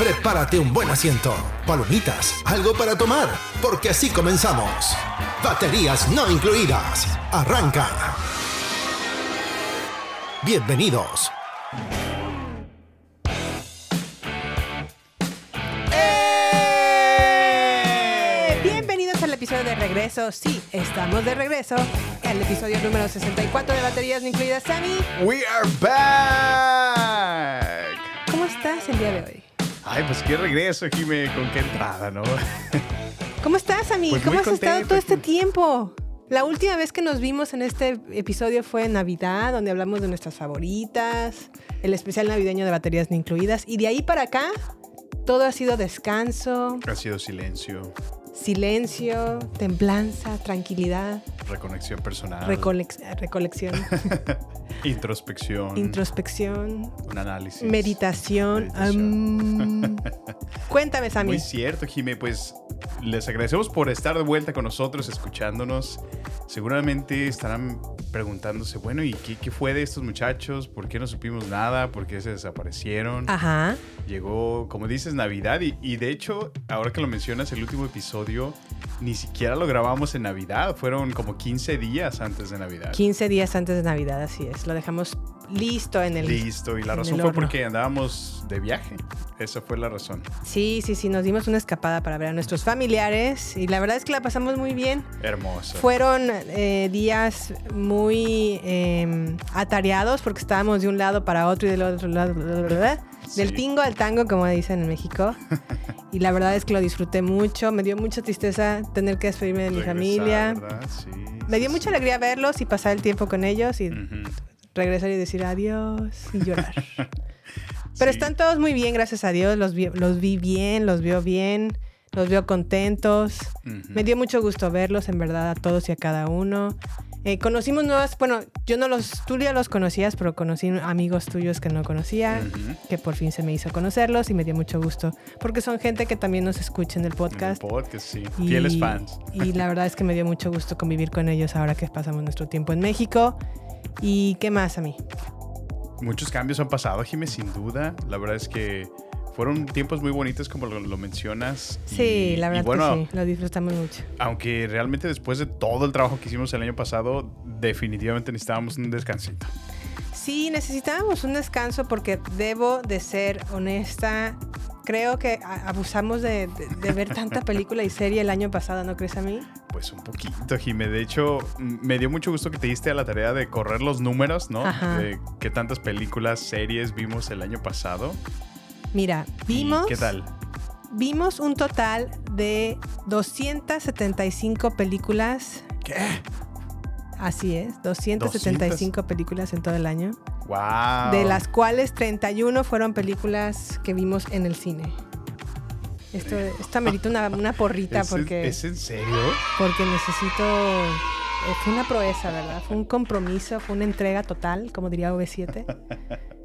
Prepárate un buen asiento, palomitas, algo para tomar, porque así comenzamos. Baterías no incluidas. Arranca. Bienvenidos. ¡Eh! Bienvenidos al episodio de regreso. Sí, estamos de regreso. El episodio número 64 de Baterías No Incluidas. Sammy, We are back. ¿cómo estás el día de hoy? Ay, pues qué regreso, Jime, con qué entrada, ¿no? ¿Cómo estás, Sammy? Pues ¿Cómo has estado todo este tiempo? La última vez que nos vimos en este episodio fue en Navidad, donde hablamos de nuestras favoritas, el especial navideño de Baterías No Incluidas. Y de ahí para acá, todo ha sido descanso, Ha sido silencio, silencio, templanza, tranquilidad, reconexión personal, recolex- recolección, introspección, introspección, un análisis. meditación. Meditación. am. Cuéntame, Sammy. Muy cierto, Jime, pues les agradecemos por estar de vuelta con nosotros, escuchándonos. Seguramente estarán preguntándose, bueno, ¿y qué, qué fue de estos muchachos? ¿Por qué no supimos nada? ¿Por qué se desaparecieron? Ajá. Llegó, como dices, Navidad y, y de hecho, ahora que lo mencionas, el último episodio ni siquiera lo grabamos en Navidad, fueron como 15 días antes de Navidad. 15 días antes de Navidad, así es. Lo dejamos listo en el. Listo, y la razón fue porque andábamos de viaje. Esa fue la razón. Sí, sí, sí. Nos dimos una escapada para ver a nuestros familiares y la verdad es que la pasamos muy bien. Hermoso. Fueron eh, días muy eh, atareados porque estábamos de un lado para otro y del otro lado. Del Sí. tingo al tango, como dicen en México. Y la verdad es que lo disfruté mucho. Me dio mucha tristeza tener que despedirme de mi familia. Sí, Me dio sí, mucha alegría verlos y pasar el tiempo con ellos y. regresar y decir adiós y llorar. Pero Sí. están todos muy bien, gracias a Dios. Los vi, los vi bien, los veo bien, los veo contentos. Ujú. Me dio mucho gusto verlos, en verdad, a todos y a cada uno. Eh, conocimos nuevas, bueno, yo no los, tú ya los conocías, pero conocí amigos tuyos que no conocía, Ujú. que por fin se me hizo conocerlos y me dio mucho gusto, porque son gente que también nos escucha en el En el podcast. podcast, sí. Y- Fieles fans. Y la verdad es que me dio mucho gusto convivir con ellos ahora que pasamos nuestro tiempo en México. ¿Y qué más a mí? Muchos cambios han pasado, Jimé, sin duda. La verdad es que fueron tiempos muy bonitos, como lo, lo mencionas. Y- Sí, la y verdad bueno, que sí, lo disfrutamos mucho. Aunque realmente después de todo el trabajo que hicimos el año pasado, definitivamente necesitábamos un descansito. Sí, necesitábamos un descanso porque debo de ser honesta. Creo que abusamos de, de- de ver tanta película y serie el año pasado, ¿no crees a mí? Pues un poquito, Jimé. De hecho, me dio mucho gusto que te diste a la tarea de correr los números, ¿no? Ajá. De qué tantas películas, series vimos el año pasado. Mira, ¿Y vimos, ¿Qué tal? vimos un total de 275 películas. ¿Qué? Así es, 275 películas en todo el año. ¡Wow! De las cuales 31 fueron películas que vimos en el cine. Esto, esto amerita una, una porrita ¿Es, en- porque... ¿Es en serio? porque necesito... eh, Fue una proeza, ¿verdad? Fue un compromiso, fue una entrega total, como diría V7.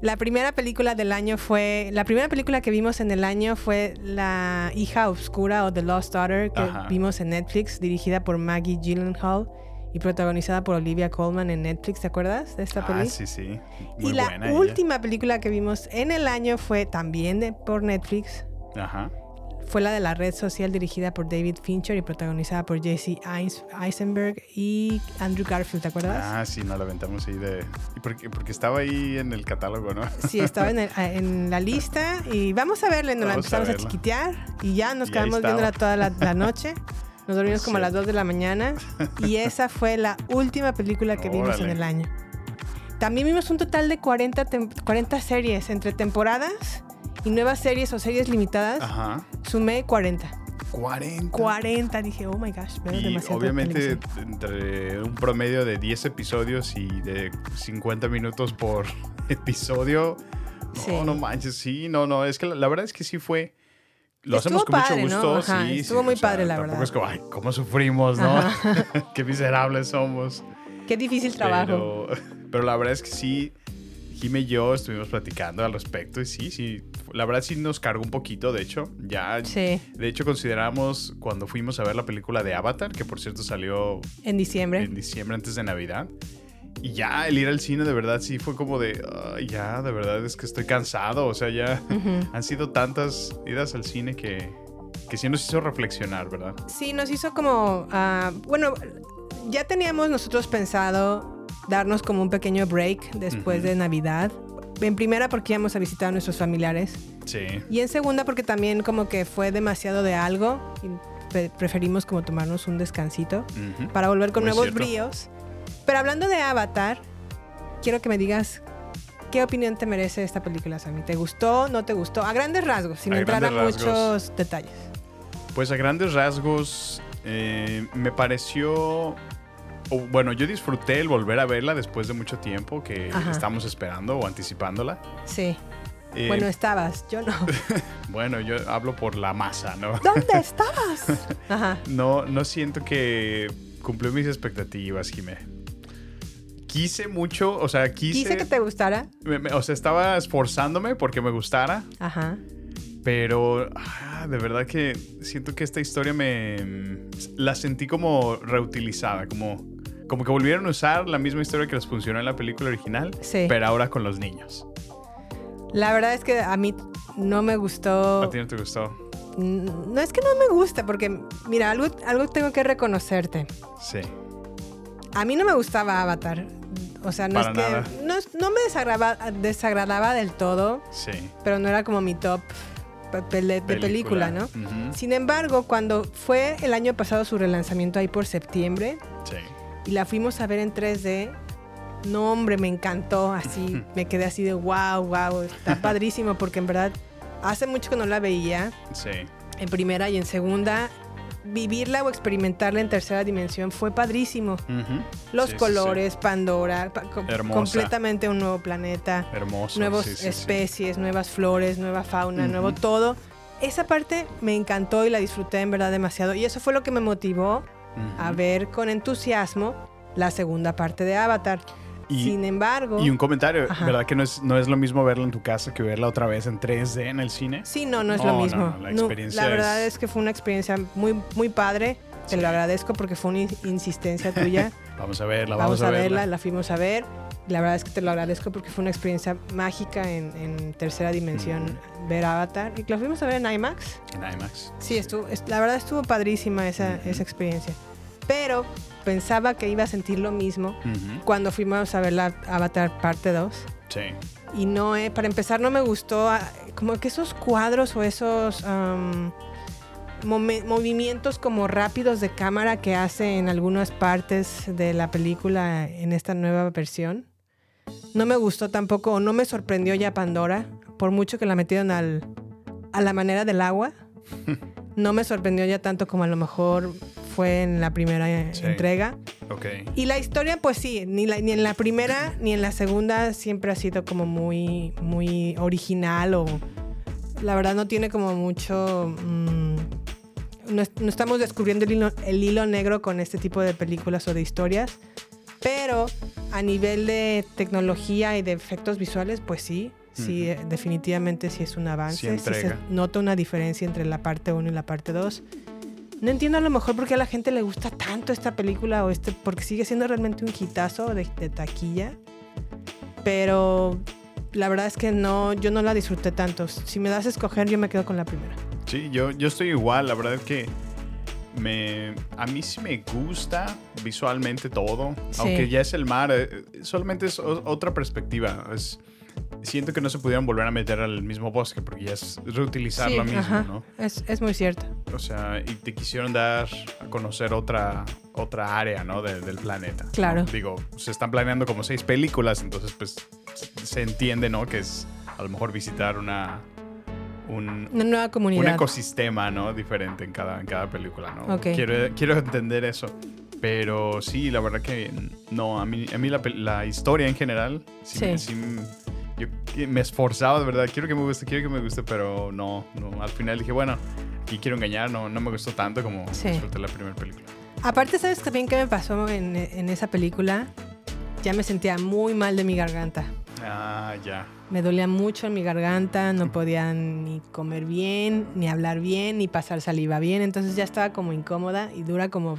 La primera película del año fue... La primera película que vimos en el año fue La hija oscura o The Lost Daughter que Ajá. vimos en Netflix, dirigida por Maggie Gyllenhaal y protagonizada por Olivia Colman en Netflix. ¿Te acuerdas de esta Ah, película? sí, sí. Muy y la buena ella. última película que vimos en el año fue también de- por Netflix. Ajá. Fue la de la red social dirigida por David Fincher y protagonizada por Jesse Eis- Eisenberg y Andrew Garfield, ¿te acuerdas? Ah, sí, nos la aventamos ahí de... ¿Y porque, porque estaba ahí en el catálogo, ¿no? Sí, estaba en, el- en la lista y vamos a verla, nos la a empezamos a, verla. chiquitear y ya nos Y quedamos viéndola toda la, la noche. Nos dormimos como a las 2 de la mañana y esa fue la última película que vimos en Órale. el año. También vimos un total de 40, tem- 40 series entre temporadas y nuevas series o series limitadas. Ajá. Sumé 40. 40. 40. Dije, oh my gosh, veo Y demasiado obviamente entre un promedio de 10 episodios y de 50 minutos por episodio. No, Sí. no manches, sí, no, no, es que la, la verdad es que sí fue. Lo Estuvo hacemos con padre, mucho ¿no? gusto, Ajá, sí. estuvo sí, muy o sea, padre, la verdad. es como, ay, cómo sufrimos, ¿no? Qué miserables somos. Qué difícil trabajo. Pero, pero la verdad es que sí, Jime y yo estuvimos platicando al respecto y sí, sí, la verdad sí nos cargó un poquito, de hecho, ya, Sí, de hecho consideramos cuando fuimos a ver la película de Avatar, que por cierto salió en diciembre. en diciembre antes de Navidad, y ya el ir al cine de verdad sí fue como de, "Ay, ya, de verdad es que estoy cansado, o sea, ya han sido tantas idas al cine que, que sí nos hizo reflexionar, ¿verdad? Sí, nos hizo como, ah, bueno, ya teníamos nosotros pensado darnos como un pequeño break después de Navidad. En primera porque íbamos a visitar a nuestros familiares Sí. y en segunda porque también como que fue demasiado de algo y pre- preferimos como tomarnos un descansito para volver con Muy nuevos cierto. bríos. Pero hablando de Avatar, quiero que me digas qué opinión te merece esta película, Sammy. ¿Te gustó? ¿No te gustó? A grandes rasgos, sin A entrar a rasgos. muchos detalles. Pues a grandes rasgos, eh, me pareció. O, bueno, yo disfruté el volver a verla después de mucho tiempo que Ajá. estamos esperando o anticipándola. Sí. Eh, Bueno, estabas, yo no. bueno, yo hablo por la masa, ¿no? ¿Dónde estabas? Ajá. No, no siento que cumplió mis expectativas, Jimé. Quise mucho, o sea, quise. Quise que te gustara. me- me- o sea, estaba esforzándome porque me gustara, Ajá. pero ah, de verdad que siento que esta historia me. La sentí como reutilizada, como. Como que volvieron a usar la misma historia que les funcionó en la película original, Sí. pero ahora con los niños. La verdad es que a mí no me gustó. ¿A ti no te gustó? No es que no me guste, porque, mira, algo, algo tengo que reconocerte. Sí. A mí no me gustaba Avatar. O sea, no Para es que. nada. No, me desagradaba, desagradaba del todo, Sí. pero no era como mi top de película, ¿no? Sin embargo, cuando fue el año pasado su relanzamiento ahí por septiembre Sí. Y la fuimos a ver en 3D, no, hombre, me encantó. Así, me quedé así de wow, wow, está padrísimo, porque en verdad hace mucho que no la veía Sí. en primera y en segunda. Vivirla o experimentarla en tercera dimensión fue padrísimo. Ujú. Los Sí, sí, sí. colores, Pandora, pa- completamente un nuevo planeta, Hermoso. nuevas sí, especies, nuevas flores, nueva fauna, Ujú. nuevo todo. Esa parte me encantó y la disfruté en verdad demasiado. Y eso fue lo que me motivó a Ujú. ver con entusiasmo la segunda parte de Avatar. Y- Sin embargo, Y un comentario, Ajá. ¿verdad que no es, no es lo mismo verla en tu casa que verla otra vez en 3D en el cine? sí, no, no es lo mismo. no, la No, experiencia la verdad es- que fue una experiencia muy, muy padre. Te Sí. lo agradezco porque fue una in- insistencia tuya. Vamos a verla, vamos, vamos, a, verla, verla. la fuimos a ver. La verdad es que te lo agradezco porque fue una experiencia mágica en, en tercera dimensión ver Avatar. Y que la fuimos a ver en IMAX. En IMAX. Sí, estuvo, es- la verdad estuvo padrísima esa, esa experiencia. Pero pensaba que iba a sentir lo mismo cuando fuimos a ver la Avatar parte 2. Sí. Y no, eh, para empezar no me gustó ah, como que esos cuadros o esos movimientos como rápidos de cámara que hace en algunas partes de la película en esta nueva versión. No me gustó tampoco, o no me sorprendió ya Pandora, por mucho que la metieron al, a la manera del agua. No me sorprendió ya tanto como a lo mejor fue en la primera Sí. entrega. Ok. Y la historia, pues sí, ni, la- ni en la primera ni en la segunda siempre ha sido como muy, muy original o la verdad no tiene como mucho... mm, no estamos descubriendo el hilo, el hilo negro con este tipo de películas o de historias, pero a nivel de tecnología y de efectos visuales, pues sí, sí, eh, definitivamente sí es un avance. Sí se entrega. nota una diferencia entre la parte 1 y la parte 2. No entiendo a lo mejor por qué a la gente le gusta tanto esta película o este, porque sigue siendo realmente un hitazo de, de taquilla. Pero la verdad es que no, yo no la disfruté tanto. Si me das a escoger, yo me quedo con la primera. Sí, yo, yo estoy igual. La verdad es que me, a mí sí me gusta visualmente todo. Sí. Aunque ya es el mar, eh, solamente es otra perspectiva. Es, siento que no se pudieron volver a meter al mismo bosque porque ya es reutilizar Sí, lo mismo, ajá. ¿no? Es, es muy cierto. O sea, y te quisieron dar a conocer otra, otra área, ¿no? de- del planeta. ¿no? Claro. Digo, se están planeando como seis películas, entonces pues se entiende, ¿no? Que es a lo mejor visitar una... Un, Una nueva un comunidad. ecosistema, ¿no? Diferente en cada, en cada película, ¿no? Ok. Quiero, quiero entender eso. Pero sí, la verdad que no, a mí, a mí la, la historia en general, sí, Sí. me- sí yo me esforzaba de verdad, quiero que me guste, quiero que me guste, pero no, no, al final dije, bueno, aquí quiero engañar, no, no me gustó tanto como Sí. disfruté la primera película. Aparte, ¿sabes también qué me pasó en, en esa película? Ya me sentía muy mal de mi garganta. Ah, ya. Me dolía mucho en mi garganta, no podía ni comer bien, ni hablar bien, ni pasar saliva bien. Entonces ya estaba como incómoda y dura como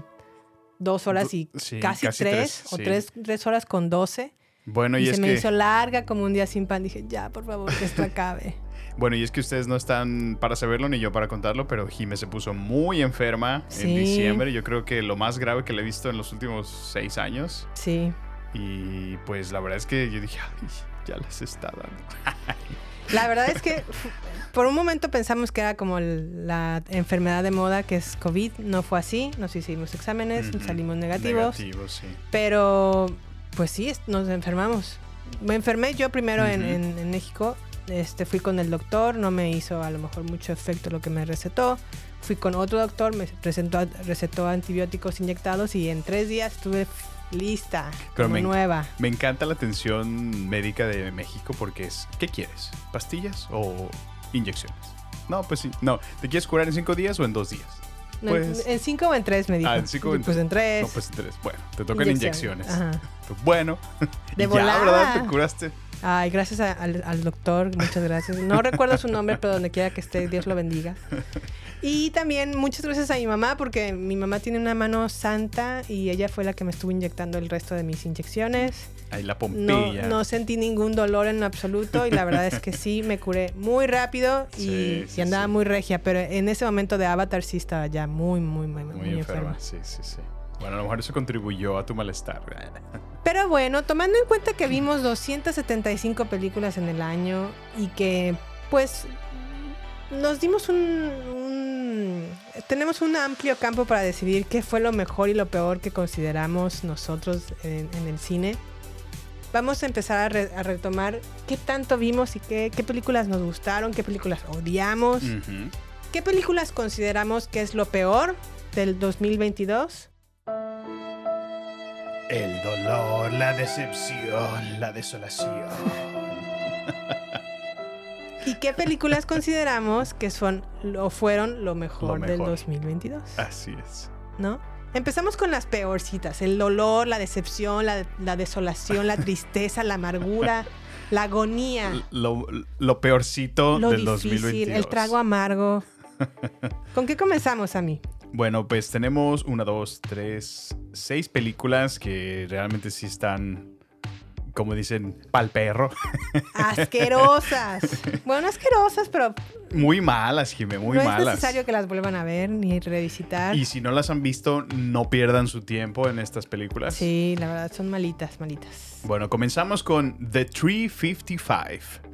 dos horas y sí, casi, casi tres, tres, o sí. tres, tres horas con doce. Bueno, y, Y, es se me que, hizo larga como un día sin pan. Dije, ya, por favor, que esto acabe. bueno, y es que ustedes no están para saberlo ni yo para contarlo, pero Jime se puso muy enferma en Sí. diciembre. Yo creo que lo más grave que le he visto en los últimos seis años. Sí. Y pues la verdad es que yo dije, "Ay, ya les está dando. La verdad es que por un momento pensamos que era como la enfermedad de moda que es COVID. No fue así. Nos hicimos exámenes, salimos negativos. Sí. Pero, pues sí, nos enfermamos. Me enfermé yo primero en, Ujú. en- en México. Este, fui con el doctor, no me hizo a lo mejor mucho efecto lo que me recetó. Fui con otro doctor, me presentó, recetó antibióticos inyectados y en tres días estuve lista, Pero como me- nueva. Me encanta la atención médica de México porque es, ¿qué quieres? ¿Pastillas o inyecciones? No, pues sí. No, ¿te quieres curar en cinco días o en dos días? No, Pues- en cinco o en tres me dijo. Ah, en cinco o en Pues en tres. No, pues en tres. Bueno, te tocan inyecciones. Ajá. Pues bueno. De ya, ¿verdad? Te curaste. Ay, gracias a- al, al doctor, muchas gracias. No recuerdo su nombre, pero donde quiera que esté, Dios lo bendiga. Y también muchas gracias a mi mamá, porque mi mamá tiene una mano santa y ella fue la que me estuvo inyectando el resto de mis inyecciones. Ahí la No, Pompeya. no sentí ningún dolor en absoluto y la verdad es que sí, me curé muy rápido y, Sí, sí, y andaba sí. muy regia, pero en ese momento de Avatar sí estaba ya muy, muy, muy, muy, Muy enferma. enferma. Sí, sí, sí. Bueno, a lo mejor eso contribuyó a tu malestar. Pero bueno, tomando en cuenta que vimos 275 películas en el año y que pues nos dimos un, un- tenemos un amplio campo para decidir qué fue lo mejor y lo peor que consideramos nosotros en, en el cine. Vamos a empezar a, re- a retomar qué tanto vimos y qué, qué películas nos gustaron, qué películas odiamos, qué películas consideramos que es lo peor del 2022. El dolor, la decepción, la desolación. ¿Y qué películas consideramos que son o fueron lo mejor, Lo del mejor. 2022? Así es. ¿No? Empezamos con las peorcitas, el dolor, la decepción, la, la desolación, la tristeza, la amargura, la agonía, Lo, lo peorcito lo del difícil, 2022. el trago amargo. ¿Con qué comenzamos a mí? Bueno, pues tenemos una, dos, tres, seis películas que realmente sí están, como dicen, pal perro. Asquerosas. Bueno, asquerosas, pero Muy malas, Jimé, muy no es malas. necesario que las vuelvan a ver ni revisitar. Y si no las han visto, no pierdan su tiempo en estas películas. Sí, la verdad, son malitas, malitas. Bueno, comenzamos con The 355.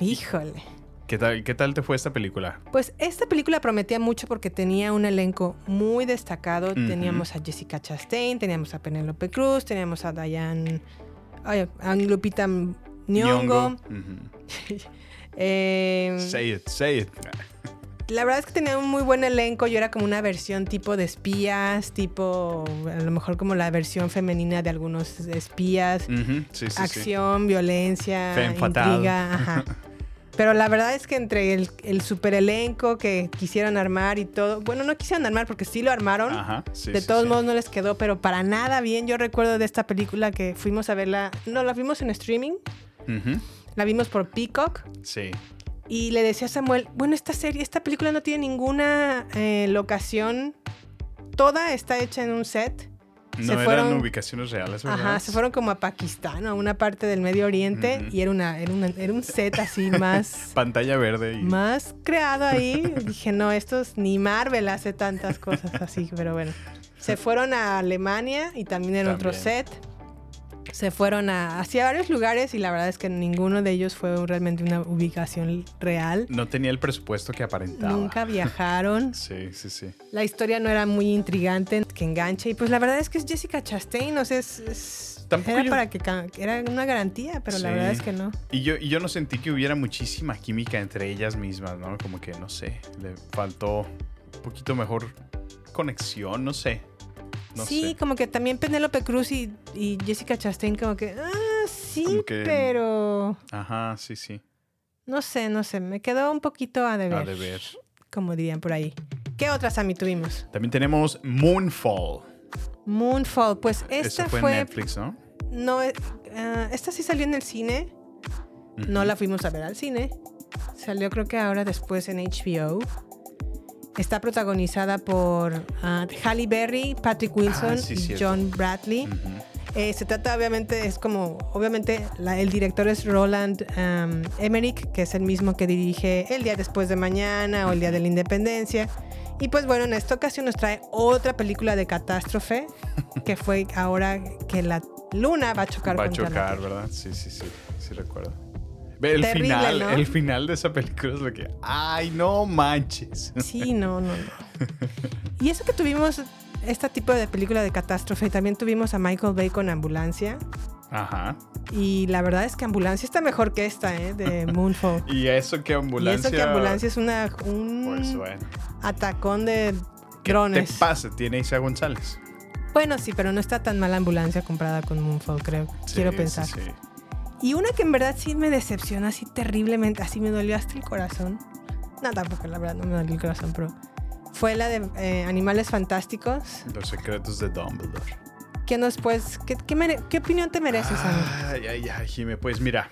Híjole. ¿Qué tal, ¿Qué tal te fue esta película? Pues esta película prometía mucho porque tenía un elenco muy destacado. Teníamos a Jessica Chastain, teníamos a Penélope Cruz, teníamos a Diane, ay, a Lupita Nyong'o. Eh, Say it, say it. la verdad es que tenía un muy buen elenco. Yo era como una versión tipo de espías, tipo a lo mejor como la versión femenina de algunos espías. Sí, sí, sí. Acción, violencia, Femme intriga. Ajá. Pero la verdad es que entre el, el super elenco que quisieron armar y todo, bueno, no quisieron armar porque sí lo armaron. Ajá, sí, de sí, todos sí. modos no les quedó, pero para nada bien. Yo recuerdo de esta película que fuimos a verla, no, la vimos en streaming, Ujú, la vimos por Peacock Sí. y le decía a Samuel, bueno, esta serie, esta película no tiene ninguna eh, locación, toda está hecha en un set. No Se eran fueron- ubicaciones reales, ¿verdad? Ajá, se fueron como a Pakistán, a una parte del Medio Oriente y era, una, era, una- era un set así más, Pantalla verde y... más creado ahí. Dije, no, estos ni Marvel hace tantas cosas así, pero bueno. Se fueron a Alemania y también en otro set. Se fueron a, hacia varios lugares y la verdad es que ninguno de ellos fue realmente una ubicación real. No tenía el presupuesto que aparentaba. Nunca viajaron. Sí, sí, sí. La historia no era muy intrigante, que enganche. Y pues la verdad es que es Jessica Chastain, o sea, es, era yo- para que era una garantía, pero la verdad es que no. Y yo, y yo no sentí que hubiera muchísima química entre ellas mismas, ¿no? Como que, no sé, le faltó un poquito mejor conexión, no sé. No sí, sé. como que también Penélope Cruz y, y Jessica Chastain como que, ah, sí, Como que- pero Ajá, sí, sí. no sé, no sé, me quedó un poquito a deber, A de ver. como dirían por ahí. ¿Qué otras Sammy tuvimos? También tenemos Moonfall. Moonfall, pues esta fue, fue, en Netflix, ¿no? no, eh, ah, esta sí salió en el cine, no la fuimos a ver al cine, salió creo que ahora después en HBO. Está protagonizada por ah, Halle Berry, Patrick Wilson Ah, sí, y cierto. John Bradley. Eh, se trata, obviamente, es como, obviamente, la- el director es Roland um, Emmerich, que es el mismo que dirige El Día Después de Mañana o El Día de la Independencia. Y pues bueno, en esta ocasión nos trae otra película de catástrofe, que fue ahora que la luna va a chocar Va a contra chocar. ¿verdad? Sí, sí, sí. Sí recuerdo. El Terrible, final, ¿no? el final de esa película es lo que. ¡Ay, no manches! Sí, no, no, no. Y eso que tuvimos este tipo de película de catástrofe, también tuvimos a Michael Bay con Ambulancia. Ajá. Y la verdad es que Ambulancia está mejor que esta, ¿eh? De Moonfall. Y eso que Y ambulancia. eso que ambulancia es una, un Pues bueno. atacón de ¿Qué drones. te pasa? Tiene Isa González. Bueno, sí, pero no está tan mala ambulancia comparada con Moonfall, creo. Sí, Quiero sí, pensar. sí. Y una que en verdad sí me decepciona así terriblemente, así me dolió hasta el corazón. No, tampoco, la verdad, no me dolió el corazón, pero fue la de eh, Animales Fantásticos. Los secretos de Dumbledore. ¿Qué nos puedes, qué, qué opinión te mereces, Sammy? Ay, ay, ay, Jime. Pues mira,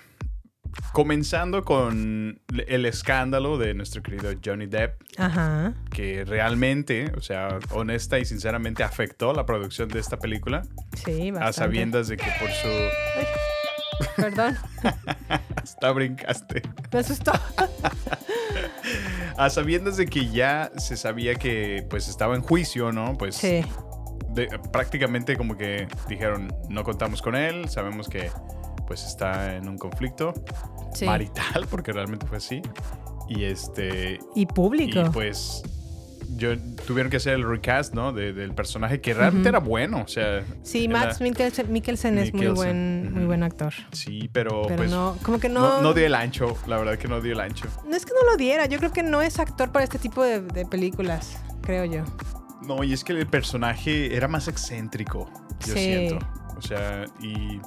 comenzando con el escándalo de nuestro querido Johnny Depp, Ajá. que realmente, o sea, honesta y sinceramente afectó la producción de esta película, Sí, bastante. a sabiendas de que por su... Perdón, Hasta brincaste. me asustó. A sabiendas de que ya se sabía que pues estaba en juicio, ¿no? Pues Sí. de- prácticamente como que dijeron, no contamos con él, sabemos que pues está en un conflicto Sí. marital, porque realmente fue así. Y este, Y público. y pues yo, tuvieron que hacer el recast, ¿no? De- del personaje que realmente era bueno, o sea. sí, Max Mikkelsen, Mikkelsen es muy buen, muy buen actor. Sí, pero, Pero pues no, como que no, no, no dio el ancho, la verdad que no dio el ancho. No es que no lo diera, yo creo que no es actor para este tipo de, de películas, creo yo. No, y es que el personaje era más excéntrico, yo Sí. siento. O sea, y,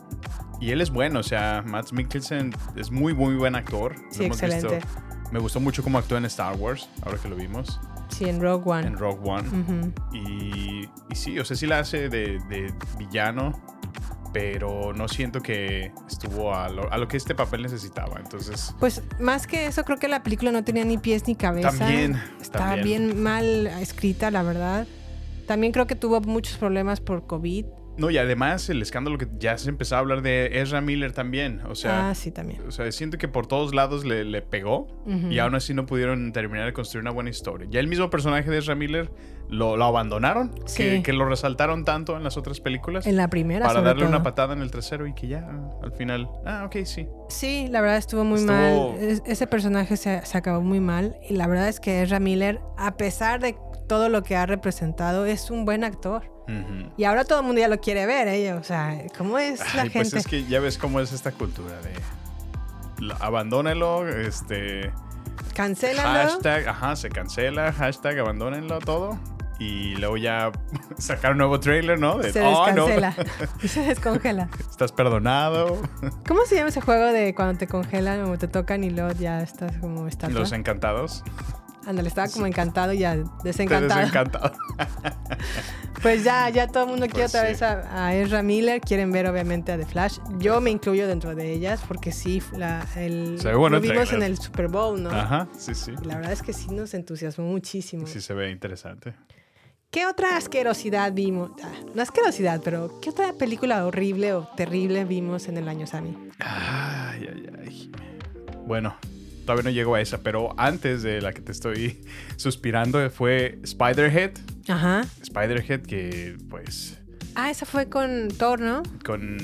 y él es bueno, o sea, Matt Mikkelsen es muy, muy buen actor. Lo Sí, hemos excelente. visto. Me gustó mucho cómo actuó en Star Wars, ahora que lo vimos, Sí, en Rogue One. en Rogue One. Y, y sí, o sea, sí la hace de, de villano, pero no siento que estuvo a lo, a lo que este papel necesitaba. Entonces, Pues más que eso, creo que la película no tenía ni pies ni cabeza. También, Estaba también. bien mal escrita, la verdad. También creo que tuvo muchos problemas por COVID. No, y además el escándalo que ya se empezó a hablar de Ezra Miller también. O sea, ah, sí, también. O sea, siento que por todos lados le, le pegó y aún así no pudieron terminar de construir una buena historia. Ya el mismo personaje de Ezra Miller lo, lo abandonaron, Sí. que, que lo resaltaron tanto en las otras películas En la primera, para sobre darle una patada en el trasero y que ya al final, ah, ok, sí. Sí, la verdad estuvo muy Estuvo- mal. Es- ese personaje se, se acabó muy mal. Y la verdad es que Ezra Miller, a pesar de todo lo que ha representado, es un buen actor. Y ahora todo el mundo ya lo quiere ver, ¿eh? O sea, ¿cómo es la Ay, gente? pues es que ya ves cómo es esta cultura de abandónenlo, este Cancélalo. hashtag, ajá, se cancela, hashtag abandónenlo todo y luego ya sacar un nuevo trailer, ¿no? De, Se "Oh, no, descancela. se descongela. estás perdonado. ¿Cómo se llama ese juego de cuando te congelan o te tocan y luego ya estás como estatua? Los encantados. Ándale, estaba como encantado y ya desencantado. desencantado. Pues ya, ya todo el mundo quiere Pues otra sí. vez a, a Ezra Miller. Quieren ver obviamente a The Flash. Yo me incluyo dentro de ellas porque sí, la, el, Se ve bueno lo el vimos en el Super Bowl, ¿no? Ajá, sí, sí. Y la verdad es que sí nos entusiasmó muchísimo. Sí se ve interesante. ¿Qué otra asquerosidad vimos? Ah, no asquerosidad, pero ¿qué otra película horrible o terrible vimos en el año, Sammy? Ay, ay, ay. Bueno, todavía no llego a esa, pero antes de la que te estoy suspirando fue Spiderhead. Ajá. Spiderhead que, pues, Ah, esa fue con Thor, ¿no? con...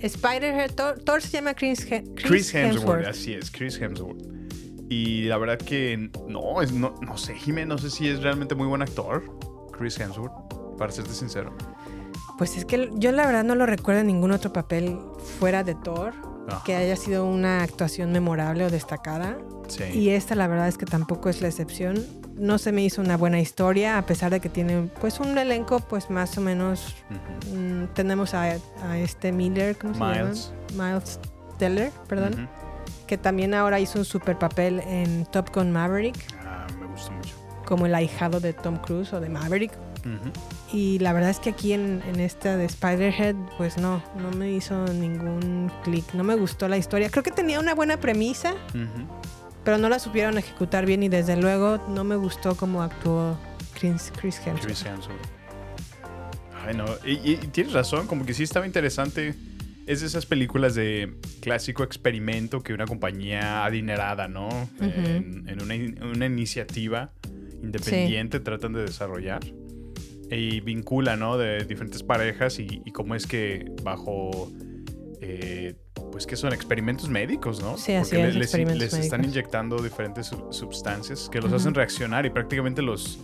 Spider-Head, Thor, Thor se llama Chris, He- Chris Chris Hemsworth, Hemsworth. así es, Chris Hemsworth. Y la verdad que no, es, no, no sé, Jimé, no sé si es realmente muy buen actor, Chris Hemsworth, para serte sincero. Pues es que yo la verdad no lo recuerdo en ningún otro papel fuera de Thor Ajá. que haya sido una actuación memorable o destacada. Sí. Y esta la verdad es que tampoco es la excepción. No se me hizo una buena historia, a pesar de que tiene pues un elenco pues más o menos... Mm, tenemos a, a este Miller, ¿cómo se Miles. llama? Miles Teller, perdón. Que también ahora hizo un super papel en Top Gun Maverick, Ah, me gustó mucho. como el ahijado de Tom Cruise o de Maverick. Y la verdad es que aquí en, en esta de Spider-Head, pues no, no me hizo ningún clic. No me gustó la historia. Creo que tenía una buena premisa, pero no la supieron ejecutar bien y desde luego no me gustó cómo actuó Chris, Chris Hemsworth. Chris Hemsworth. Ay, no. Y, y- y tienes razón, como que sí estaba interesante. Es de esas películas de clásico experimento que una compañía adinerada, ¿no? En, en una, in- una iniciativa independiente tratan de desarrollar. Y vincula, ¿no? De diferentes parejas y, y cómo es que bajo... eh, pues que son experimentos médicos, ¿no? Sí, así Porque es, les, están inyectando diferentes sustancias que los hacen reaccionar y prácticamente los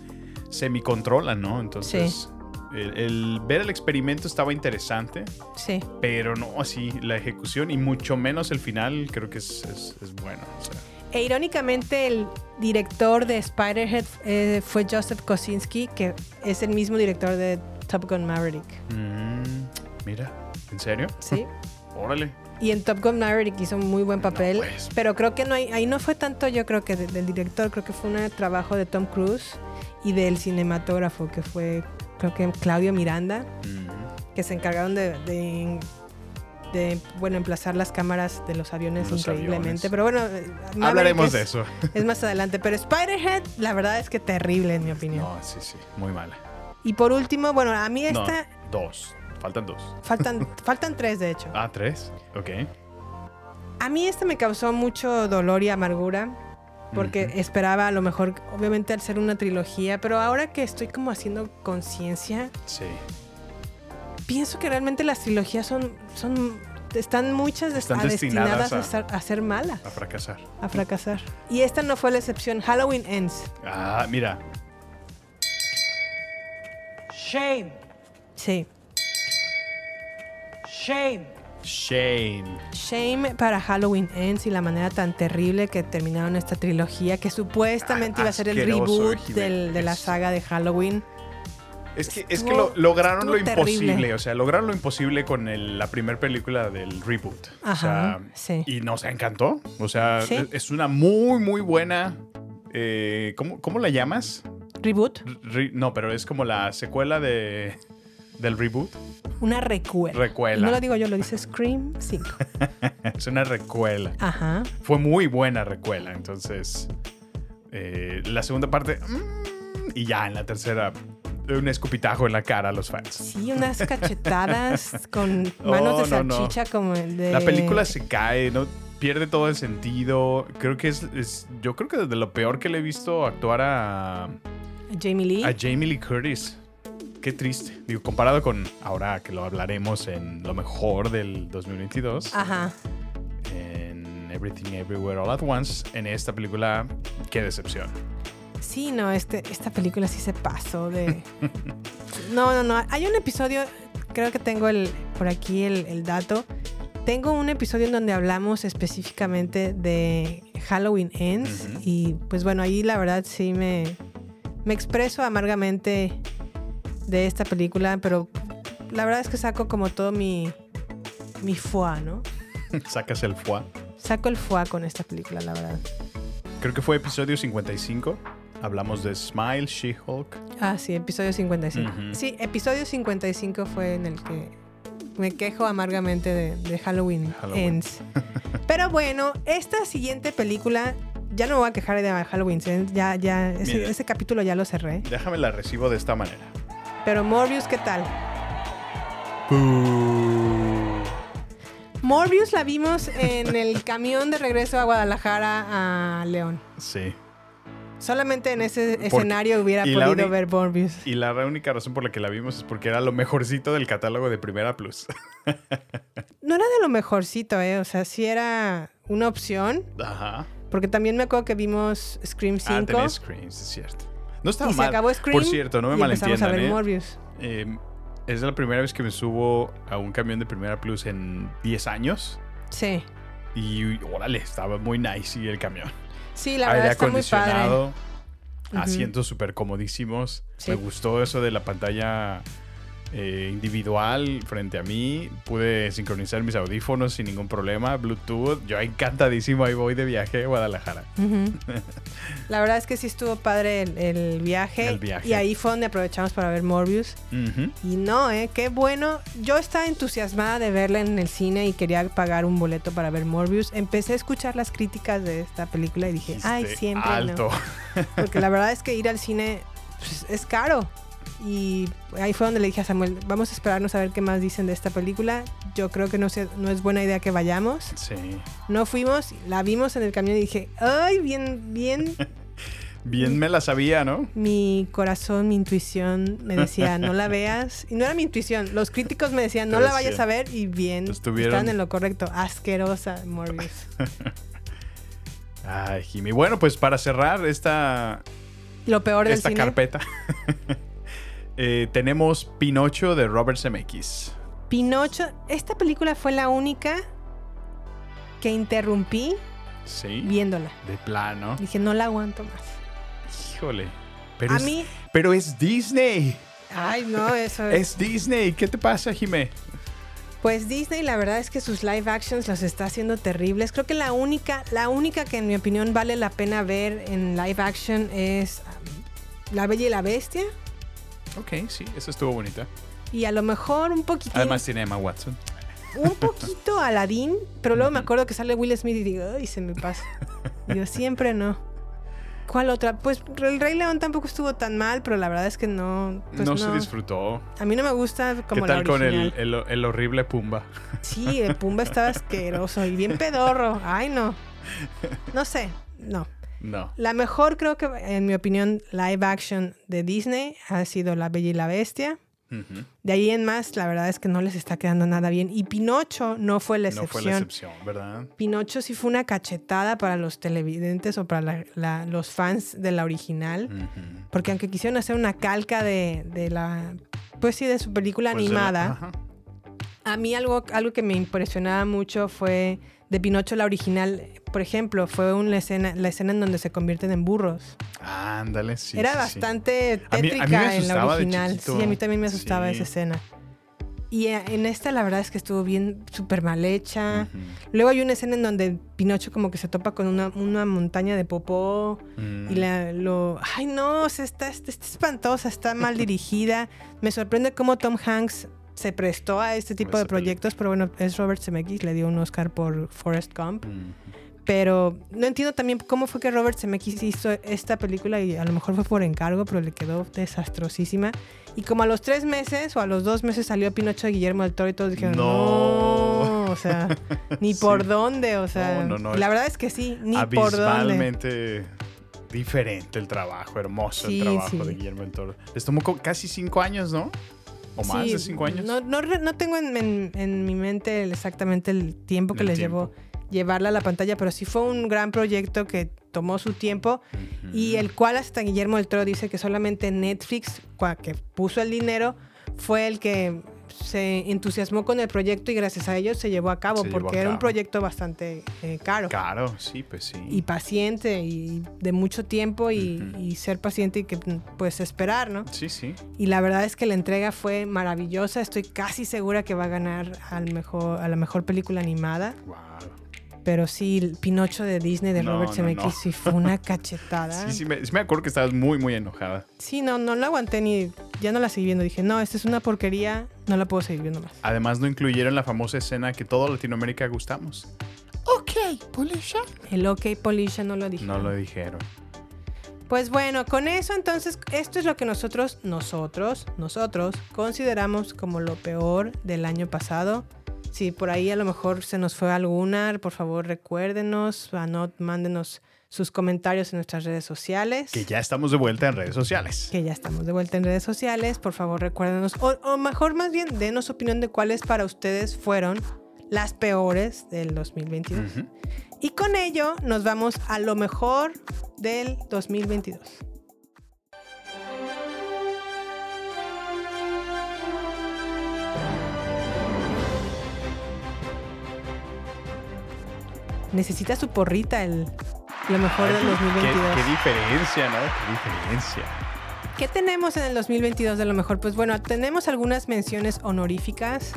semicontrolan, ¿no? Entonces, el, el ver el experimento estaba interesante, Sí. pero no así la ejecución y mucho menos el final creo que es, es- es bueno. o sea. E irónicamente el director de Spider-Head eh, fue Joseph Kosinski, que es el mismo director de Top Gun Maverick. Mm, mira, ¿en serio? Sí. Órale. Y en Top Gun Maverick hizo un muy buen papel. pues. Pero creo que no hay, ahí no fue tanto, yo creo que de- del director, creo que fue un trabajo de Tom Cruise y del cinematógrafo, que fue, creo que Claudio Miranda, Mm, que se encargaron de, de, de, bueno, emplazar las cámaras de los aviones Los increíblemente. aviones. Pero bueno, eh, Maverick Hablaremos es- de eso. Es más adelante. Pero Spider-Head, la verdad es que terrible, en mi opinión. No, sí, sí, muy mala. Y por último, bueno, a mí No, esta. dos. Faltan dos. Faltan, faltan tres, de hecho. Ah, tres. Ok. A mí esta me causó mucho dolor y amargura. Porque esperaba a lo mejor, obviamente, al ser una trilogía. Pero ahora que estoy como haciendo conciencia, Sí. Pienso que realmente las trilogías son. son están muchas Están a- destinadas, destinadas a, a- estar- a ser malas, A fracasar. a fracasar. Y esta no fue la excepción. Halloween Ends. Ah, mira. Shame. Sí. Shame. Shame. Shame para Halloween Ends y la manera tan terrible que terminaron esta trilogía, que supuestamente Ah, iba a ser el reboot del- de la saga de Halloween. Es que, es que lo, lograron lo terrible. imposible, o sea, lograron lo imposible con el- la primera película del reboot. Ajá, o sea, sí. Y nos encantó. O sea, Sí. es- una muy, muy buena. eh, ¿cómo, ¿Cómo la llamas? Reboot, Re- no, pero es como la secuela de, del reboot. una recuela. Recuela. No lo digo yo, lo dice Scream 5. es una recuela. Ajá. Fue muy buena recuela. Entonces, eh, la segunda parte. mm, y ya en la tercera, un escupitajo en la cara a los fans. Sí, unas cachetadas con manos de Oh, no, no. salchicha como el de... La película se cae, no pierde todo el sentido. Creo que es, es- yo creo que desde lo peor que le he visto actuar a, Jamie Lee. a Jamie Lee Curtis. Qué triste. Digo, comparado con ahora que lo hablaremos en lo mejor del 2022, Ajá. en Everything Everywhere All at Once, en esta película, qué decepción. Sí, no, este, esta película sí se pasó de... No, no, no. Hay un episodio, creo que tengo el, por aquí el, el dato. Tengo un episodio en donde hablamos específicamente de Halloween Ends. Y pues bueno, ahí la verdad sí me, me expreso amargamente de esta película, pero la verdad es que saco como todo mi, mi foie, ¿no? Sacas el foie. Saco el foie con esta película, la verdad. Creo que fue episodio 55. Hablamos de Smile, She-Hulk. Ah, sí, episodio 55. Ujú. Sí, episodio 55 fue en el que me quejo amargamente de, de Halloween, Halloween. Ends. Pero bueno, esta siguiente película, ya no me voy a quejar de Halloween Ends, ya, ya, ese, Mira. ese capítulo ya lo cerré. Déjame la recibo de esta manera. Pero Morbius, ¿qué tal? Morbius la vimos en el camión de regreso a Guadalajara a León. Sí. Solamente en ese Porque- escenario hubiera podido uni- ver Morbius. Y la única razón por la que la vimos es porque era lo mejorcito del catálogo de Primera Plus. No era de lo mejorcito, ¿eh? O sea, sí era una opción. Ajá. Porque también me acuerdo que vimos Scream 5. Ah, tenés Screams, es cierto. No estaba y se mal. acabó Scream. Por cierto, no me y empezamos a malentiendan, ver ¿eh? Morbius. Eh, es la primera vez que me subo a un camión de Primera Plus en 10 años. Sí. Y órale, estaba muy nice y el camión. Sí, la Aire verdad está muy padre. acondicionado, Ujú. asientos súper comodísimos. Sí. Me gustó eso de la pantalla eh, individual frente a mí. Pude sincronizar mis audífonos sin ningún problema. Bluetooth. Yo encantadísimo. Ahí voy de viaje a Guadalajara. La verdad es que sí estuvo padre el, el viaje. El viaje. Y ahí fue donde aprovechamos para ver Morbius. Y no, ¿eh? Qué bueno. Yo estaba entusiasmada de verla en el cine y quería pagar un boleto para ver Morbius. Empecé a escuchar las críticas de esta película y dije, ay, siempre Alto. no. Porque la verdad es que ir al cine pues, es caro. Y ahí fue donde le dije a Samuel, vamos a esperarnos a ver qué más dicen de esta película. Yo creo que no, sé- no es buena idea que vayamos. Sí. No fuimos, la vimos en el camión y dije, ay, bien, bien. Bien me la sabía, ¿no? Mi corazón, mi intuición me decía, no la veas. Y no era mi intuición, los críticos me decían, no la vayas a ver. Y bien, Estuvieron- estaban en lo correcto. Asquerosa, Morbius. Ay, Jimmy. Bueno, pues para cerrar esta, Lo peor del esta cine. carpeta, eh, tenemos Pinocho de Robert Zemeckis. Pinocho, esta película fue la única que interrumpí Sí. viéndola. De plano. Dije, no la aguanto más. Híjole. Pero, a es, mí, pero es Disney. ay, no, eso es. Es Disney. ¿Qué te pasa, Jimé? Pues Disney, la verdad es que sus live actions los está haciendo terribles. Creo que la única, la única que en mi opinión vale la pena ver en live action es La Bella y la Bestia. Ok, sí, eso estuvo bonita. Y a lo mejor un poquitín, Además tiene Emma Watson. un poquito Aladdin, pero luego me acuerdo que sale Will Smith y digo, ay, se me pasa. Yo siempre no. ¿Cuál otra? Pues El Rey León tampoco estuvo tan mal, pero la verdad es que no. pues no, se disfrutó. A mí no me gusta como ¿Qué tal la con el, el, el horrible Pumba? Sí, el Pumba estaba asqueroso y bien pedorro. Ay, no. No sé, no. No. La mejor, creo que, en mi opinión, live action de Disney ha sido La Bella y la Bestia. De ahí en más, la verdad es que no les está quedando nada bien. Y Pinocho no fue la No excepción. fue la excepción, ¿verdad? Pinocho sí fue una cachetada para los televidentes o para la- la- los fans de la original. Porque aunque quisieron hacer una calca de, de la. Pues sí, de su película Pues la- animada. A mí algo, algo que me impresionaba mucho fue de Pinocho la original. Por ejemplo, fue una escena, la escena en donde se convierten en burros. Ándale, sí. Era sí, sí. bastante A mí- a mí me tétrica en la original. Sí, a mí también me asustaba Sí. esa escena. Y eh, en esta la verdad es que estuvo bien, súper mal hecha. Luego hay una escena en donde Pinocho como que se topa con una, una montaña de popó Mm. y la, lo... Ay, no, o sea, está, está, está espantosa, está mal dirigida. Me sorprende cómo Tom Hanks se prestó a este tipo de proyectos, pero bueno, es Robert Zemeckis, le dio un Oscar por Forrest Gump. Mm. Pero no entiendo también cómo fue que Robert Zemeckis hizo esta película y a lo mejor fue por encargo, pero le quedó desastrosísima. Y como a los tres meses o a los dos meses salió Pinocho de Guillermo del Toro y todos dijeron, No. no, o sea, ni Sí. por dónde, o sea, No, no, no, la verdad es que sí, ni por dónde. Diferente el trabajo, hermoso Sí, el trabajo sí. de Guillermo del Toro. Les tomó casi cinco años, ¿no? O más Sí, de cinco años. No, no, no tengo en, en- en mi mente exactamente el tiempo que El les tiempo. llevó llevarla a la pantalla, pero sí fue un gran proyecto que tomó su tiempo y el cual hasta Guillermo del Toro dice que solamente Netflix, que puso el dinero, fue el que se entusiasmó con el proyecto y gracias a ellos se llevó a cabo, Se porque a era un proyecto bastante eh, caro. Caro, sí, pues sí. Y paciente y de mucho tiempo y, y ser paciente y que pues esperar, ¿no? Sí, sí. Y la verdad es que la entrega fue maravillosa. Estoy casi segura que va a ganar al mejor, a la mejor película animada. Wow. Pero sí, el Pinocho de Disney de No, Robert no, Zemeckis no. sí fue una cachetada. Sí, sí me, sí me acuerdo que estabas muy, muy enojada. Sí, no, no la aguanté ni. Ya no la seguí viendo. Dije, no, esta es una porquería. No la puedo seguir viendo más. Además, no incluyeron la famosa escena que toda Latinoamérica gustamos. Ok, Polisha. El OK Polisha no lo dije. No lo dijeron. Pues bueno, con eso entonces, esto es lo que nosotros, nosotros, nosotros consideramos como lo peor del año pasado. Si por ahí a lo mejor se nos fue alguna, por favor recuérdenos, anot, mándenos sus comentarios en nuestras redes sociales. Que ya estamos de vuelta en redes sociales. Que ya estamos de vuelta en redes sociales. Por favor, recuérdenos, o, o mejor más bien, denos opinión de cuáles para ustedes fueron las peores del 2022. Ujú. Y con ello nos vamos a lo mejor del 2022. Necesita su porrita el lo mejor del Qué- 2022. Qué, diferencia, ¿no? Qué diferencia. ¿Qué tenemos en el 2022 de lo mejor? Pues bueno, tenemos algunas menciones honoríficas.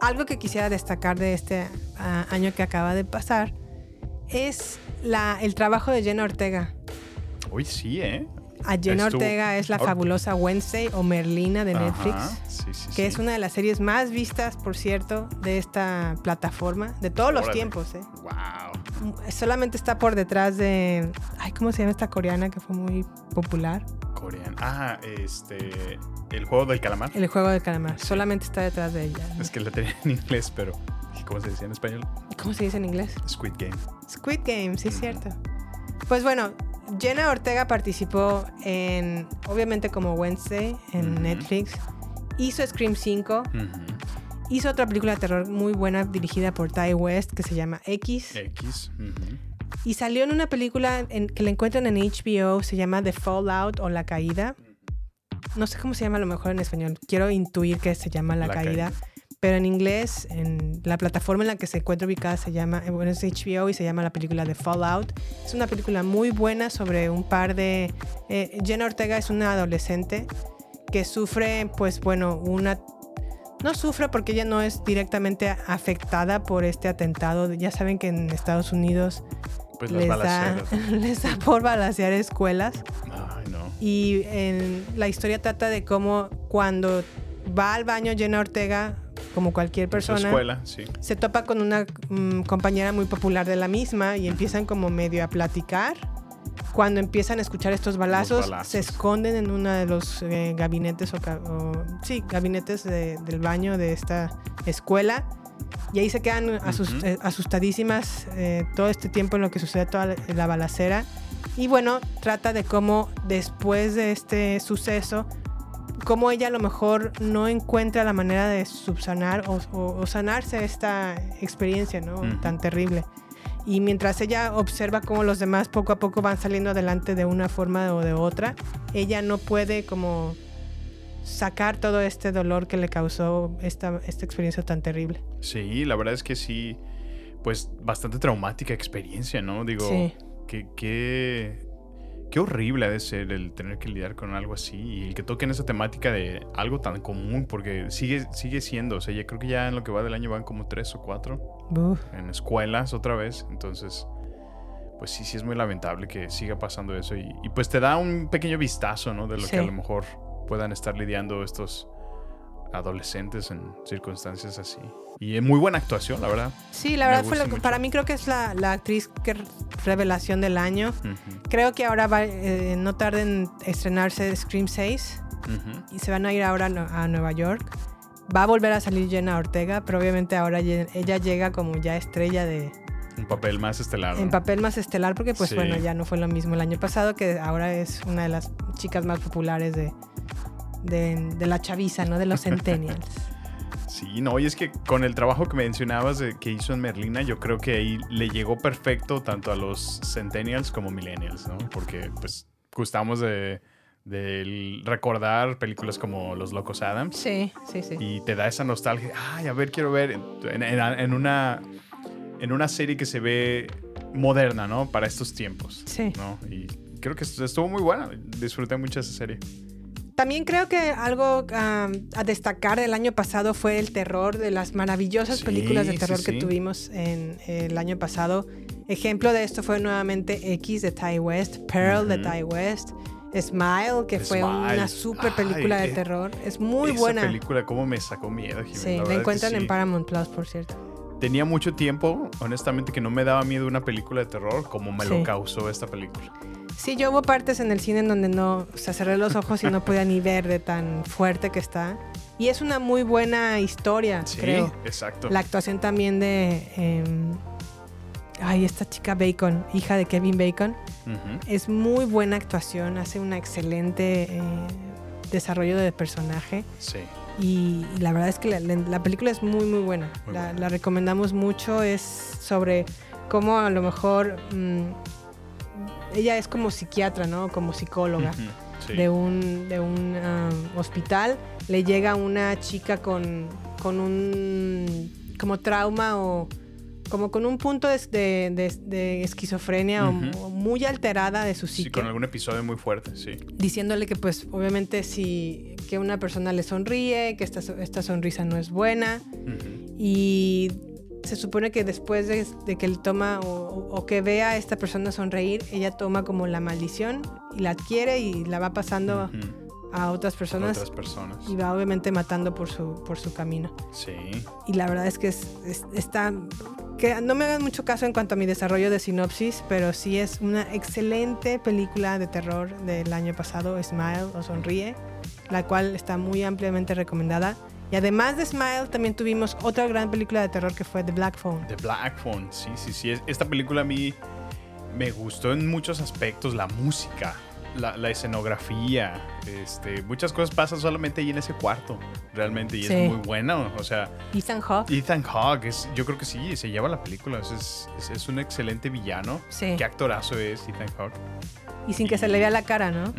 Algo que quisiera destacar de este ah, año que acaba de pasar es la, el trabajo de Jenna Ortega. Uy, sí, ¿eh? A Jenna Ortega es la fabulosa Wednesday o Merlina de Netflix, Ajá, Sí, sí, que sí. es una de las series más vistas, por cierto, de esta plataforma, de todos los Órale. tiempos. ¿eh? Wow. Solamente está por detrás de... Ay, ¿cómo se llama esta coreana que fue muy popular? Coreano. Ah, este. El juego del calamar. El juego de calamar. Solamente está detrás de ella. Es que la tenía en inglés, pero. ¿Cómo se decía en español? ¿Cómo se dice en inglés? Squid Game. Squid Game, sí, es cierto. Pues bueno, Jenna Ortega participó en, obviamente como Wednesday en. Netflix. Hizo Scream 5. Ujú. Hizo otra película de terror muy buena dirigida por Ty West que se llama X. X. Y salió en una película en- que la encuentran en HBO, se llama The Fallout o La Caída. No sé cómo se llama a lo mejor en español. Quiero intuir que se llama La, La Caída. Caída. Pero en inglés, en la plataforma en la que se encuentra ubicada se llama, eh, bueno, es HBO y se llama la película The Fallout. Es una película muy buena sobre un par de... eh, Jenna Ortega es una adolescente que sufre, pues bueno, una... No sufre porque ella no es directamente afectada por este atentado. Ya saben que en Estados Unidos Pues les, da, les da por balasear escuelas. Ay, no. Y en la historia trata de cómo cuando va al baño Jenna Ortega, como cualquier persona, escuela, sí. se topa con una mm, compañera muy popular de la misma y empiezan como medio a platicar. Cuando empiezan a escuchar estos balazos, balazos. se esconden en uno de los eh, gabinetes o, o- sí, gabinetes de- del baño de esta escuela. Y ahí se quedan eh, asustadísimas eh, todo este tiempo en lo que sucede toda la, la balacera. Y bueno, trata de cómo después de este suceso, cómo ella a lo mejor no encuentra la manera de subsanar o, o- o sanarse esta experiencia ¿no? Tan terrible. Y mientras ella observa cómo los demás poco a poco van saliendo adelante de una forma o de otra, ella no puede como sacar todo este dolor que le causó esta, esta experiencia tan terrible. Sí, la verdad es que sí. Pues bastante traumática experiencia, ¿no? Digo, Sí. que, qué, qué horrible ha de ser el tener que lidiar con algo así y el que toquen esa temática de algo tan común, porque sigue, sigue siendo, o sea, ya creo que ya en lo que va del año van como tres o cuatro Uf. en escuelas otra vez, entonces, pues sí, sí es muy lamentable que siga pasando eso y, y pues te da un pequeño vistazo, ¿no? De lo Sí. que a lo mejor puedan estar lidiando estos adolescentes en circunstancias así. Y muy buena actuación, la verdad. Sí, la verdad fue gusta lo que, mucho. para mí creo que es la, la actriz que revelación del año. Ujú, Creo que ahora va, eh, no tarda en estrenarse Scream 6 ujú. y se van a ir ahora a, Nue- a Nueva York. Va a volver a salir Jenna Ortega, pero obviamente ahora ella llega como ya estrella de Un papel más estelar. ¿no? en papel más estelar porque pues Sí. bueno, ya no fue lo mismo el año pasado que ahora es una de las chicas más populares de de, de la chaviza, ¿no? De los centennials. Sí, no, y es que con el trabajo que mencionabas de- que hizo en Merlina, yo creo que ahí le llegó perfecto tanto a los centennials como millennials, ¿no? Porque pues gustamos de, de recordar películas como Los Locos Adams Sí, sí, sí. y te da esa nostalgia. Ay, a ver, quiero ver en, en- en una, en una serie que se ve moderna, ¿no? Para estos tiempos. Sí. ¿no? Y creo que estuvo muy buena. Disfruté mucho esa serie. También creo que algo um, a destacar del año pasado fue el terror de las maravillosas Sí, películas de sí, terror que tuvimos en el año pasado. Ejemplo de esto fue nuevamente X de Ty West, Pearl de. Ty West, Smile, que fue una super película Ay, de terror. Es muy Esa buena. película, cómo me sacó miedo, Jimena, Sí, la encuentran en. Paramount Plus, por cierto. Tenía mucho tiempo, honestamente, que no me daba miedo una película de terror como me Sí. lo causó esta película. Sí, yo hubo partes en el cine en donde no, o sea, cerré los ojos y no podía ni ver de tan fuerte que está. Y es una muy buena historia, Sí, creo. exacto. La actuación también de. em, ay, esta chica Bacon, hija de Kevin Bacon. Es muy buena actuación, hace un excelente eh, desarrollo de personaje. Sí. Y, y la verdad es que la, la- la película es muy, muy buena. Muy la, buena. la recomendamos mucho. Es sobre cómo a lo mejor mm, ella es como psiquiatra, ¿no? Como psicóloga. Sí. de un, de un um, hospital. Le llega una chica con, con un como trauma o como con un punto de, de- de- de esquizofrenia o muy alterada de su Sí, psique con algún episodio muy fuerte, sí. diciéndole que pues obviamente si que una persona le sonríe, que esta, esta sonrisa no es buena y se supone que después de, de que él toma o, que vea a esta persona sonreír, ella toma como la maldición y la adquiere y la va pasando a otras personas Otras personas. y va obviamente matando por su, por su camino. Sí. Y la verdad es que es, es- está... Que no me hagan mucho caso en cuanto a mi desarrollo de sinopsis, pero sí es una excelente película de terror del año pasado, Smile o Sonríe, la cual está muy ampliamente recomendada. Y además de Smile, también tuvimos otra gran película de terror que fue The Black Phone. The Black Phone, sí, sí, sí. Es- Esta película a mí me gustó en muchos aspectos. La música, la, la escenografía, este, muchas cosas pasan solamente ahí en ese cuarto, realmente. Y Sí. es muy buena. O sea, Ethan Hawke. Ethan Hawke, es, yo creo que sí, se lleva la película. Es, es, es un excelente villano. Sí. Qué actorazo es Ethan Hawke. Y sin que se le vea la cara, ¿no?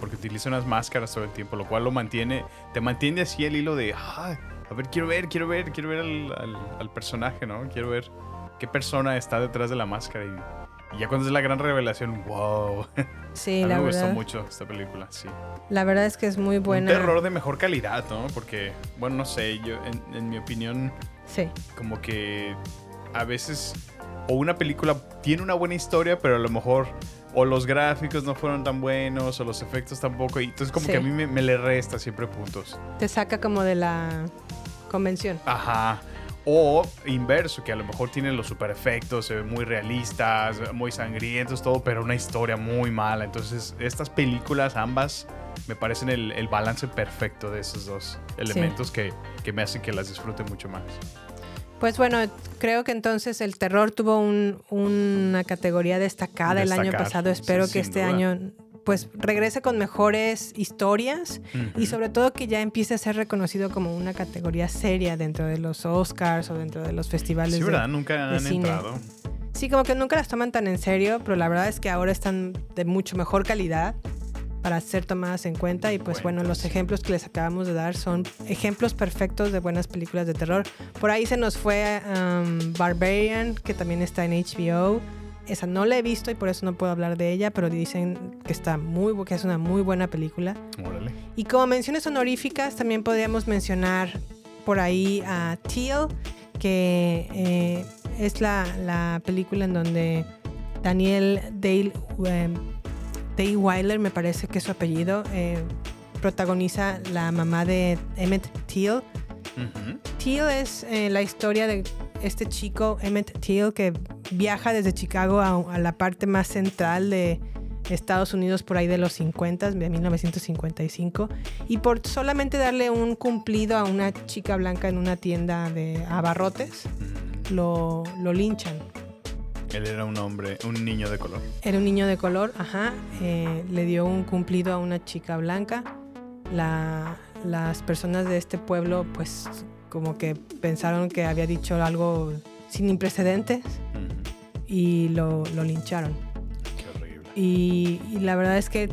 Porque utiliza unas máscaras todo el tiempo, lo cual lo mantiene, te mantiene así el hilo de, "Ah, a ver, quiero ver, quiero ver, quiero ver al, al- al personaje, ¿no? Quiero ver qué persona está detrás de la máscara. Y, y ya cuando es la gran revelación, wow. Sí, a mí la me gustó mucho esta película, sí. La verdad es que es muy buena. Un terror de mejor calidad, ¿no? Porque, bueno, no sé, yo, en, en mi opinión, Sí. como que a veces o una película tiene una buena historia, pero a lo mejor o los gráficos no fueron tan buenos o los efectos tampoco. Y entonces como Sí. que a mí me, me le resta siempre puntos. Te saca como de la convención. Ajá. O inverso, que a lo mejor tienen los super efectos, se ven muy realistas, muy sangrientos, todo, pero una historia muy mala. Entonces, estas películas, ambas, me parecen el, el balance perfecto de esos dos elementos que, que me hacen que las disfrute mucho más. Pues bueno, creo que entonces el terror tuvo un- una categoría destacada el año pasado. Espero que este duda. año pues regrese con mejores historias y sobre todo que ya empiece a ser reconocido como una categoría seria dentro de los Oscars o dentro de los festivales. Sí, de-. Nunca de han cine. entrado. Sí, como que nunca las toman tan en serio, pero la verdad es que ahora están de mucho mejor calidad para ser tomadas en cuenta y pues bueno, los ejemplos que les acabamos de dar son ejemplos perfectos de buenas películas de terror. Por ahí se nos fue um, Barbarian, que también está en HBO. Esa no la he visto y por eso no puedo hablar de ella, pero dicen que está muy que es una muy buena película. Órale. Y como menciones honoríficas, también podríamos mencionar por ahí a Teal, que eh, es la, la película en donde Daniel Dale, em, Day Weiler, me parece que es su apellido, eh, protagoniza la mamá de Emmett Till. Ujú. Till es eh, la historia de este chico, Emmett Till, que viaja desde Chicago a, a la parte más central de Estados Unidos por ahí de los 50, de 1955, y por solamente darle un cumplido a una chica blanca en una tienda de abarrotes, lo, lo linchan. Él era un hombre, un niño de color. Era un niño de color, ajá. eh, le dio un cumplido a una chica blanca. La- las personas de este pueblo, pues, como que pensaron que había dicho algo sin precedentes Ujú. y lo, lo lincharon. Qué horrible. Y, y la verdad es que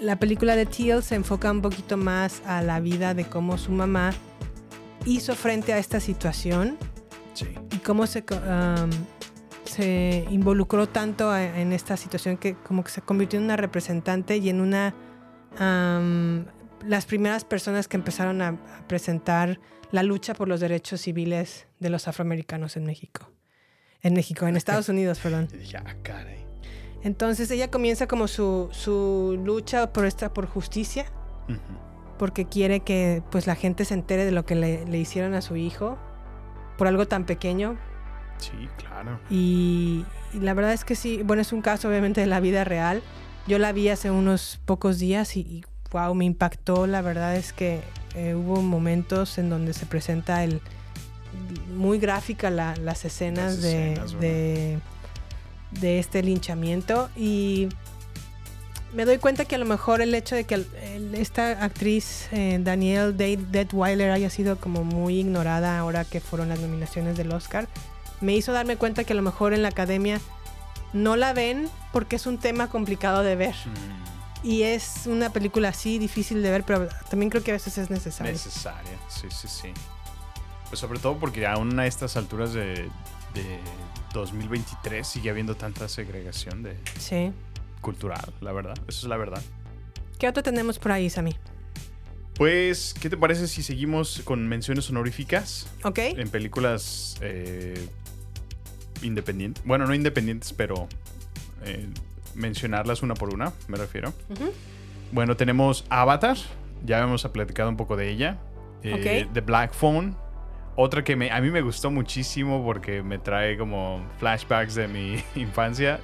la película de Teal se enfoca un poquito más a la vida de cómo su mamá hizo frente a esta situación Sí. y cómo se, um, se involucró tanto en esta situación que como que se convirtió en una representante y en una um, las primeras personas que empezaron a, a presentar la lucha por los derechos civiles de los afroamericanos en México. En México, en Estados Unidos, perdón. Y dije, ah, caray. Entonces ella comienza como su, su lucha por esta por justicia, porque quiere que pues la gente se entere de lo que le, le hicieron a su hijo por algo tan pequeño, Sí, claro. Y, y la verdad es que sí, bueno, es un caso obviamente de la vida real. Yo la vi hace unos pocos días y, y, wow, me impactó. La verdad es que eh, hubo momentos en donde se presenta el muy gráfica la- las escenas, Las de, de, de este linchamiento y me doy cuenta que a lo mejor el hecho de que el- el- esta actriz eh, Danielle Day Detweiler haya sido como muy ignorada ahora que fueron las nominaciones del Oscar, me hizo darme cuenta que a lo mejor en la academia no la ven porque es un tema complicado de ver. Y es una película así difícil de ver, pero también creo que a veces es necesario. Necesaria, sí, sí, sí. Pues sobre todo porque aún a estas alturas de, de 2023 sigue habiendo tanta segregación de sí. cultural, la verdad. Eso es la verdad. ¿Qué otro tenemos por ahí, Sammy? Pues, ¿qué te parece si seguimos con menciones honoríficas ¿Ok? en películas eh, independientes? Bueno, no independientes, pero eh, mencionarlas una por una, me refiero. Bueno, tenemos Avatar, ya hemos platicado un poco de ella. Eh. The Black Phone, otra que me, a mí me gustó muchísimo porque me trae como flashbacks de mi infancia.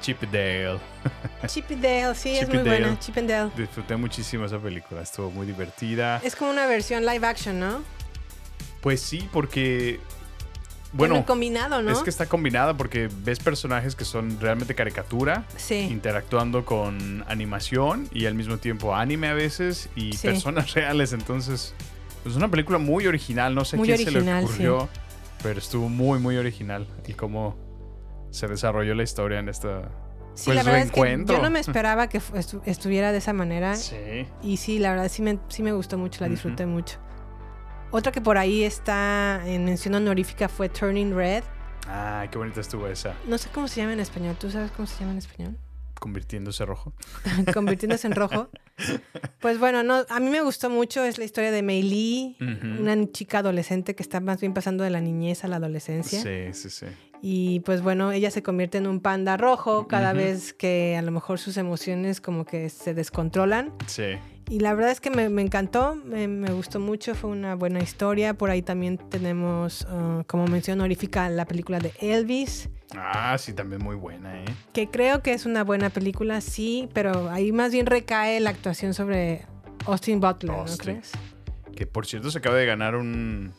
Chip Dale. Chip Dale, sí, es muy Dale. buena. Chip and Dale. Disfruté muchísimo esa película, estuvo muy divertida. Es como una versión live action, ¿no? Pues sí, porque... Bueno, Bueno, combinado, ¿no? es que está combinada porque ves personajes que son realmente caricatura, Sí. interactuando con animación y al mismo tiempo anime a veces y Sí. personas reales. Entonces, es una película muy original. No sé Muy quién se le original, ocurrió, pero estuvo muy, muy original. Y cómo se desarrolló la historia en esta. Sí, pues, la verdad es que reencuentro. yo no me esperaba que estu- estuviera de esa manera. Sí. Y sí, la verdad sí me, sí me gustó mucho, la disfruté mucho. Otra que por ahí está en mención honorífica fue Turning Red. Ah, qué bonita estuvo esa. No sé cómo se llama en español. ¿Tú sabes cómo se llama en español? Convirtiéndose rojo. Convirtiéndose en rojo. Pues bueno, no, a mí me gustó mucho. Es la historia de Mei Lee, una chica adolescente que está más bien pasando de la niñez a la adolescencia. Sí, sí, sí. Y pues bueno, ella se convierte en un panda rojo cada vez que a lo mejor sus emociones como que se descontrolan. Sí. Y la verdad es que me, me encantó, me, me gustó mucho, fue una buena historia. Por ahí también tenemos, uh, como mención honorífica, la película de Elvis, Ah, sí, también muy buena, ¿eh? que creo que es una buena película, sí, pero ahí más bien recae la actuación sobre Austin Butler, ¿no Austin. crees? Que por cierto se acaba de ganar un,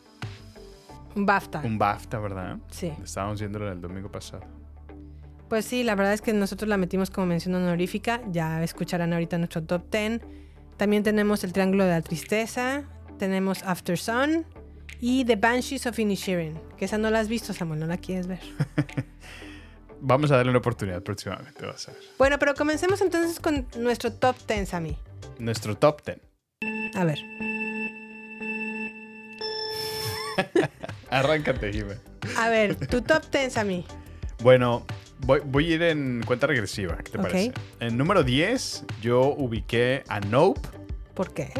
Un BAFTA. un BAFTA, ¿verdad? Sí. Estábamos viéndolo el domingo pasado. Pues sí, la verdad es que nosotros la metimos como mención honorífica. Ya escucharán ahorita nuestro top 10. También tenemos El Triángulo de la Tristeza. Tenemos After Sun. Y The Banshees of Inisherin. Que esa no la has visto, Samuel, no la quieres ver. Vamos a darle una oportunidad próximamente, vas a ver. Bueno, pero comencemos entonces con nuestro top 10, Sammy. Nuestro top 10. A ver. Arráncate, Jimé. A ver, tu top 10, Sammy. Bueno, voy, voy a ir en cuenta regresiva. ¿Qué te parece? En número 10, yo ubiqué a Nope. ¿Por qué?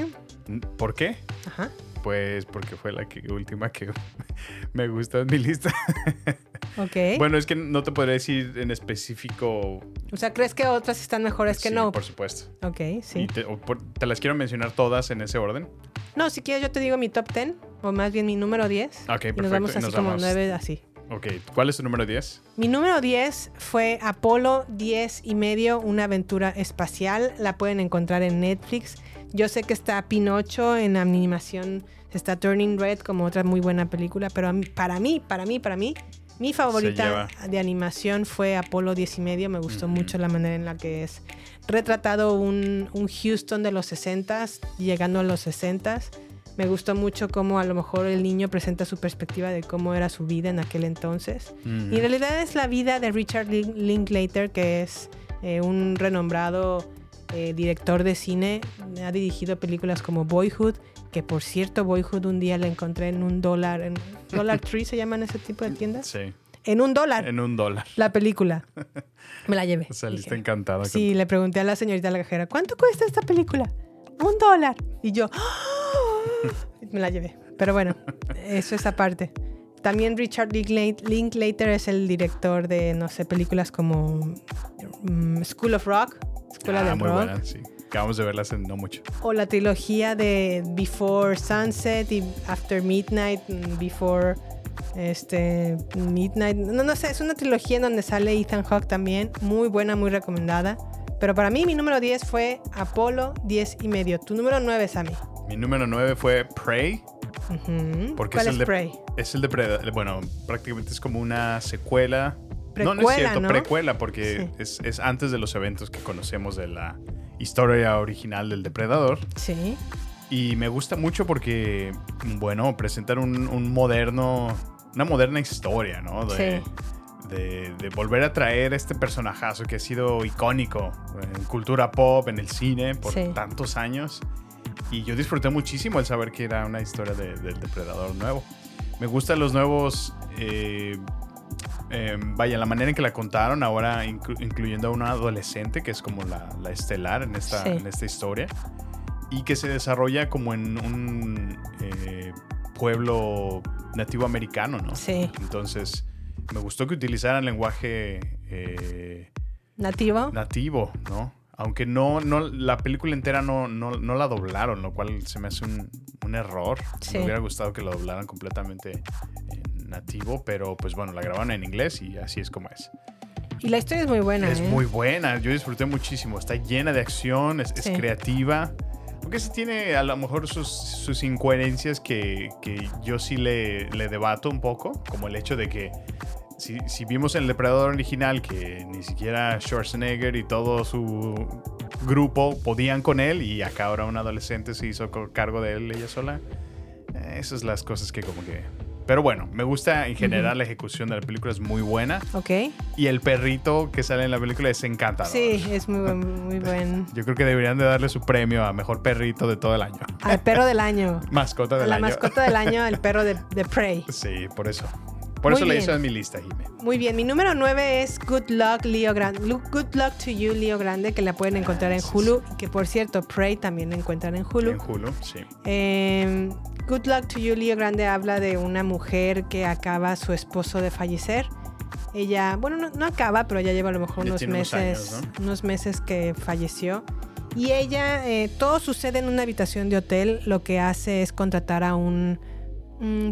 ¿Por qué? Ajá. Pues porque fue la que- última que me gustó en mi lista. Ok. Bueno, es que no te podría decir en específico. o sea, ¿crees que otras están mejores que sí, no? Por supuesto. Ok, sí. Y te, o por- te las quiero mencionar todas en ese orden. No, si quieres yo te digo mi top 10. O más bien mi número 10. Ok, Y perfecto. nos vamos así nos como vamos- 9, así. Ok, ¿cuál es tu número 10? Mi número 10 fue Apolo 10 y medio, una aventura espacial. La pueden encontrar en Netflix. Yo sé que está Pinocho en animación, está Turning Red como otra muy buena película, pero para mí, para mí, para mí, mi favorita de animación fue Apolo 10 y medio. Me gustó Ujú. mucho la manera en la que es retratado un, un Houston de los 60s, llegando a los 60s. Me gustó mucho cómo a lo mejor el niño presenta su perspectiva de cómo era su vida en aquel entonces. Y en realidad es la vida de Richard Lin- Linklater, que es eh, un renombrado eh, director de cine. Ha dirigido películas como Boyhood, que por cierto, Boyhood un día la encontré en un dólar. En Dollar Tree se llaman ese tipo de tiendas. Sí, En un dólar, en un dólar. la película. Me la llevé. Saliste Dije, encantada. con- Sí, le pregunté a la señorita la cajera, ¿cuánto cuesta esta película? Un dólar. Y yo, ¡Ah! me la llevé. Pero bueno, eso es aparte. También Richard Linkla- Linklater es el director de, no sé, películas como mm, School of Rock, Escuela Ah, del muy Rock, buena, sí. Acabamos de verlas en no mucho. o la trilogía de Before Sunset y After Midnight, mm, Before este Midnight. No, no sé, es una trilogía en donde sale Ethan Hawke también, muy buena, muy recomendada. Pero para mí mi número 10 fue Apolo 10 y medio. Tu número 9, Sammy. Mi número 9 fue Prey. Porque ¿Cuál es el de- Prey? Es el de Preda- Bueno, prácticamente es como una secuela precuela, no, no es cierto, ¿no? precuela, porque Sí. es, es antes de los eventos que conocemos de la historia original del depredador. Sí, Y me gusta mucho porque, bueno, presentan un, un moderno, una moderna historia, ¿no? De, de, de volver a traer este personajazo que ha sido icónico en cultura pop, en el cine, por Sí. tantos años. Y yo disfruté muchísimo el saber que era una historia de- del depredador nuevo. Me gustan los nuevos... eh, eh, vaya, la manera en que la contaron, ahora inclu- incluyendo a una adolescente que es como la, la estelar en esta, Sí. en esta historia y que se desarrolla como en un eh, pueblo nativo americano, ¿no? Sí. Entonces, me gustó que utilizaran lenguaje eh, nativo. nativo, ¿no? Aunque no, no, la película entera no, no, no la doblaron, lo cual se me hace un, un error. Sí. Me hubiera gustado que la doblaran completamente en nativo, pero pues bueno, la grabaron en inglés y así es como es. Y la historia es muy buena. Es ¿eh? muy buena, yo disfruté muchísimo. Está llena de acción, es, creativa. Aunque sí tiene a lo mejor sus, sus incoherencias que, que yo sí le, le debato un poco, como el hecho de que si, si vimos el Depredador original que ni siquiera Schwarzenegger y todo su grupo podían con él y acá ahora un adolescente se hizo cargo de él ella sola, eh, esas son las cosas que como que... Pero bueno, me gusta en general la ejecución de la película, es muy buena. Ok. Y el perrito que sale en la película es encantador. Sí, es muy buen. Muy buen. Yo creo que deberían de darle su premio a mejor perrito de todo el año. Al perro del año. Mascota del la año. mascota del año, el perro de, de Prey. Sí, por eso. Por Muy eso le bien. hizo en mi lista, Jimé. Muy bien, mi número 9 es Good Luck Leo Grande. Good Luck to You Leo Grande, que la pueden encontrar en Hulu. Y que por cierto, Prey también la encuentran en Hulu. En Hulu, sí. Eh, Good Luck to You, Leo Grande habla de una mujer que acaba su esposo de fallecer. Ella, bueno, no, no acaba, pero ya lleva a lo mejor unos meses, unos meses que falleció. Y ella, eh, todo sucede en una habitación de hotel. Lo que hace es contratar a un,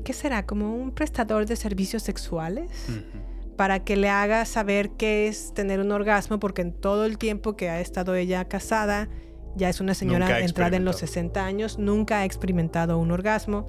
¿qué será? Como un prestador de servicios sexuales para que le haga saber qué es tener un orgasmo, porque en todo el tiempo que ha estado ella casada, ya es una señora entrada en los experimentado. 60 años, nunca ha experimentado un orgasmo,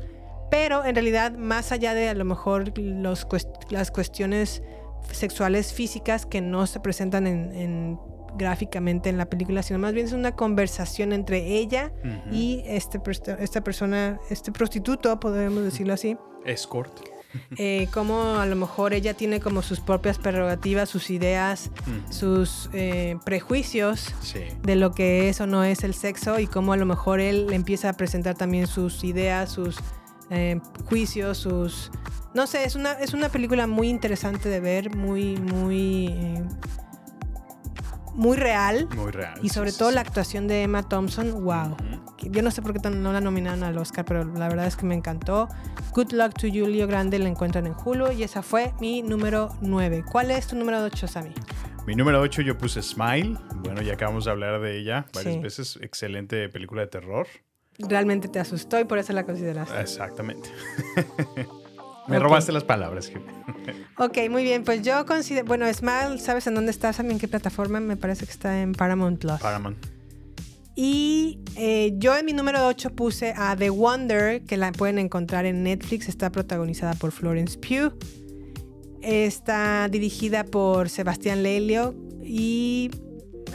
pero en realidad, más allá de a lo mejor los cuest- las cuestiones sexuales físicas que no se presentan en, en- gráficamente en la película, sino más bien es una conversación entre ella y este, esta persona, este prostituto, podemos decirlo así, Escort. eh, cómo a lo mejor ella tiene como sus propias prerrogativas, sus ideas, sus eh, prejuicios Sí. de lo que es o no es el sexo y cómo a lo mejor él le empieza a presentar también sus ideas, sus eh, juicios, sus... No sé, es una, es una película muy interesante de ver, muy, muy... muy real. Muy real. Y sobre sí, todo sí. la actuación de Emma Thompson, wow. Yo no sé por qué no la nominaron al Oscar, pero la verdad es que me encantó. Good Luck to You, Leo Grande, la encuentran en Hulu y esa fue mi número 9. ¿Cuál es tu número 8, Sammy? Mi número 8 yo puse Smile. Bueno, ya acabamos de hablar de ella varias Sí. veces. Excelente película de terror. Realmente te asustó y por eso la consideraste. Exactamente. Me robaste las palabras. Ok, muy bien. Pues yo considero. Bueno, Smile, ¿sabes en dónde está? ¿Saben en qué plataforma? Me parece que está en Paramount Plus. Paramount. Y eh, yo en mi número 8 puse a The Wonder, que la pueden encontrar en Netflix. Está protagonizada por Florence Pugh. Está dirigida por Sebastián Lelio. Y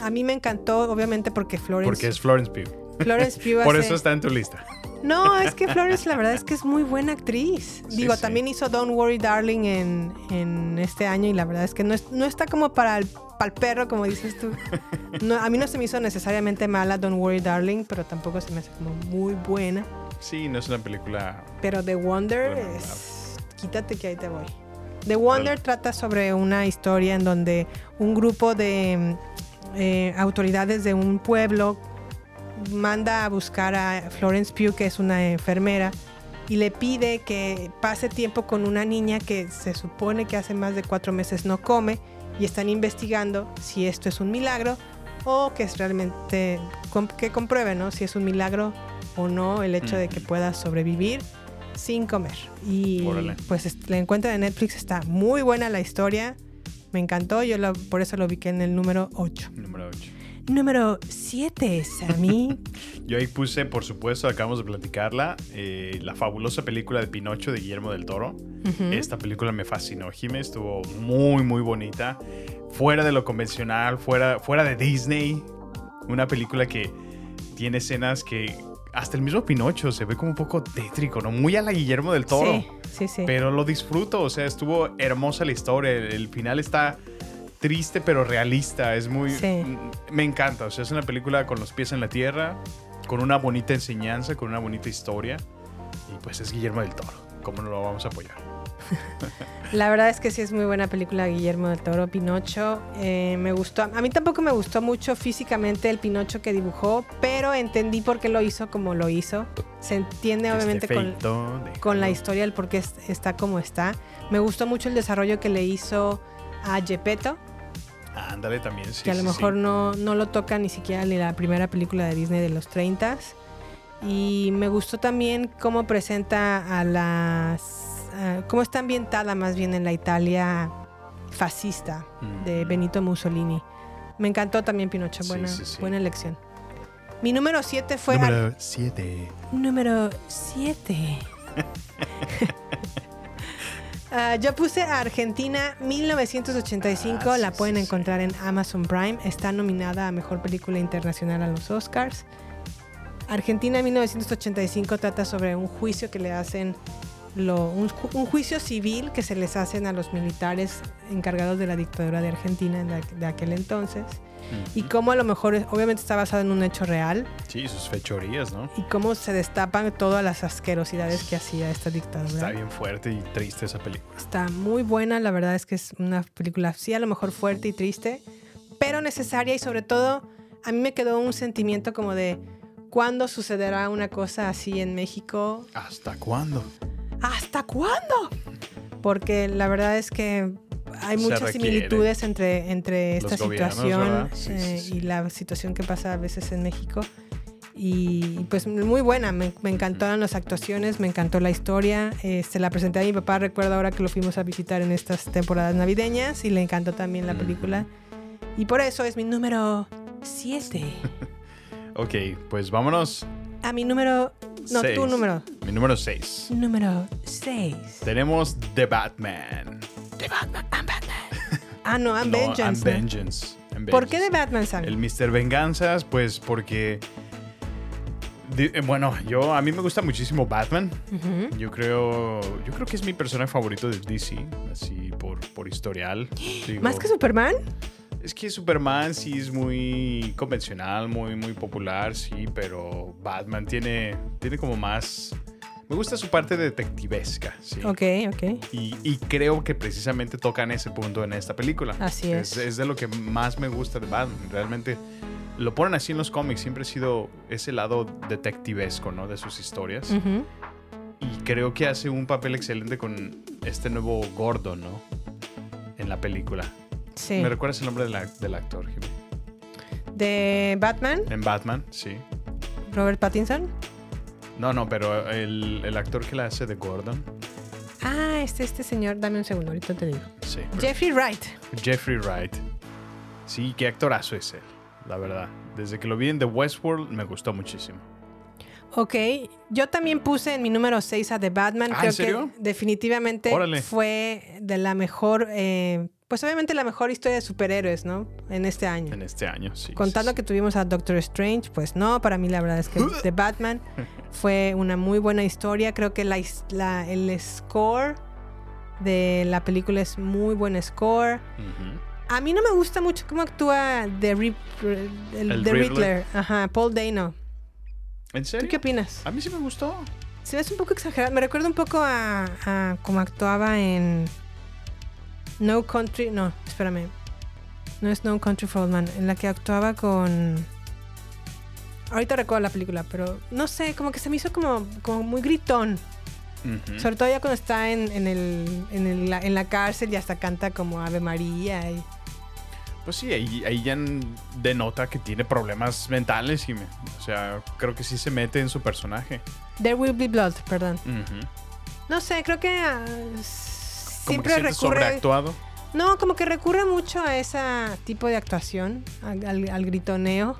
a mí me encantó, obviamente, porque Florence, Porque es Florence Pugh. Florence Pugh Por hace- eso está en tu lista. No, es que Florence la verdad es que es muy buena actriz. Sí, Digo, sí. también hizo Don't Worry Darling en, en este año y la verdad es que no, es- no está como para el, para el perro, como dices tú. No, a mí no se me hizo necesariamente mala Don't Worry Darling, pero tampoco se me hace como muy buena. Sí, no es una película. Pero The Wonder es... Quítate que ahí te voy. The Wonder trata sobre una historia en donde un grupo de eh, autoridades de un pueblo manda a buscar a Florence Pugh, que es una enfermera, y le pide que pase tiempo con una niña que se supone que hace más de cuatro meses no come y están investigando si esto es un milagro o que es realmente que compruebe, ¿no? Si es un milagro o no el hecho de que pueda sobrevivir sin comer. Y Órale. pues la encuentran en Netflix, está muy buena la historia. Me encantó, yo lo- por eso lo ubiqué en el número 8. Número 8. Número 7, Sammy. Yo ahí puse, por supuesto, acabamos de platicarla, eh, la fabulosa película de Pinocho de Guillermo del Toro. Esta película me fascinó, Jiménez, estuvo muy, muy bonita. Fuera de lo convencional, fuera, fuera de Disney. Una película que tiene escenas que hasta el mismo Pinocho se ve como un poco tétrico, ¿no? Muy a la Guillermo del Toro. Sí, sí, sí. Pero lo disfruto, o sea, estuvo hermosa la historia. El, el final está triste pero realista. Es muy. Sí. Me encanta. O sea, es una película con los pies en la tierra, con una bonita enseñanza, con una bonita historia. Y pues es Guillermo del Toro. ¿Cómo no lo vamos a apoyar? La verdad es que sí es muy buena película Guillermo del Toro, Pinocho. Eh, me gustó. A mí tampoco me gustó mucho físicamente el Pinocho que dibujó, pero entendí por qué lo hizo como lo hizo. Se entiende obviamente Este con, feito de- con la historia el por qué es- está como está. Me gustó mucho el desarrollo que le hizo a Gepetto, Ándale también, sí. que a lo sí, mejor sí. no, no lo toca ni siquiera ni la primera película de Disney de los 30 Y me gustó también cómo presenta a las. a- cómo está ambientada más bien en la Italia fascista de Mm. Benito Mussolini. Me encantó también Pinocho, buena, sí. buena elección. Mi número 7 fue. Número 7. Número 7. Ah, yo puse a Argentina 1985, Ah, la sí, pueden sí, encontrar en Amazon Prime, está nominada a Mejor Película Internacional a los Oscars. Argentina 1985 trata sobre un juicio que le hacen, lo- un, ju- un juicio civil que se les hacen a los militares encargados de la dictadura de Argentina de, aqu- de aquel entonces. Y cómo a lo mejor, obviamente está basado en un hecho real, Sí, sus fechorías, ¿no? y cómo se destapan todas las asquerosidades que hacía esta dictadura. Está bien fuerte y triste esa película. Está muy buena, la verdad es que es una película, sí, a lo mejor fuerte y triste, pero necesaria y sobre todo a mí me quedó un sentimiento como de ¿cuándo sucederá una cosa así en México? ¿Hasta cuándo? ¿Hasta cuándo? Porque la verdad es que hay Se muchas requiere. similitudes entre, entre esta Los situación eh, sí, sí. y la situación que pasa a veces en México. Y pues muy buena, me, me encantaron las actuaciones, me encantó la historia. Eh, se la presenté a mi papá, recuerdo ahora que lo fuimos a visitar en estas temporadas navideñas y le encantó también la película. Y por eso es mi número 7. Ok, pues vámonos. A mi número... No, Seis. tu número. Mi número 6. Número 6. Tenemos The Batman. Ah, no, I'm No, Vengeance. ¿no? Vengeance. ¿Por qué de Vengeance. Batman, Sammy? El Mr. Venganzas, pues porque. eh, bueno, yo a mí me gusta muchísimo Batman. Yo creo. Yo creo que es mi personaje favorito de DC. Así por, por historial. Digo, ¿Más que Superman? Es que Superman sí es muy convencional, muy, muy popular, sí, pero Batman tiene, tiene como más. Me gusta su parte detectivesca, sí. Ok, ok. Y, y creo que precisamente tocan ese punto en esta película. Así es. es. de lo que más me gusta de Batman. Realmente lo ponen así en los cómics. Siempre ha sido ese lado detectivesco, ¿no? De sus historias. Y creo que hace un papel excelente con este nuevo Gordon, ¿no? En la película. Sí. ¿Me recuerdas el nombre de la- del actor, Jimmy? De Batman, En Batman, sí. Robert Pattinson. No, no, pero el, el actor que la hace de Gordon, Ah, este, este señor, dame un segundo, ahorita te digo. sí. Jeffrey Wright. Jeffrey Wright. Sí, qué actorazo es él, la verdad. Desde que lo vi en The Westworld me gustó muchísimo. Ok, yo también puse en mi número 6 a The Batman. Ah, Creo ¿en serio? que definitivamente Órale. fue de la mejor, eh, pues obviamente la mejor historia de superhéroes, ¿no? En este año. En este año, sí. Contando sí, que tuvimos a Doctor Strange, pues no, para mí la verdad es que The Batman fue una muy buena historia. Creo que la, el score de la película es muy buen score. A mí no me gusta mucho cómo actúa The, Rip- el, El The Riddler. Riddler. Ajá, Paul Dano. ¿En ¿Tú serio? qué opinas? A mí sí me gustó. Se me hace un poco exagerado. Me recuerda un poco a, a cómo actuaba en No Country. No, espérame. No es No Country for Old Men. En la que actuaba con. Ahorita recuerdo la película, pero no sé, como que se me hizo como, como muy gritón. Sobre todo ya cuando está en, en, el, en, el- en la cárcel y hasta canta como Ave María. Y, Pues sí, ahí, ahí ya denota que tiene problemas mentales y me- o sea, creo que sí se mete en su personaje. There Will Be Blood, perdón. No sé, creo que ah, siempre que recurre. sobreactuado. No, como que recurre mucho a ese tipo de actuación, al, gritoneo.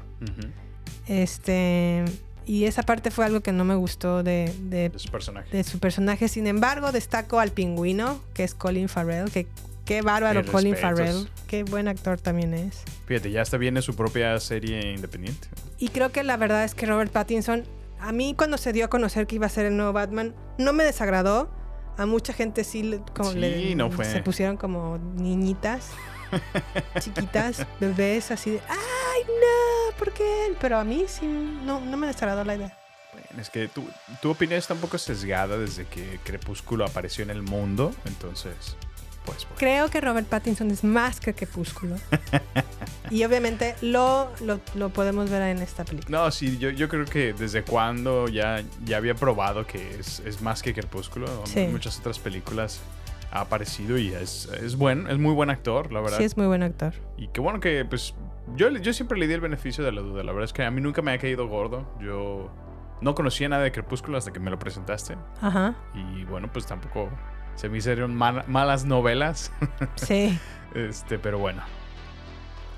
Este. Y esa parte fue algo que no me gustó de, de, De su personaje. de su personaje. Sin embargo, destaco al pingüino, que es Colin Farrell. Que qué bárbaro Mis Colin respetos. Farrell. Qué buen actor también es. Fíjate, ya está viene su propia serie independiente. Y creo que la verdad es que Robert Pattinson, a mí cuando se dio a conocer que iba a ser el nuevo Batman, no me desagradó. A mucha gente sí, como Sí, le- no fue. se pusieron como niñitas, chiquitas, bebés, así de, ¡ay, no! ¿Por qué él? Pero a mí sí, no, no me desagradó la idea. Bueno, es que tu, tu opinión está un poco sesgada desde que Crepúsculo apareció en el mundo. Entonces, pues. Creo que Robert Pattinson es más que Crepúsculo. y obviamente lo, lo, lo podemos ver en esta película. No, sí, yo, yo creo que desde cuando ya, ya había probado que es, es más que Crepúsculo. Sí. En muchas otras películas ha aparecido y es, es buen, es muy buen actor, la verdad. Sí, es muy buen actor. Y qué bueno que, pues, yo, yo siempre le di el beneficio de la duda. La verdad es que a mí nunca me ha caído gordo. Yo no conocía nada de Crepúsculo hasta que me lo presentaste. Ajá, Y bueno, pues tampoco se me hicieron mal- malas novelas. sí. este, pero bueno.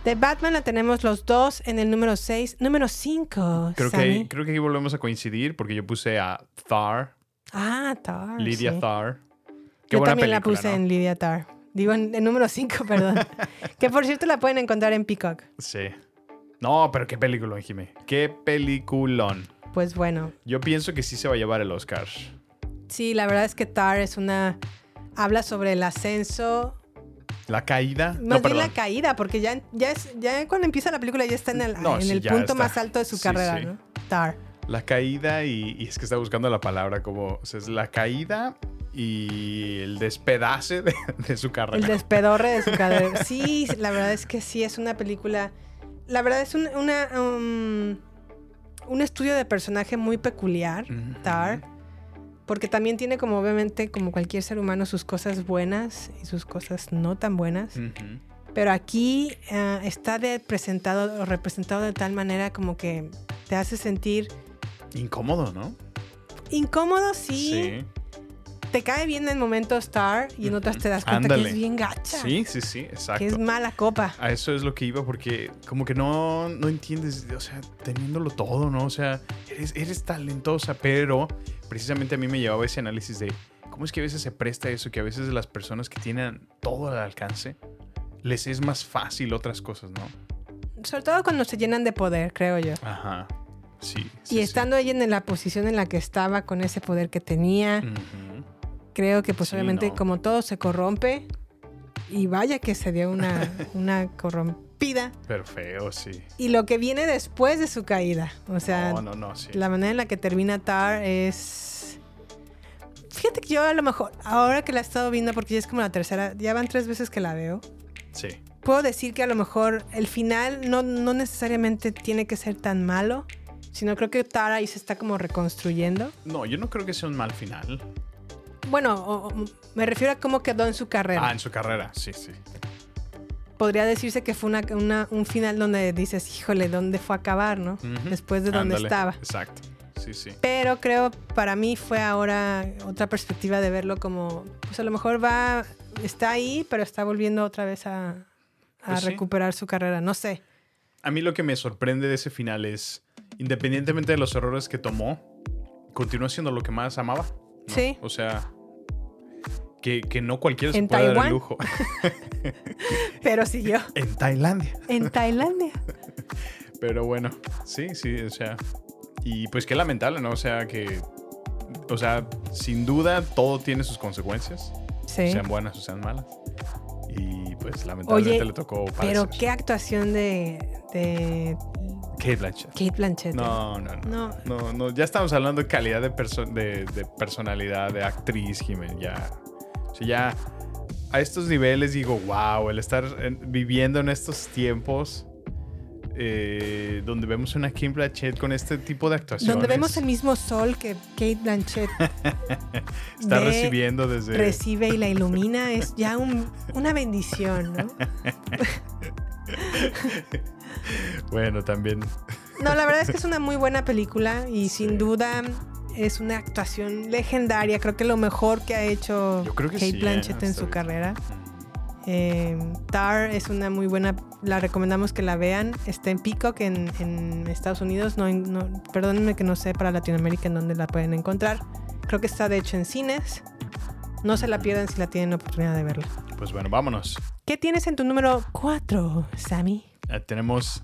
De Batman la tenemos los dos en el número 6. Número 5. Creo que, creo que aquí volvemos a coincidir porque yo puse a Thar, Ah, Tar. Lidia sí. Thar. Qué Yo buena también la puse ¿no? en Lidia Tar. Digo, en, en número 5, perdón. que por cierto la pueden encontrar en Peacock. Sí. No, pero qué película, Jimé. Qué peliculón. Pues bueno, Yo pienso que sí se va a llevar el Oscar. Sí, la verdad es que Tar es una... Habla sobre el ascenso, La caída. más no, bien la caída, porque ya, ya, es, ya cuando empieza la película ya está en el, No, en sí, el ya punto está. más alto de su Sí, carrera, sí. ¿no? Tar. La caída y, y es que está buscando la palabra como... O sea, es la caída y el despedace de, de su carrera. El despedorre de su cadera. Sí, la verdad es que sí, es una película. La verdad es un, una, um, un estudio de personaje muy peculiar. Tar. Porque también tiene como obviamente, como cualquier ser humano, sus cosas buenas y sus cosas no tan buenas. Pero aquí ah, está de presentado o representado de tal manera como que te hace sentir Incómodo, ¿no? incómodo, sí. Te cae bien en momentos Tar y en otras te das cuenta Ándale. que es bien gacha. Sí, sí, sí, exacto. Que es mala copa. A eso es lo que iba, porque como que no, no entiendes, o sea, teniéndolo todo, ¿no? O sea, eres, eres talentosa, pero precisamente a mí me llevaba ese análisis de cómo es que a veces se presta eso, que a veces las personas que tienen todo al alcance, les es más fácil otras cosas, ¿no? Sobre todo cuando se llenan de poder, creo yo. Ajá. Sí. y sí, sí. estando ella en la posición en la que estaba, con ese poder que tenía, Ujú. Creo que pues Sí, obviamente no. como todo se corrompe, y vaya que se dio una, una corrompida. Pero feo, sí. Y lo que viene después de su caída, o sea, No, no, no, sí. la manera en la que termina Tar es... Fíjate que yo a lo mejor, ahora que la he estado viendo, porque ya es como la tercera, ya van tres veces que la veo, Sí. puedo decir que a lo mejor el final no, no necesariamente tiene que ser tan malo, sino creo que Tara ahí se está como reconstruyendo. No, yo no creo que sea un mal final. Bueno, o- o- me refiero a cómo quedó en su carrera. Ah, en su carrera, sí, sí. Podría decirse que fue una, una- un final donde dices, híjole, ¿dónde fue a acabar, no? Después de donde Ándale, estaba. Exacto. Sí, sí. Pero creo, para mí fue ahora otra perspectiva de verlo como, pues a lo mejor va, está ahí, pero está volviendo otra vez a, a Pues sí. recuperar su carrera. No sé. A mí lo que me sorprende de ese final es, independientemente de los errores que tomó, continúa siendo lo que más amaba. ¿No? Sí. O sea, que, que no cualquiera se ¿En puede dar Taiwán? el lujo. Pero siguió. en Tailandia. En Tailandia. Pero bueno, sí, sí, o sea. Y pues qué lamentable, ¿no? O sea, que. O sea, sin duda todo tiene sus consecuencias, Sí. sean buenas o sean malas. Y pues lamentablemente Oye, le tocó Pero padecer. qué actuación de, de Kate Blanchett. Kate Blanchett. No, no, no, No. no. No, ya estamos hablando de calidad de, perso- de, de personalidad, de actriz, Jiménez. Ya. O sea, ya a estos niveles digo, wow, el estar en- viviendo en estos tiempos eh, donde vemos una Kim Blanchett con este tipo de actuaciones. Donde vemos el mismo sol que Kate Blanchett Está recibiendo desde. recibe y la ilumina es ya un- una bendición, ¿no? Bueno, también. No, la verdad es que es una muy buena película y Sí. sin duda es una actuación legendaria. Creo que lo mejor que ha hecho Yo creo que Kate sí, ¿eh? Blanchett en su carrera. Eh, Tar es una muy buena, la recomendamos que la vean. Está en Peacock en, en Estados Unidos. No- perdónenme que no sé para Latinoamérica en dónde la pueden encontrar. Creo que está de hecho en cines. No se la pierdan si la tienen oportunidad de verla. Pues bueno, vámonos. ¿Qué tienes en tu número 4, Sammy? Eh, tenemos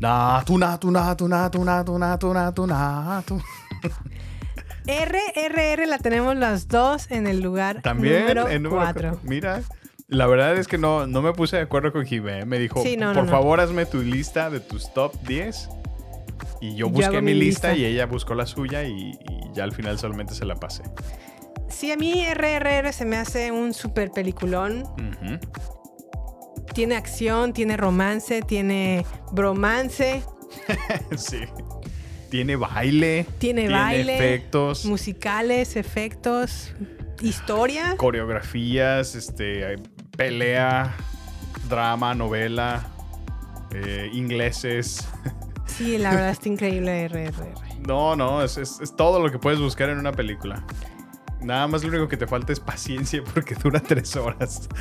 Natu, natu, natu, natu, natu, natu, natu, natu. RRR la tenemos las dos en el lugar También número en número 4. cu- Mira, la verdad es que no, no me puse de acuerdo con Jimé. Me dijo, Sí, no, no, por no. favor, hazme tu lista de tus top 10. Y yo busqué mi lista, lista. y ella buscó la suya y, y ya al final solamente se la pasé. Sí, a mí RRR se me hace un super peliculón. Ujú. Tiene acción, tiene romance, tiene bromance, sí. Tiene baile. tiene, baile, efectos. musicales, efectos, historia. coreografías, este, pelea, drama, novela, eh, ingleses. Sí, la verdad está increíble RRR. No, no, es, es- es todo lo que puedes buscar en una película. Nada más lo único que te falta es paciencia porque dura tres horas.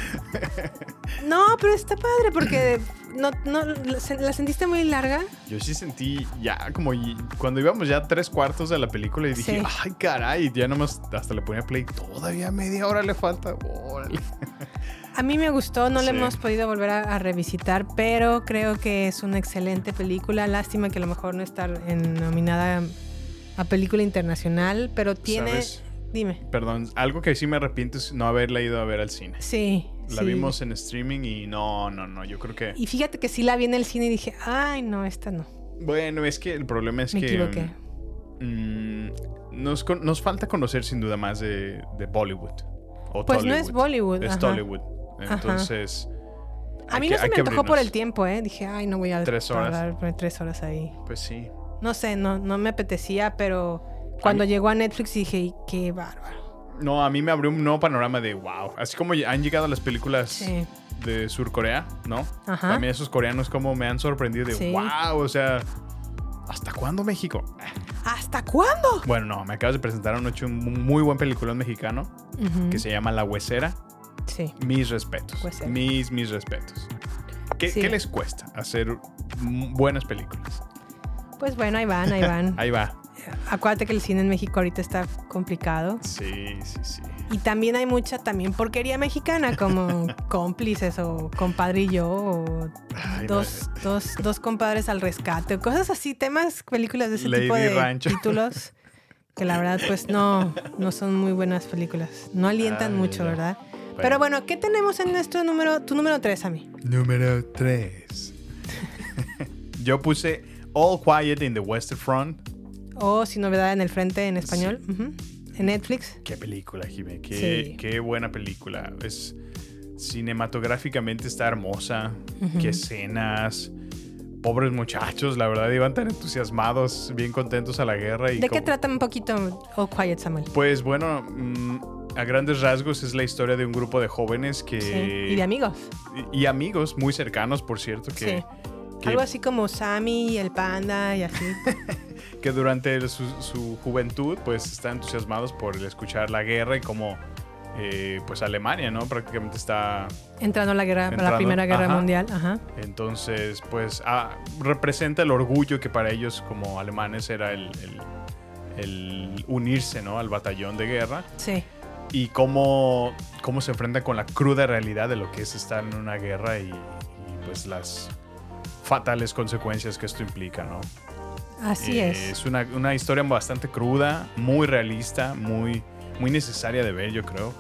No, pero está padre porque no, no, la se- la sentiste muy larga. Yo sí sentí ya como cuando íbamos ya tres cuartos de la película y dije, Sí. ay caray, ya nomás hasta le ponía play, todavía media hora le falta. Órale. A mí me gustó, no la Sí. hemos podido volver a, a revisitar, pero creo que es una excelente película. Lástima que a lo mejor no está en- nominada a película internacional, pero tiene... ¿Sabes? Dime. Perdón, algo que sí me arrepiento es no haberla ido a ver al cine. Sí. La sí. vimos en streaming y no, no, no, yo creo que... Y fíjate que sí la vi en el cine y dije, ay, no, esta no. Bueno, es que el problema es Me que... equivoqué. mm, nos, con- nos falta conocer sin duda más de, de Bollywood. o Pues no es. Bollywood. Es ajá. Tollywood. Entonces... A mí que- no se me antojó por el tiempo, ¿eh? Dije, ay, no voy a Tres horas. tardar tres horas ahí. Pues sí. No sé, no, no me apetecía, pero cuando mí- llegó a Netflix dije, qué bárbaro. No, a mí me abrió un nuevo panorama de wow. Así como han llegado las películas Sí. de Surcorea, ¿no? Ajá. También esos coreanos como me han sorprendido de Sí. wow, o sea, ¿hasta cuándo México? ¿Hasta cuándo? Bueno, no, me acabas de presentar anoche un muy buen peliculón mexicano que se llama La Huesera. Sí. Mis respetos. Huesera. Mis, mis respetos. ¿Qué, Sí. qué les cuesta hacer buenas películas? Pues bueno, ahí van, ahí van. Ahí va. Acuérdate que el cine en México ahorita está complicado. Sí, sí, sí. Y también hay mucha también porquería mexicana, como cómplices o compadre y yo, o Ay, dos, dos, dos compadres al rescate, o cosas así, temas, películas de ese Lady tipo de Rancho. títulos, que la verdad pues no, no son muy buenas películas. No alientan Ay, mucho, ya. ¿verdad? Pero bueno, ¿qué tenemos en nuestro número, tu número 3 a mí? Número 3. Yo puse All Quiet in the Western Front. O Sin Novedad en el Frente en español, en Netflix. Qué película, Jimé. Qué, Sí. qué buena película. Es cinematográficamente está hermosa. Qué escenas. Pobres muchachos, la verdad, iban tan entusiasmados, bien contentos a la guerra. Y ¿De qué trata un poquito All Quiet, Samuel? Pues bueno, mm, a grandes rasgos es la historia de un grupo de jóvenes que... Sí, Y de amigos. y- y amigos muy cercanos, por cierto, que, Algo así como Sammy y el panda y así. que durante su, su juventud pues están entusiasmados por el escuchar la guerra y cómo eh, pues Alemania, ¿no? Prácticamente está... Entrando a la guerra, a la Entrando, Primera Guerra ajá. Mundial. Ajá. Entonces, pues ah, representa el orgullo que para ellos como alemanes era el, el- el unirse, ¿no? Al batallón de guerra. Sí. y cómo, cómo se enfrenta con la cruda realidad de lo que es estar en una guerra y, y, pues las fatales consecuencias que esto implica, ¿no? Así Eh, es. Es una, una historia bastante cruda, muy realista, muy, muy necesaria de ver, yo creo,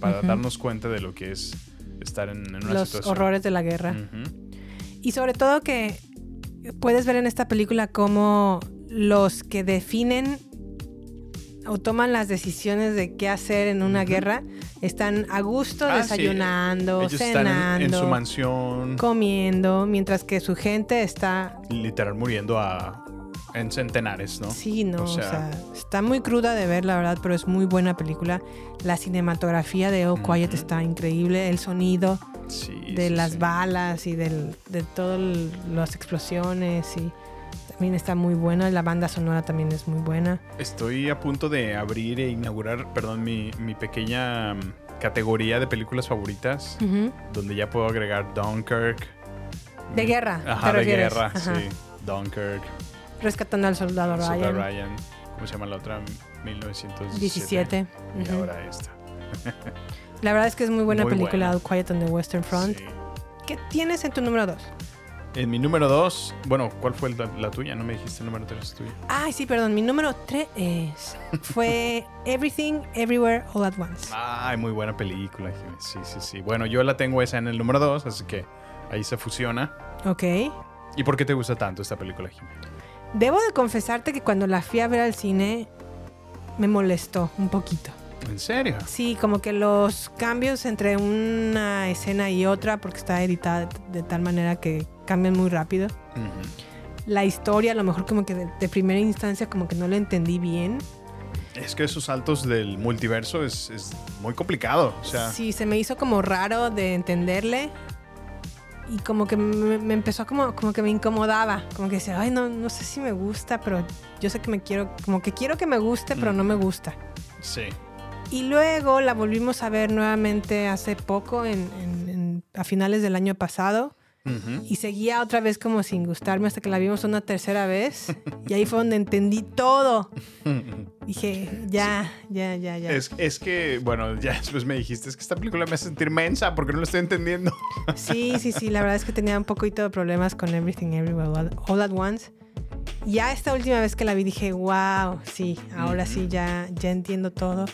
para darnos cuenta de lo que es estar en, en una Los situación. horrores de la guerra. Y sobre todo que puedes ver en esta película cómo los que definen o toman las decisiones de qué hacer en una guerra están a gusto Ah, desayunando, cenando, en su mansión, comiendo, mientras que su gente está literal muriendo a, en centenares, ¿no? Sí, no, O o sea, sea- está muy cruda de ver, la verdad, pero es muy buena película. La cinematografía de Oh Quiet Ujú. está increíble, el sonido Sí, de sí, las sí. balas y del, de todas las explosiones y también está muy buena. La banda sonora también es muy buena. Estoy a punto de abrir e inaugurar, perdón, mi, mi pequeña mm, categoría de películas favoritas, Ujú. donde ya puedo agregar Dunkirk. De guerra, ¿te Ajá, de refieres? guerra, Ajá. sí. Dunkirk, Rescatando al soldado Soldado Ryan. Ryan. ¿Cómo se llama la otra? 1917. 17. Y Ujú. ahora esta. La verdad es que es muy buena Muy película, buena. Quiet on the Western Front. Sí. ¿Qué tienes en tu número 2? En mi número dos, bueno, ¿cuál fue la, la tuya? No me dijiste el número tres tuya. Ay, sí, perdón. Mi número 3 fue Everything, Everywhere, All at Once. Ay, muy buena película. Sí, sí, sí. Bueno, yo la tengo esa en el número dos, así que ahí se fusiona. Ok. ¿Y por qué te gusta tanto esta película, Jiménez? Debo de confesarte que cuando la fui a ver al cine me molestó un poquito. ¿En serio? Sí, como que los cambios entre una escena y otra, porque está editada de, tal manera que cambian muy rápido. La historia, a lo mejor como que de, de primera instancia como que no la entendí bien. Es que esos saltos del multiverso es, es muy complicado. O sea, Sí, se me hizo como raro de entenderle. Y como que me, me empezó como, como que me incomodaba. Como que decía, ay, no, no sé si me gusta, pero yo sé que me quiero, como que quiero que me guste, pero no me gusta. sí. Y luego la volvimos a ver nuevamente hace poco, en, en- en- a finales del año pasado. Y seguía otra vez como sin gustarme hasta que la vimos una tercera vez. Y ahí fue donde entendí todo. Dije, ya, ya, ya, ya. Es, es que, bueno, ya después me dijiste, es que esta película me hace sentir mensa porque no lo estoy entendiendo. Sí, sí, sí. La verdad es que tenía un poquito de problemas con Everything Everywhere All at Once. Ya esta última vez que la vi dije, wow, sí, ahora sí ya, ya entiendo todo.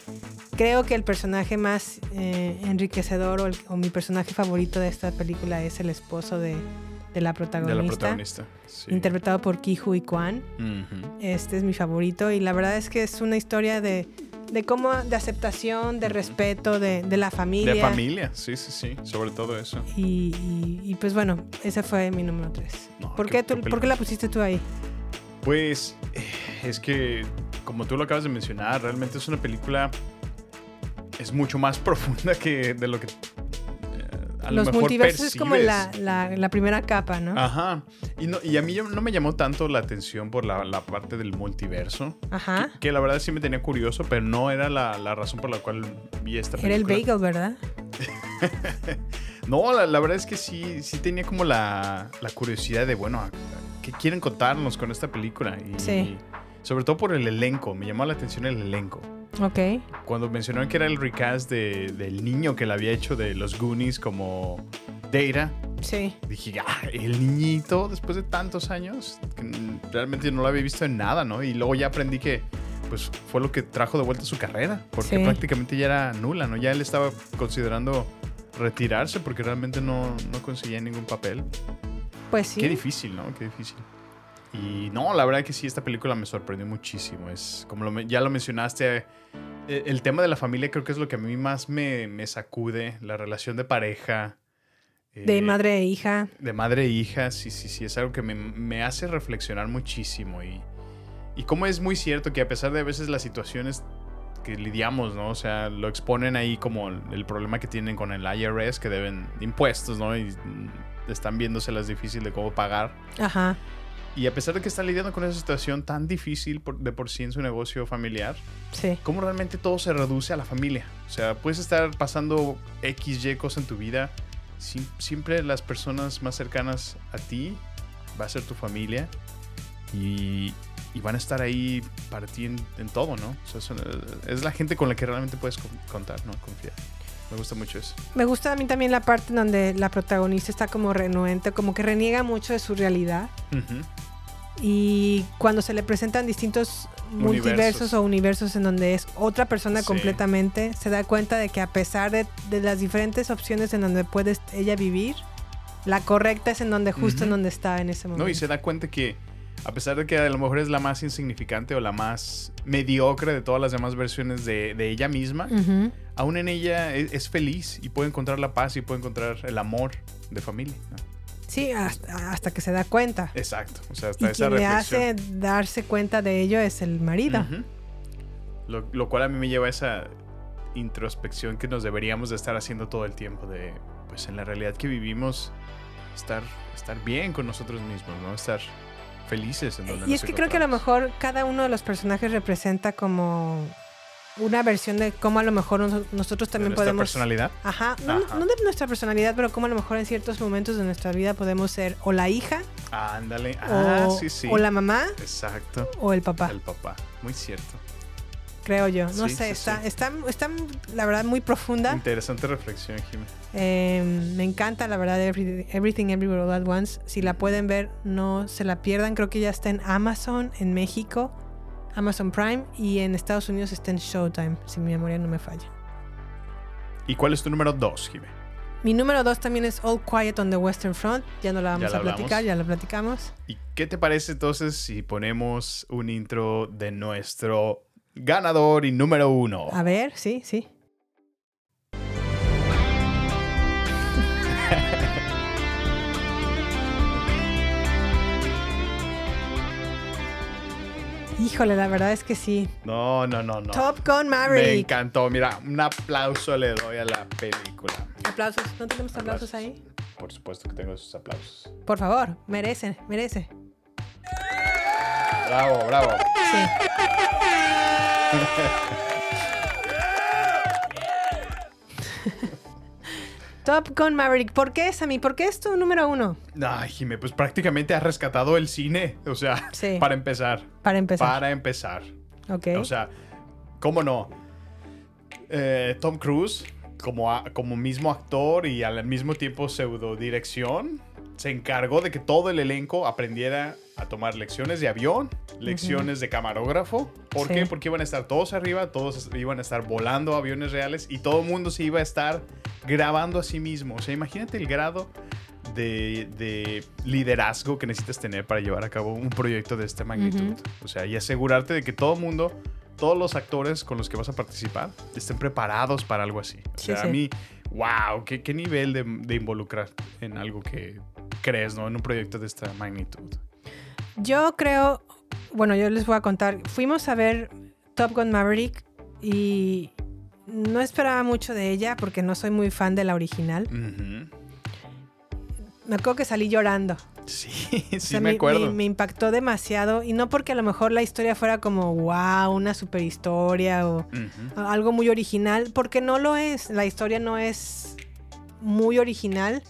Creo que el personaje más eh, enriquecedor o, el- o mi personaje favorito de esta película es el esposo de, de la De protagonista, la protagonista. Sí. interpretado por Ki Hui Kwan. Ujú. Este es mi favorito y la verdad es que es una historia de, de cómo, de aceptación, de respeto, de, de la familia. De familia, sí, sí, sí. Sobre todo eso. Y, y- y, pues bueno, ese fue mi número 3. No, ¿Por, qué- qué tú- ¿Por qué la pusiste tú ahí? Pues eh, es que, como tú lo acabas de mencionar, realmente es una película. Es mucho más profunda que de lo que. eh, a lo Los mejor multiversos es como la, la- la primera capa, ¿no? Ajá. Y, no, y a mí no me llamó tanto la atención por la, la parte del multiverso. Ajá. Que, que la verdad sí me tenía curioso, pero no era la, la razón por la cual vi esta Era el película. bagel, ¿verdad? No, la, la verdad es que sí, sí tenía como la, la curiosidad de, bueno, ¿qué quieren contarnos con esta película? Y, Sí. Sobre todo por el elenco, me llamó la atención el elenco. Ok. Cuando mencionaron que era el recast de- del niño que le había hecho de los Goonies como Data, Sí. dije, ah, el niñito después de tantos años, que realmente no lo había visto en nada, ¿no? Y luego ya aprendí que pues fue lo que trajo de vuelta su carrera, porque Sí. prácticamente ya era nula, ¿no? Ya él estaba considerando retirarse porque realmente no, no conseguía ningún papel. Pues sí. Qué difícil, ¿no? Qué difícil. Y no, la verdad que sí, esta película me sorprendió muchísimo. Es como lo ya lo mencionaste, eh, el tema de la familia creo que es lo que a mí más me, me sacude, la relación de pareja. De eh, madre e hija. de madre e hija, sí, sí, sí, es algo que me, me hace reflexionar muchísimo. Y, y como es muy cierto que a pesar de a veces las situaciones que lidiamos, ¿no? O sea, lo exponen ahí como el, el problema que tienen con el IRS, que deben impuestos, ¿no? Y están viéndoselas difícil de cómo pagar. Ajá. Y a pesar de que están lidiando con esa situación tan difícil por- de por sí en su negocio familiar, Sí. cómo realmente todo se reduce a la familia. O sea, puedes estar pasando X, Y cosas en tu vida. sim- siempre las personas más cercanas a ti va a ser tu familia. Y, y van a estar ahí para ti en, en todo, ¿no? O sea, son- es la gente con la que realmente puedes con- contar, ¿no? Confiar. Me gusta mucho eso. Me gusta a mí también la parte en donde la protagonista está como renuente, como que reniega mucho de su realidad. Ujú. Y cuando se le presentan distintos multiversos Universos. o universos en donde es otra persona Sí. completamente, se da cuenta de que a pesar de, de las diferentes opciones en donde puede ella vivir, la correcta es en donde justo en Ujú. donde está en ese momento. No, y se da cuenta que a pesar de que a lo mejor es la más insignificante o la más mediocre de todas las demás versiones de, de ella misma, Ujú. Aún en ella es, es feliz y puede encontrar la paz y puede encontrar el amor de familia. ¿no? Sí, hasta, hasta que se da cuenta. Exacto. O sea, Y hasta esa quien le reflexión. hace darse cuenta de ello es el marido. Lo, lo cual a mí me lleva a esa introspección que nos deberíamos de estar haciendo todo el tiempo de, pues en la realidad que vivimos, estar, estar bien con nosotros mismos, ¿no? Estar felices en donde Y nos es que creo que a lo mejor cada uno de los personajes representa como una versión de cómo a lo mejor nos- nosotros también nuestra podemos... personalidad. Ajá, no, Ajá. no de nuestra personalidad, pero cómo a lo mejor en ciertos momentos de nuestra vida podemos ser o la hija, Ándale. Ah, o, sí, sí. o la mamá, Exacto. o el papá, El papá. Muy cierto. creo yo. No Sí, sé, sí, está, sí. está, está, la verdad, muy profunda. Interesante reflexión, Jimmy. Eh, me encanta, la verdad, Every- Everything Everywhere All At Once. Si la pueden ver, no se la pierdan. Creo que ya está en Amazon, en México, Amazon Prime, y en Estados Unidos está en Showtime, si mi memoria no me falla. ¿Y cuál es tu número dos, Jimmy? Mi número dos también es All Quiet on the Western Front. Ya no la vamos la a hablamos. platicar, ya la platicamos. ¿Y qué te parece entonces si ponemos un intro de nuestro ganador y número uno? A ver, sí, sí. Híjole, la verdad es que sí. No, no, no, no. Top Gun Me Maverick. encantó. Mira, un aplauso le doy a la película. Aplausos. ¿No tenemos aplausos Aplausos. ahí? Por supuesto que tengo esos aplausos. Por favor, merece, merece. Bravo, bravo. Sí. Top Gun Maverick. ¿Por qué es a mí? ¿Por qué es tu número uno? Ay, Jimé, pues prácticamente has rescatado el cine. O sea, Sí. para empezar. Para empezar. Para empezar. Ok. O sea, ¿cómo no? Eh, Tom Cruise, como, a- como mismo actor y al mismo tiempo pseudo dirección, se encargó de que todo el elenco aprendiera a tomar lecciones de avión, lecciones de camarógrafo. ¿Por Sí. qué? Porque iban a estar todos arriba, todos iban a estar volando aviones reales y todo el mundo se iba a estar grabando a sí mismo. O sea, imagínate el grado de, de liderazgo que necesitas tener para llevar a cabo un proyecto de esta magnitud. O sea, y asegurarte de que todo el mundo, todos los actores con los que vas a participar, estén preparados para algo así. O Sí, sea, sí. a mí, wow, qué, qué nivel de, de involucrar en algo que crees, ¿no? En un proyecto de esta magnitud. Yo creo, bueno, yo les voy a contar. Fuimos a ver Top Gun Maverick y no esperaba mucho de ella porque no soy muy fan de la original. Me acuerdo que salí llorando. Sí, sí, O sea, me acuerdo. Me, impactó demasiado y no porque a lo mejor la historia fuera como wow, una super historia o algo muy original, porque no lo es. La historia no es muy original,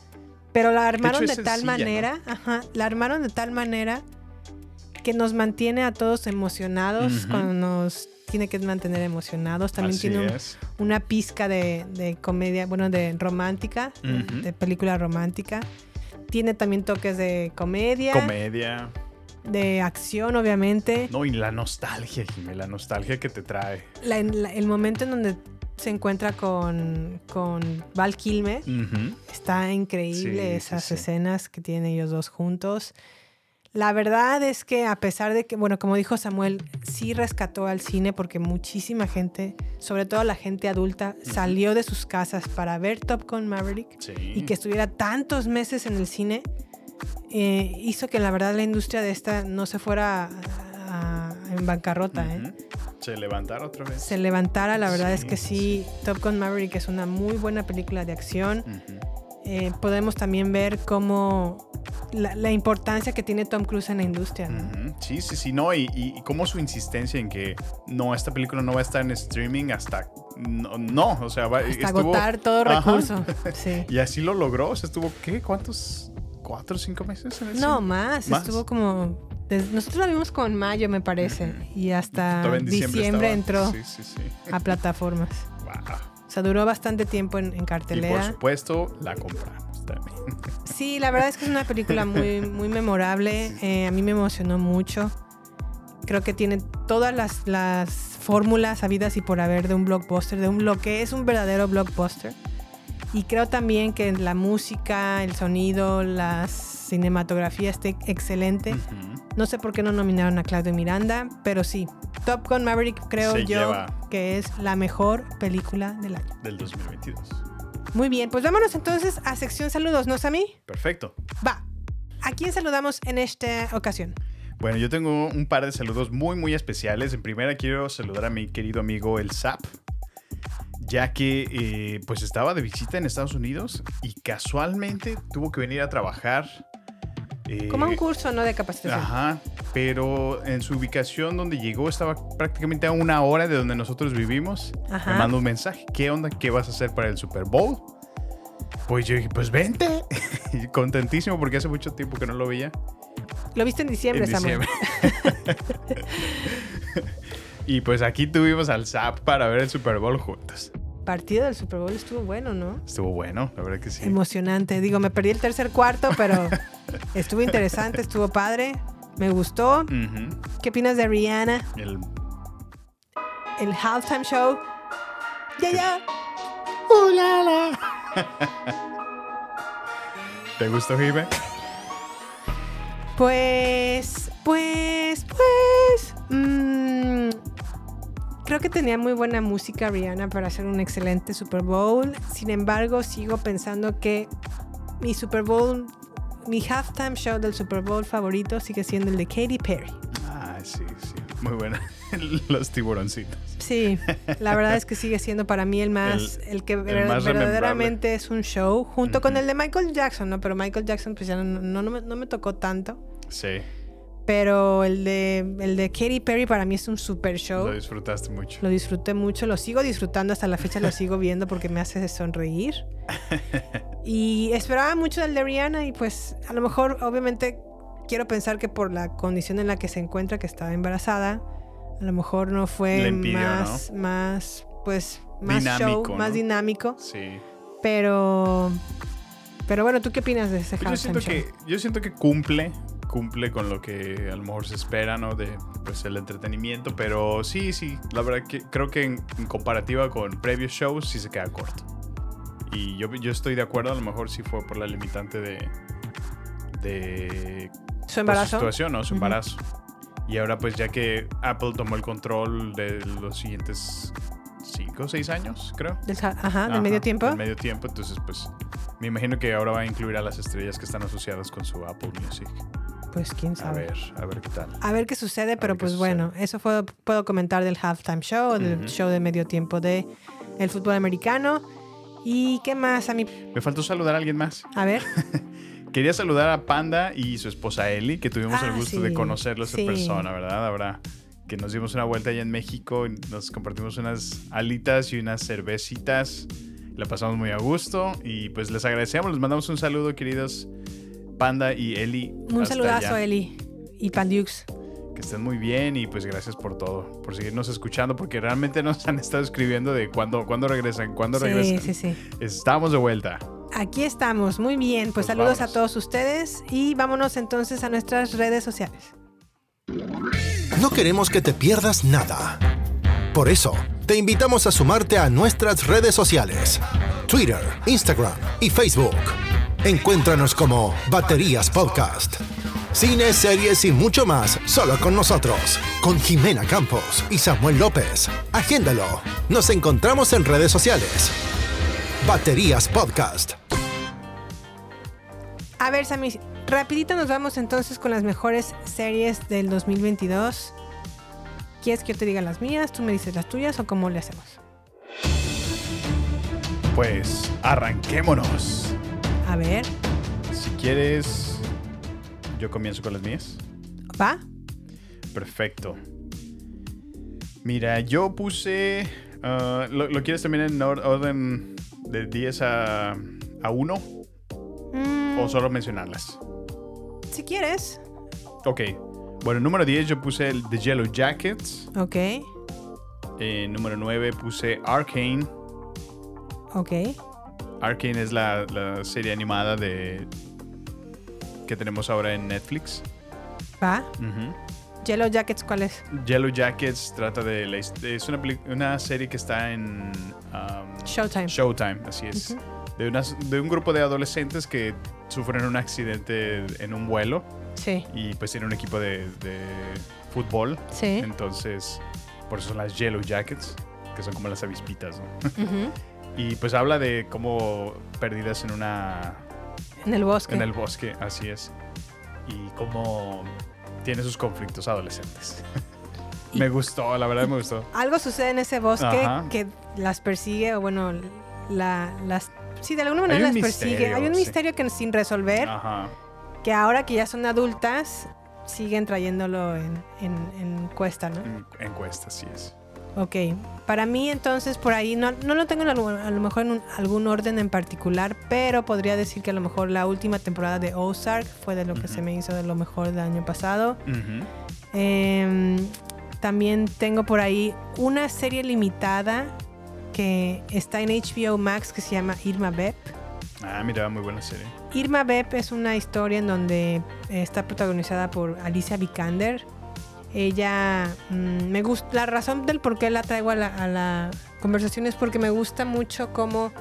pero la armaron de, tal sencilla, ¿no? manera, ajá, la armaron de tal manera que nos mantiene a todos emocionados cuando nos tiene que mantener emocionados. También Así tiene un- una pizca de, de comedia, bueno, de romántica, de- película romántica. Tiene también toques de comedia, Comedia. de acción, obviamente. No, y la nostalgia, Jimé, la nostalgia que te trae. La- la- el momento en donde se encuentra con, con Val Kilmer está increíble Sí, sí, esas sí. escenas que tienen ellos dos juntos. La verdad es que a pesar de que, bueno, como dijo Samuel, sí rescató al cine porque muchísima gente, sobre todo la gente adulta, salió de sus casas para ver Top Gun Maverick Sí. y que estuviera tantos meses en el cine, eh, hizo que la verdad la industria de esta no se fuera a- a- en bancarrota. ¿eh? Se levantaron otra vez. Se levantara, la verdad es que sí, sí, Top Gun Maverick es una muy buena película de acción. Eh, podemos también ver cómo la, la importancia que tiene Tom Cruise en la industria. ¿no? Sí, sí, sí, no, y, y, y cómo su insistencia en que no, esta película no va a estar en streaming hasta. No, no, o sea, va, Hasta estuvo- agotar todo Ajá. recurso. Sí. Y así lo logró, o sea, estuvo, ¿qué? ¿Cuántos? ¿Cuatro o cinco meses en el No, más. ¿Más? Estuvo como. nosotros la vimos como en mayo, me parece. Y hasta diciembre, entró Sí, sí, sí. a plataformas. Wow. O sea, duró bastante tiempo en, en Y por cartelera. supuesto, la compramos también. Sí, la verdad es que es una película muy, muy memorable. Eh, a mí me emocionó mucho. Creo que tiene todas las, las fórmulas habidas y por haber de un blockbuster, de un, lo que es un verdadero blockbuster. Y creo también que la música, el sonido, la cinematografía esté excelente. Ujú. No sé por qué no nominaron a Claudio Miranda, pero sí. Top Gun Maverick creo Se yo lleva. que es la mejor película del año. Del 2022. Muy bien, pues vámonos entonces a sección saludos, ¿no, Sammy? Perfecto. Va. ¿A quién saludamos en esta ocasión? Bueno, yo tengo un par de saludos muy, muy especiales. En primera quiero saludar a mi querido amigo El Zap, ya que eh, pues estaba de visita en Estados Unidos y casualmente tuvo que venir a trabajar. Eh, Como un curso, ¿no? De capacitación. Ajá. pero en su ubicación donde llegó estaba prácticamente a una hora de donde nosotros vivimos. Ajá. Me manda un mensaje, ¿qué onda? ¿Qué vas a hacer para el Super Bowl? Pues yo dije, pues vente. Y Contentísimo porque hace mucho tiempo que no lo veía. Lo viste en diciembre, en Samuel. diciembre. y pues aquí tuvimos al Zap para ver el Super Bowl juntos. Partido del Super Bowl estuvo bueno, ¿no? Estuvo bueno, la verdad que sí. Emocionante. Digo, me perdí el tercer cuarto, pero estuvo interesante, estuvo padre. Me gustó. ¿Qué opinas de Rihanna? El El halftime show. Ya, ya. ¿Te gustó, Jive? Pues, pues, pues. mm, creo que tenía muy buena música Rihanna para hacer un excelente Super Bowl. Sin embargo, sigo pensando que mi Super Bowl, mi halftime show del Super Bowl favorito sigue siendo el de Katy Perry. Ah, sí, sí. Muy buena. Los tiburoncitos. Sí, la verdad es que sigue siendo para mí el más, el, que ver- más verdaderamente es un show, junto con el de Michael Jackson, ¿no? Pero Michael Jackson pues ya no, no, no me, no me tocó tanto. Sí, Pero el de, el de Katy Perry para mí es un super show. lo disfrutaste mucho. Lo disfruté mucho, lo sigo disfrutando hasta la fecha, lo sigo viendo porque me hace sonreír. Y esperaba mucho del de Rihanna y pues a lo mejor obviamente quiero pensar que por la condición en la que se encuentra, que estaba embarazada, a lo mejor no fue impidió, más, más, pues, más show, más dinámico. Sí. Pero, pero bueno, ¿tú qué opinas de ese Pues yo siento show? que yo siento que cumple cumple con lo que a lo mejor se espera no de pues el entretenimiento pero sí sí la verdad que creo que en, en comparativa con previos shows sí se queda corto y yo, yo estoy de acuerdo a lo mejor sí fue por la limitante de de ¿Su pues, su embarazo? situación no su embarazo y ahora pues ya que Apple tomó el control de los siguientes cinco o seis años creo Del ajá, del medio tiempo. del medio tiempo, entonces pues me imagino que ahora va a incluir a las estrellas que están asociadas con su Apple Music. Pues quién A sabe. ver, a ver qué tal. A ver qué sucede, pero pues sucede. bueno, eso fue, puedo comentar del halftime show, del Ujú. show de medio tiempo de el fútbol americano. ¿Y qué más a mí? Me faltó saludar a alguien más. A ver, Quería saludar a Panda y su esposa Eli, que tuvimos Ah, el gusto sí, de conocerlos sí. en persona, ¿verdad? Ahora que nos dimos una vuelta allá en México, y nos compartimos unas alitas y unas cervecitas. La pasamos muy a gusto y pues les agradecemos, les mandamos un saludo, queridos Panda y Eli. un saludazo, allá. Eli y Pandiux. Que estén muy bien y pues gracias por todo, por seguirnos escuchando, porque realmente nos han estado escribiendo de cuándo, cuándo regresan, cuándo Sí, regresan. sí, sí. Estamos de vuelta. Aquí estamos, muy bien. Pues, Pues saludos a todos ustedes y vámonos entonces a nuestras redes sociales. No queremos que te pierdas nada. Por eso, te invitamos a sumarte a nuestras redes sociales. Twitter, Instagram y Facebook. Encuéntranos como Baterías Podcast. Cine, series y mucho más solo con nosotros. Con Jimena Campos y Samuel López. Agéndalo. Nos encontramos en redes sociales. Baterías Podcast. A ver, Sammy, rapidito nos vamos entonces con las mejores series del 2022. ¿Quieres que yo te diga las mías? ¿Tú me dices las tuyas o cómo le hacemos? Pues arranquémonos. A ver, Si quieres, yo comienzo con las mías. ¿va? Perfecto. Mira, yo puse... ah, ¿lo, lo quieres también en or- orden de 10 a, a 1 Mm, o solo mencionarlas? si quieres. Ok. Bueno, número 10 yo puse el The Yellow Jackets. Ok, Eh, número 9 puse Arcane. ok. Arcane es la, la serie animada de que tenemos ahora en Netflix. ¿Va? Yellow Jackets, ¿cuál es? Yellow Jackets trata de la es una, una serie que está en um, Showtime. Showtime, así es. De, unas- de un grupo de adolescentes que sufren un accidente en un vuelo Sí, y pues tienen un equipo de, de fútbol. sí. Entonces, por eso son las Yellow Jackets, que son como las avispitas, ¿no? Y pues habla de cómo perdidas en una En el bosque. en el bosque, así es. Y cómo tiene sus conflictos adolescentes. Me gustó, la verdad me gustó. Algo sucede en ese bosque Ajá. que las persigue, o bueno, la, las... Sí, de alguna manera las persigue. Hay un sí. misterio que sin resolver, Ajá. que ahora que ya son adultas, siguen trayéndolo en, en, en cuesta, ¿no? En- Encuesta, así es. Ok, para mí entonces por ahí no, no lo tengo a lo mejor en un- algún orden en particular, pero podría decir que a lo mejor la última temporada de Ozark fue de lo que se me hizo de lo mejor del año pasado. Em, también tengo por ahí una serie limitada que está en HBO Max que se llama Irma Beb. Ah, mira, muy buena serie. Irma Beb es una historia en donde está protagonizada por Alicia Vikander. Ella mm, me gusta. La razón del por qué la traigo a la, a la conversación es porque me gusta mucho cómo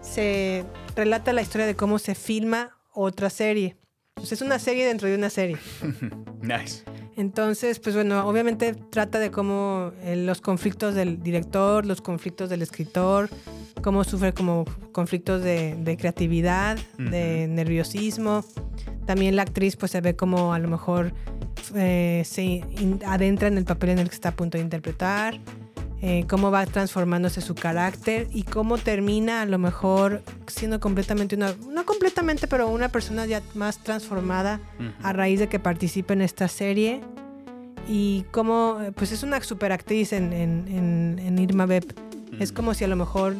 se relata la historia de cómo se filma otra serie. Pues es una serie dentro de una serie. Nice. Entonces, pues bueno, obviamente trata de cómo eh, los conflictos del director, los conflictos del escritor, cómo sufre como conflictos de, de creatividad, de nerviosismo. También la actriz pues se ve como a lo mejor eh, se in- adentra en el papel en el que está a punto de interpretar, eh, cómo va transformándose su carácter y cómo termina a lo mejor siendo completamente una, no completamente, pero una persona ya más transformada a raíz de que participe en esta serie. Y cómo, pues es una super actriz en, en- en- en Irma Beb. Es como si a lo mejor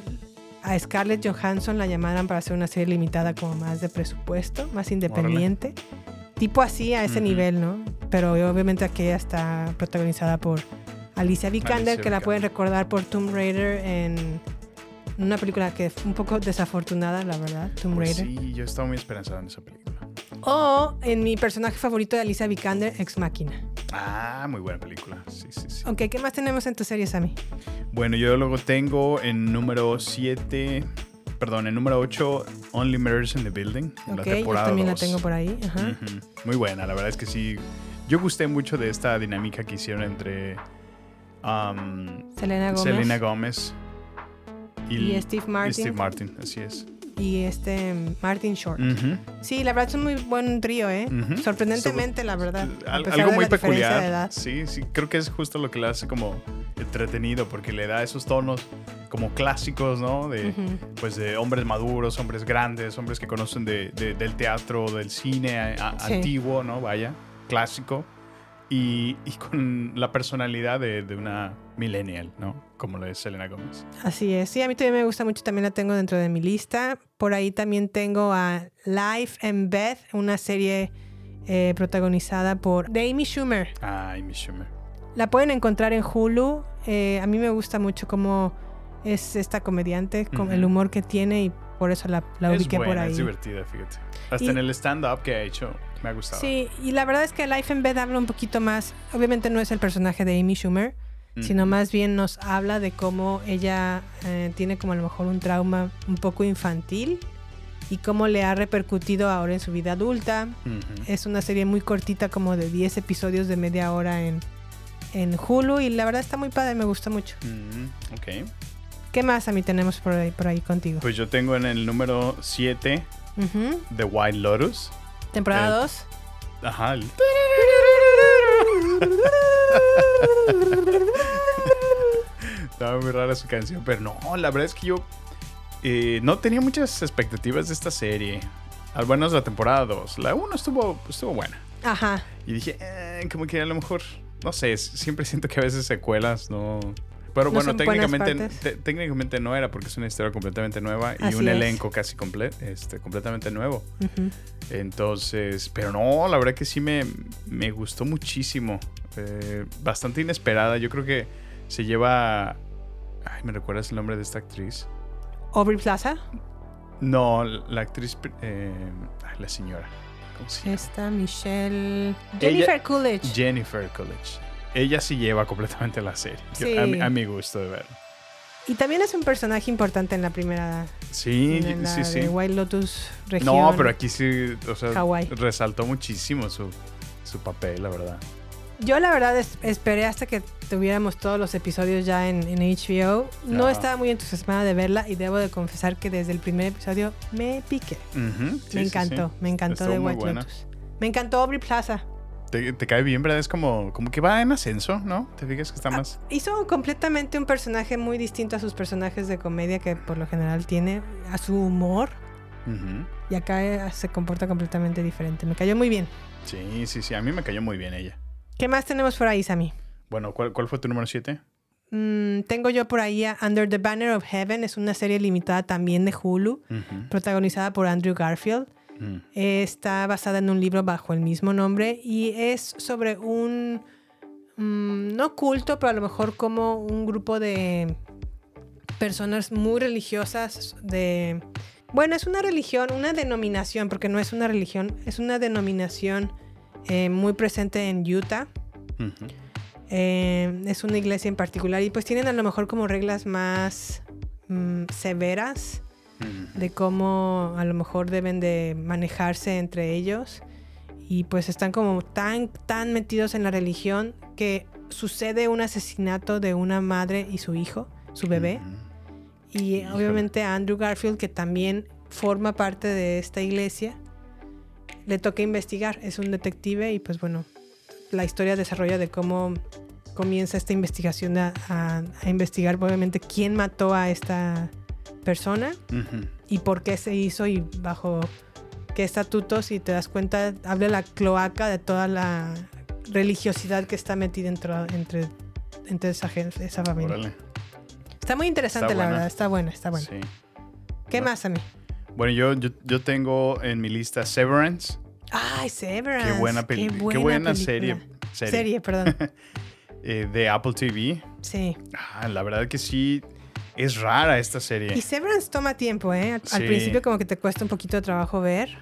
a Scarlett Johansson la llamaran para hacer una serie limitada como más de presupuesto, más independiente. Tipo así, a ese nivel, ¿no? Pero obviamente aquí ella está protagonizada por Alicia Vikander, Alicia que la pueden recordar por Tomb Raider en una película que fue un poco desafortunada, la verdad, Tomb Pues Raider. sí, yo estaba muy esperanzado en esa película. O en mi personaje favorito de Alicia Vikander, Ex Machina. Ah, muy buena película. Sí, sí, sí. Ok, ¿qué más tenemos en tu serie, Sammy? Bueno, yo luego tengo en número 7, perdón, en número 8, Only Murders in the Building. en la Ok, yo temporada también la dos. tengo por ahí. Ajá. Muy buena, la verdad es que sí. Yo gusté mucho de esta dinámica que hicieron entre um, Selena Gómez. Selena Gómez Y Steve Martin. y Steve Martin, así es. Y este mm, Martin Short. Sí, la verdad es un muy buen trío, ¿eh? Sorprendentemente, la verdad. Al- algo muy peculiar. de edad. Sí, sí, creo que es justo lo que le hace como entretenido, porque le da esos tonos como clásicos, ¿no? De, pues de hombres maduros, hombres grandes, hombres que conocen de, de- del teatro, del cine a- a- Sí. antiguo, ¿no? Vaya, clásico. Y, y con la personalidad de, de una millennial, ¿no? Como lo es Selena Gómez. Así es. Sí, a mí también me gusta mucho. También la tengo dentro de mi lista. Por ahí también tengo a Life and Beth, una serie eh, protagonizada por de Amy Schumer. Ay, Miss Schumer. La pueden encontrar en Hulu. Eh, a mí me gusta mucho cómo es esta comediante, con el humor que tiene y por eso la, la es ubiqué buena, por ahí. es divertida, fíjate. Hasta Y- en el stand-up que ha hecho me ha gustado. Sí, y la verdad es que Life and Bed habla un poquito más, obviamente no es el personaje de Amy Schumer, sino más bien nos habla de cómo ella eh, tiene como a lo mejor un trauma un poco infantil y cómo le ha repercutido ahora en su vida adulta. Es una serie muy cortita, como de 10 episodios de media hora en, en Hulu y la verdad está muy padre, me gusta mucho. Mm, ok. ¿Qué más a mí tenemos por ahí, por ahí contigo? Pues yo tengo en el número 7 Ujú. The White Lotus. Temporada Eh, 2. Ajá. el- Estaba muy rara su canción, pero no, la verdad es que yo eh, no tenía muchas expectativas de esta serie. Al menos la temporada 2. La 1 estuvo, estuvo buena. Ajá. Y dije, eh, como que a lo mejor, no sé, siempre siento que a veces secuelas, no. Pero No bueno, técnicamente, no era porque es una historia completamente nueva y Así un es. elenco casi comple- este, completamente nuevo. Entonces, pero no, la verdad que sí me, me gustó muchísimo. Eh, bastante inesperada. Yo creo que se lleva. Ay, ¿me recuerdas el nombre de esta actriz? Aubrey Plaza. No, la actriz. eh, la señora. ¿Cómo se llama? Esta Michelle. Jennifer Coolidge. Jennifer Coolidge. Ella sí lleva completamente la serie. Yo- Sí. a, mi, a mi gusto de ver. y también es un personaje importante en la primera. Sí, en la sí, sí. de White Lotus región. No, pero aquí sí, o sea, Hawái. resaltó muchísimo su, su papel, la verdad. Yo la verdad es- esperé hasta que tuviéramos todos los episodios ya en, en HBO. No Ajá. estaba muy entusiasmada de verla y debo de confesar que desde el primer episodio me piqué. Ujú, sí, sí, me encantó, sí. me encantó Estuvo de White. Lotus. Me encantó Aubrey Plaza. Te, te cae bien, ¿verdad? Es como, como que va en ascenso, ¿no? ¿Te fijas que está Ah, más? Hizo completamente un personaje muy distinto a sus personajes de comedia que por lo general tiene, a su humor. Y acá eh, se comporta completamente diferente. Me cayó muy bien. Sí, sí, sí. A mí me cayó muy bien ella. ¿Qué más tenemos por ahí, Sammy? Bueno, ¿cuál, cuál fue tu número 7? Mm, tengo yo por ahí a Under the Banner of Heaven. Es una serie limitada también de Hulu, protagonizada por Andrew Garfield. Mm. Está basada en un libro bajo el mismo nombre y es sobre un, mm, no culto, pero a lo mejor como un grupo de personas muy religiosas de... Bueno, es una religión, una denominación, porque no es una religión, es una denominación eh, muy presente en Utah. Eh, es una iglesia en particular y pues tienen a lo mejor como reglas más mm, severas de cómo a lo mejor deben de manejarse entre ellos y pues están como tan tan metidos en la religión que sucede un asesinato de una madre y su hijo, su bebé. Y obviamente a Andrew Garfield, que también forma parte de esta iglesia, le toca investigar. Es un detective y pues bueno, la historia desarrolla de cómo comienza esta investigación a, a- a investigar obviamente quién mató a esta persona y por qué se hizo y bajo qué estatutos y te das cuenta, habla la cloaca de toda la religiosidad que está metida dentro, entre, entre esa, gente, esa familia. Órale. Está muy interesante, Está la buena. verdad. Está buena, está buena. Sí. ¿Qué Bueno. más a mí? Bueno, yo, yo, yo tengo en mi lista Severance. Ay, Severance. Qué buena película. Qué buena. Serie, Serie. perdón. eh, de Apple TV. Sí. Ah, la verdad que sí. Es rara esta serie. Y Severance toma tiempo, ¿eh? Al, principio como que te cuesta un poquito de trabajo ver.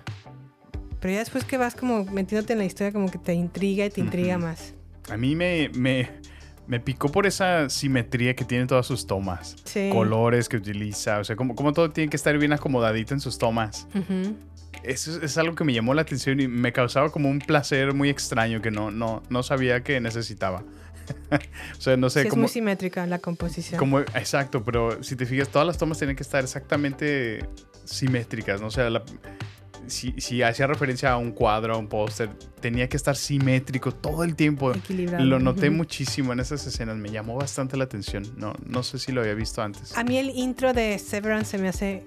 Pero ya después que vas como metiéndote en la historia como que te intriga y te intriga más. A mí me, me, me picó por esa simetría que tiene todas sus tomas. Sí. Colores que utiliza. O sea, como, como todo tiene que estar bien acomodadito en sus tomas. Eso es, es algo que me llamó la atención y me causaba como un placer muy extraño que no, no, no sabía que necesitaba. o sea, no sé Sí, es cómo... muy simétrica la composición. Como, exacto, pero si te fijas, todas las tomas tienen que estar exactamente simétricas, ¿no? O sea, la- si, si hacía referencia a un cuadro, a un póster, tenía que estar simétrico todo el tiempo. Equilibrado. Lo noté Ujú. muchísimo en esas escenas, me llamó bastante la atención. No, no sé si lo había visto antes. A mí el intro de Severance se me hace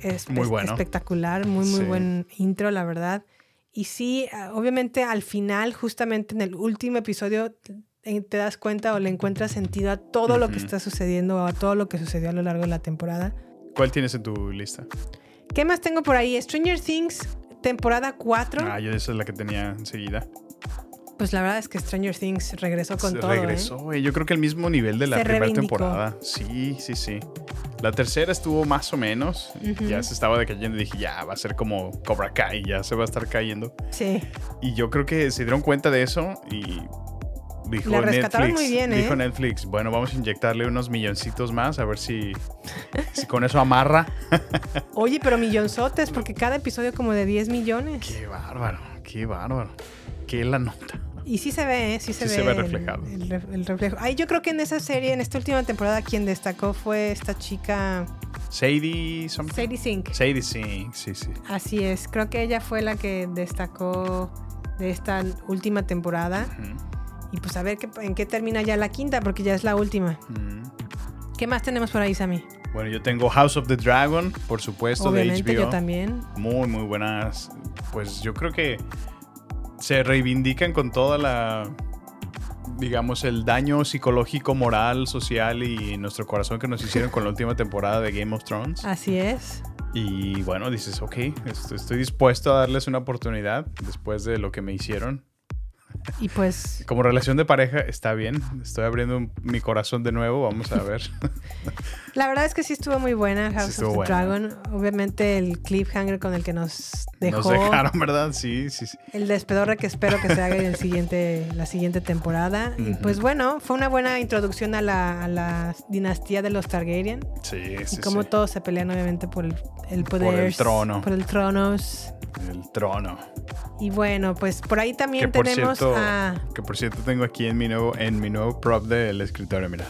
es- Muy es- bueno. espectacular, muy, muy Sí. buen intro, la verdad. Y sí, obviamente al final, justamente en el último episodio, te das cuenta o le encuentras sentido a todo lo que está sucediendo o a todo lo que sucedió a lo largo de la temporada. ¿Cuál tienes en tu lista? ¿Qué más tengo por ahí? Stranger Things, temporada 4. Ah, yo esa es la que tenía enseguida. Pues la verdad es que Stranger Things regresó con Se todo. ¿eh? regresó, güey. Yo creo que el mismo nivel de la Se primera reivindicó. temporada. Sí, sí, sí. La tercera estuvo más o menos. Ya se estaba decayendo. Dije, ya va a ser como Cobra Kai, ya se va a estar cayendo. Sí. Y yo creo que se dieron cuenta de eso y dijo La Netflix, muy bien, ¿eh? dijo Netflix, bueno, vamos a inyectarle unos milloncitos más a ver si, si con eso amarra. Oye, pero millonzotes, porque cada episodio como de 10 millones. Qué bárbaro, qué bárbaro. Qué la nota. Y sí se ve, ¿eh? Sí se Sí ve. se ve reflejado. El, ref- el reflejo. Ay, yo creo que en esa serie, en esta última temporada, quien destacó fue esta chica, Sadie, something? Sadie Sink. Sadie, sí, sí, sí. Así es, creo que ella fue la que destacó de esta última temporada. Ujú, Y pues a ver qué- en qué termina ya la quinta, porque ya es la última. ujú. ¿Qué más tenemos por ahí, Sammy? Bueno, yo tengo House of the Dragon, por supuesto, Obviamente, de HBO. yo también. Muy, muy buenas. Pues yo creo que se reivindican con toda la, digamos, el daño psicológico, moral, social y nuestro corazón que nos hicieron con la última temporada de Game of Thrones. Así es. Y bueno, dices, ok, est- estoy dispuesto a darles una oportunidad después de lo que me hicieron. Y pues Como relación de pareja está bien. Estoy abriendo un- mi corazón de nuevo. Vamos a ver. la verdad es que sí estuvo muy buena House of the buena. Dragon. Obviamente el cliffhanger con el que nos dejó. Nos dejaron, ¿verdad? Sí, sí, sí. El despedorre que espero que se haga en el siguiente, la siguiente temporada. Y pues bueno, fue una buena introducción a la, a la dinastía de los Targaryen. Sí, sí. y cómo sí. todos se pelean obviamente por el, el poder. el trono. Por el tronos. El trono. Y bueno, pues por ahí también Que por, tenemos cierto, a... que por cierto tengo aquí en mi nuevo, en mi nuevo prop del escritorio, mira.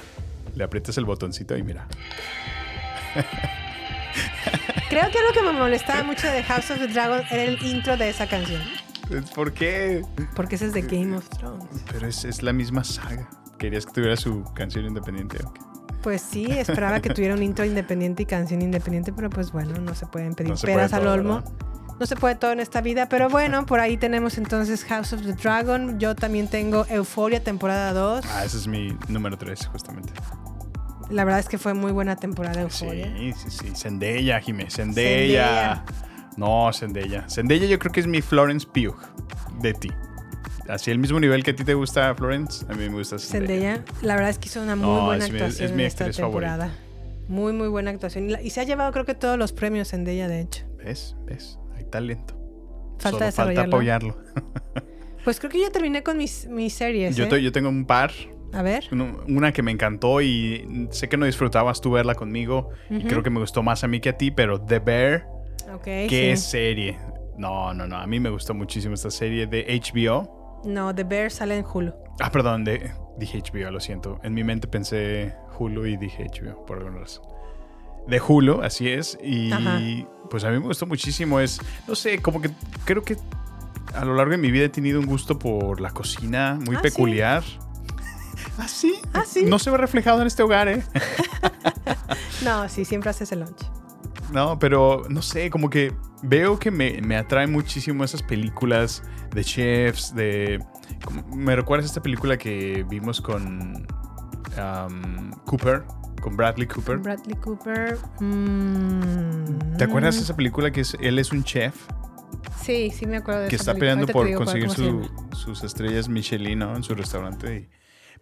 Le aprietas el botoncito y mira. Creo que lo que me molestaba mucho de House of the Dragon era el intro de esa canción. ¿Por qué? Porque ese es de Game of Thrones. Pero es, es la misma saga. ¿Querías que tuviera su canción independiente? Ok. Pues sí, esperaba que tuviera un intro independiente y canción independiente, pero pues bueno, no se pueden pedir No se peras puede al olmo. ¿verdad? No se puede todo en esta vida, pero bueno, por ahí tenemos entonces House of the Dragon. Yo también tengo Euphoria temporada 2. Ah, ese es mi número 3, justamente. La verdad es que fue muy buena temporada Euphoria. Sí, sí, sí. Zendaya, Jiménez. Zendaya. Zendaya. No, Zendaya. Zendaya yo creo que es mi Florence Pugh de ti. Así el mismo nivel que a ti te gusta Florence, a mí me gusta Zendaya. Zendaya, la verdad es que hizo una muy No, buena es mi- actuación es mi en esta actriz favorita. temporada. Muy, muy buena actuación. Y se ha llevado creo que todos los premios Zendaya, de hecho. ¿Ves? ¿Ves? Talento. Falta Solo falta apoyarlo. Pues creo que ya terminé con mis, mis series. Yo, ¿eh? te- yo tengo un par. A ver. Uno- Una que me encantó y sé que no disfrutabas tú verla conmigo. Y creo que me gustó más a mí que a ti, pero The Bear, Ok. qué sí. serie. No, no, no. A mí me gustó muchísimo esta serie de HBO. No, The Bear sale en Hulu. Ah, perdón, de, dije HBO, lo siento. En mi mente pensé Hulu y dije HBO, por alguna razón. De Hulu, así es. Y Ajá. pues a mí me gustó muchísimo. Es, no sé, como que creo que a lo largo de mi vida he tenido un gusto por la cocina muy Ah, ¿sí? peculiar. ¿Ah, sí? Ah, sí. No se ve reflejado en este hogar, ¿eh? No, sí, siempre haces el lunch. No, pero no sé, como que veo que me, me atrae muchísimo esas películas de chefs, de... como- me recuerdas esta película que vimos con um, Cooper, con Bradley Cooper. Bradley Cooper. mm, ¿Te acuerdas de esa película que es, él es un chef Sí, sí me acuerdo de que esa está película. peleando por conseguir su- sus estrellas Michelin ¿no? en su restaurante?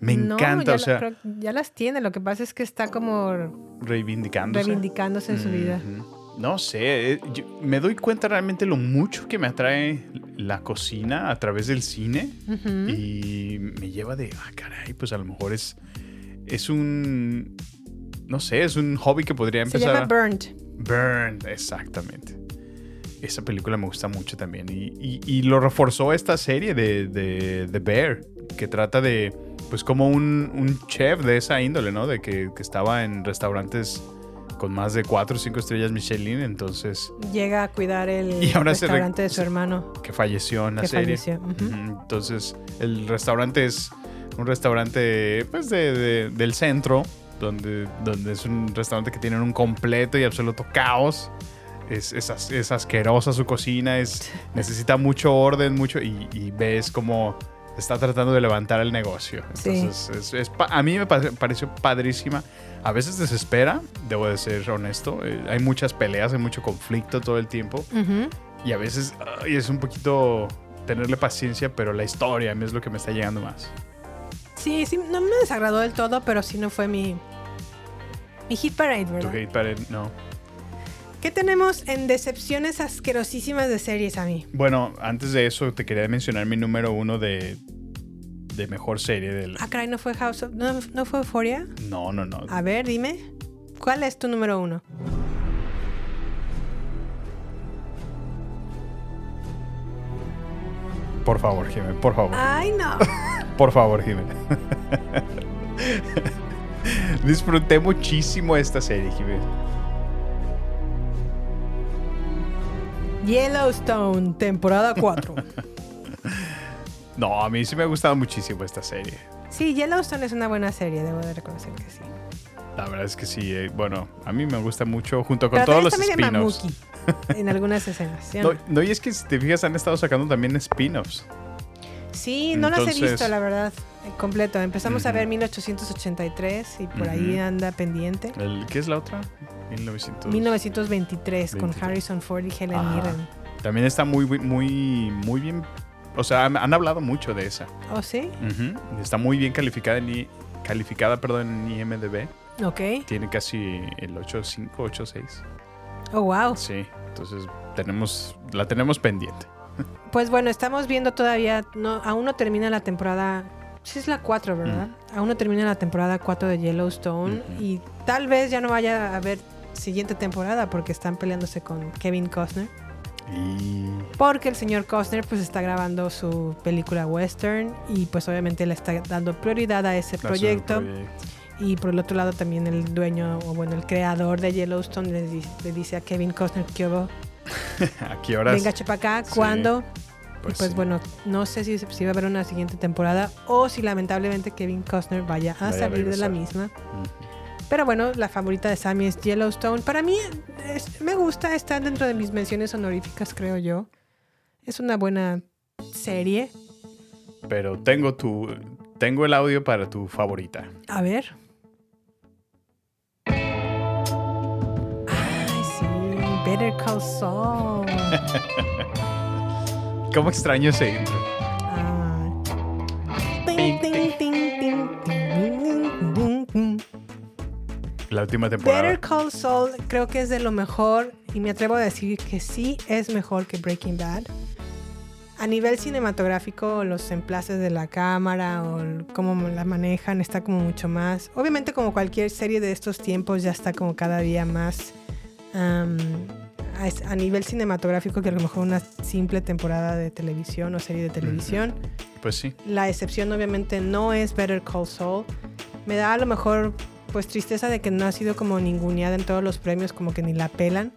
Y me encanta, ya o sea, ya las tiene. Lo que pasa es que está como reivindicándose. reivindicándose en su vida. No sé, eh, yo me doy cuenta realmente lo mucho que me atrae la cocina a través del cine y me lleva de, ah, caray, pues a lo mejor es, es un, no sé, es un hobby que podría Se empezar. llama a- Burned. Burned, exactamente. Esa película me gusta mucho también y, y- y lo reforzó esta serie de, de The Bear, que trata de, pues como un, un chef de esa índole, ¿no? De que, que estaba en restaurantes con más de cuatro o cinco estrellas Michelin, entonces Llega a cuidar el Y ahora se re- restaurante de su se- hermano. que falleció en la Que serie. falleció, Entonces, el restaurante es un restaurante pues de, de- del centro, donde, donde es un restaurante que tiene un completo y absoluto caos. Es, es, es asquerosa su cocina, es, necesita mucho orden, mucho y, y ves como está tratando de levantar el negocio. Sí. Entonces, es- es pa- a mí me pare- pareció padrísima. A veces desespera, debo de ser honesto. Eh, hay muchas peleas, hay mucho conflicto todo el tiempo. Y a veces ay, es un poquito tenerle paciencia, pero la historia a mí es lo que me está llegando más. Sí, sí, no me desagradó del todo, pero sí no fue mi, mi hit parade, Tu ¿verdad? hate parade, no. ¿Qué tenemos en decepciones asquerosísimas de series a mí? Bueno, antes de eso te quería mencionar mi número uno de, de mejor serie del... Ah, caray, ¿no fue House of... ¿No, no fue Euphoria? No, no, no. A ver, dime. ¿Cuál es tu número uno? Por favor, Jiménez, por favor. Ay, no. Por favor, Jiménez. Disfruté muchísimo esta serie, Jiménez. Yellowstone, temporada 4. No, a mí sí me ha gustado muchísimo esta serie. Sí, Yellowstone es una buena serie, debo de reconocer que sí. La verdad es que sí. eh, bueno, a mí me gusta mucho junto con Pero todos los spin-offs. en algunas escenas. ¿sí no? no, y es que si te fijas, han estado sacando también spin-offs. Sí, no las he Entonces- visto, la verdad, eh, completo. Empezamos a Ujú. ver 1883 y por ahí Ujú. anda pendiente. El- ¿Qué es la otra? 1900. 1923 con 23. Harrison Ford y Helen Ajá. Mirren. También está muy, muy- muy, bien. O sea, han, han hablado mucho de esa. ¿Oh, sí? Ujú. Está muy bien calificada en, I- calificada, perdón, en IMDb. Ok. Tiene casi el 8.5, 8.6. Oh, wow. Sí, entonces tenemos, la tenemos pendiente. Pues bueno, estamos viendo todavía, no, aún no termina la temporada, sí es la 4, ¿verdad? Aún no termina la temporada 4 de Yellowstone y tal vez ya no vaya a haber siguiente temporada porque están peleándose con Kevin Costner. Y Porque el señor Costner pues está grabando su película western y pues obviamente le está dando prioridad a ese proyecto. Y por el otro lado también el dueño o bueno el creador de Yellowstone le, di- le dice a Kevin Costner que hubo, Aquí ahora. venga chepa acá, Sí, ¿cuándo? pues pues sí. bueno, no sé si, si va a haber una siguiente temporada o si lamentablemente Kevin Costner vaya a Vaya a salir de la misma. Pero bueno, la favorita de Sammy es Yellowstone. Para mí es- me gusta, está dentro de mis menciones honoríficas, creo yo. Es una buena serie. Pero tengo tu. Tengo el audio para tu favorita. A ver. Better Call Saul. ¿Cómo extraño ese intro? La última temporada. Better Call Saul creo que es de lo mejor y me atrevo a decir que sí es mejor que Breaking Bad. A nivel cinematográfico, los emplaces de la cámara o el- cómo la manejan está como mucho más. Obviamente como cualquier serie de estos tiempos ya está como cada día más am, a, a nivel cinematográfico que a lo mejor una simple temporada de televisión o serie de televisión. Pues sí. La excepción obviamente no es Better Call Saul. Me da a lo mejor pues tristeza de que no ha sido como ninguneada en todos los premios, como que ni la pelan.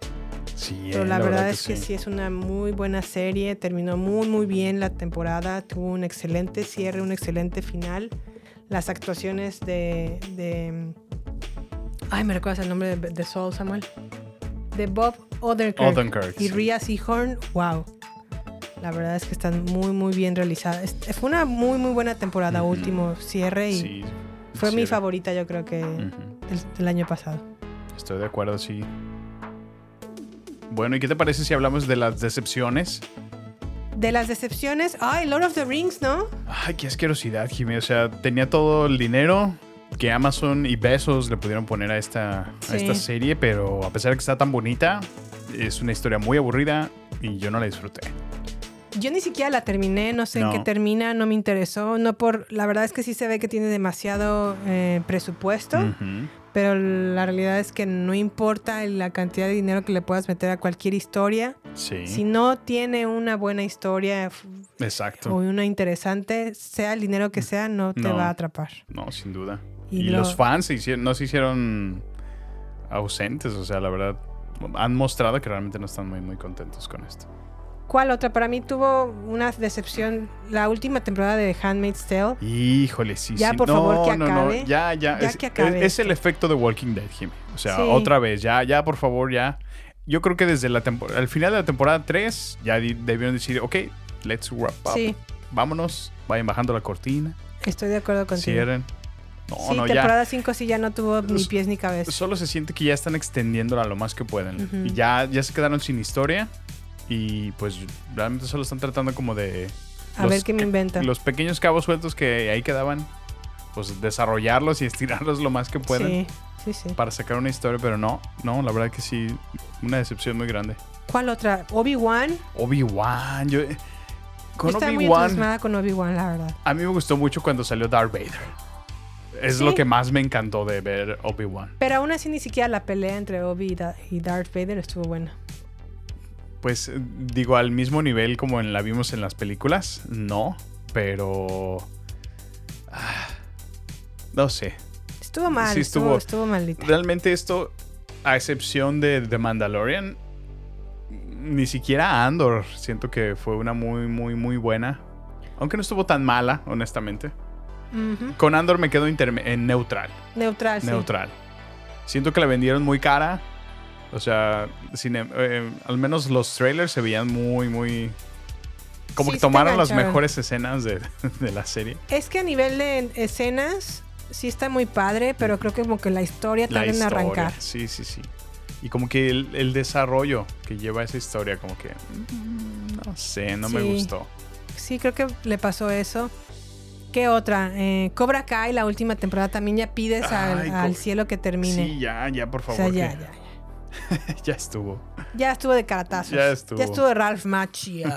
Sí, Pero eh, la, verdad, es que sí. es una muy buena serie. Terminó muy muy bien la temporada. Tuvo un excelente cierre, un excelente final. Las actuaciones de... de ay, me recuerdas el nombre de, de Saul, Samuel. De Bob Odenkirk. Odenkirk, Y. Rhea Seahorn, wow. La verdad es que están muy, muy bien realizadas. Fue una muy, muy buena temporada, último cierre. Y Sí. fue mi favorita, yo creo que del, del año pasado. Estoy de acuerdo, sí. Bueno, ¿y qué te parece si hablamos de las decepciones? De las decepciones, ay, Lord of the Rings, ¿no? Ay, qué asquerosidad, Jimmy. O sea, tenía todo el dinero que Amazon y Besos le pudieron poner a esta, a esta serie, pero a pesar de que está tan bonita, es una historia muy aburrida y yo no la disfruté. Yo ni siquiera la terminé, no sé en qué termina, no me interesó. No por, la verdad es que sí se ve que tiene demasiado eh, presupuesto, pero la realidad es que no importa la cantidad de dinero que le puedas meter a cualquier historia. Sí, Si no tiene una buena historia o una interesante, sea el dinero que sea, no te No. va a atrapar. No, sin duda. Y Y, lo- los fans se hicieron- no se hicieron ausentes, o sea, la verdad, han mostrado que realmente no están muy, muy contentos con esto. ¿Cuál otra? Para mí tuvo una decepción la última temporada de Handmaid's Tale. Híjole, sí, Ya, sí. por No, favor, que no, no. Ya, ya. Ya es, que acabe es- es el efecto de Walking Dead, Jimmy. O sea, Sí. otra vez, ya, ya, por favor, ya. Yo creo que desde la temporada, al final de la temporada 3, ya debieron decir, ok, let's wrap up. Sí, Vámonos, vayan bajando la cortina, estoy de acuerdo contigo. cierren. No, sí, no, temporada 5 sí ya no tuvo ni pies ni cabeza. Solo se siente que ya están extendiéndola lo más que pueden. Y ya, ya se quedaron sin historia. Y pues realmente solo están tratando como de. A los ver qué me ca- inventa. Los pequeños cabos sueltos que ahí quedaban. Pues desarrollarlos y estirarlos lo más que pueden. Sí, sí, sí. Para sacar una historia, pero no, no, la verdad que sí, una decepción muy grande. ¿Cuál otra? Obi-Wan. Obi-Wan, yo. Con Obi-Wan, con Obi-Wan, la verdad. a mí me gustó mucho cuando salió Darth Vader. Es Sí. lo que más me encantó de ver Obi-Wan. Pero aún así ni siquiera la pelea entre Obi y, Da- y Darth Vader estuvo buena. Pues eh, digo, al mismo nivel como en la vimos en las películas, no, pero... ah, no sé. Estuvo mal, Sí, estuvo, estuvo- maldita. Realmente esto, a excepción de The Mandalorian, ni siquiera Andor siento que fue una muy, muy, muy buena. Aunque no estuvo tan mala, honestamente. Con Andor me quedo interme- en neutral. Neutral, sí. Neutral. Siento que la vendieron muy cara. O sea, cine- eh, al menos los trailers se veían muy, muy... Como Sí, que tomaron las mejores escenas de, de la serie. Es que a nivel de escenas sí está muy padre, pero creo que como que la historia La en historia. arrancar. Sí, sí, sí. Y como que el, el desarrollo que lleva esa historia, como que... mm, No sé, no me gustó. Sí, creo que le pasó eso. ¿Qué otra? Eh, Cobra Kai, la última temporada, también ya pides al, Ay, al Co- cielo que termine. Sí, ya, ya, por o favor. sea, ya, que- ya, ya. ya estuvo. Ya estuvo de caratazos. Ya estuvo. Ya estuvo de Ralph Macchio.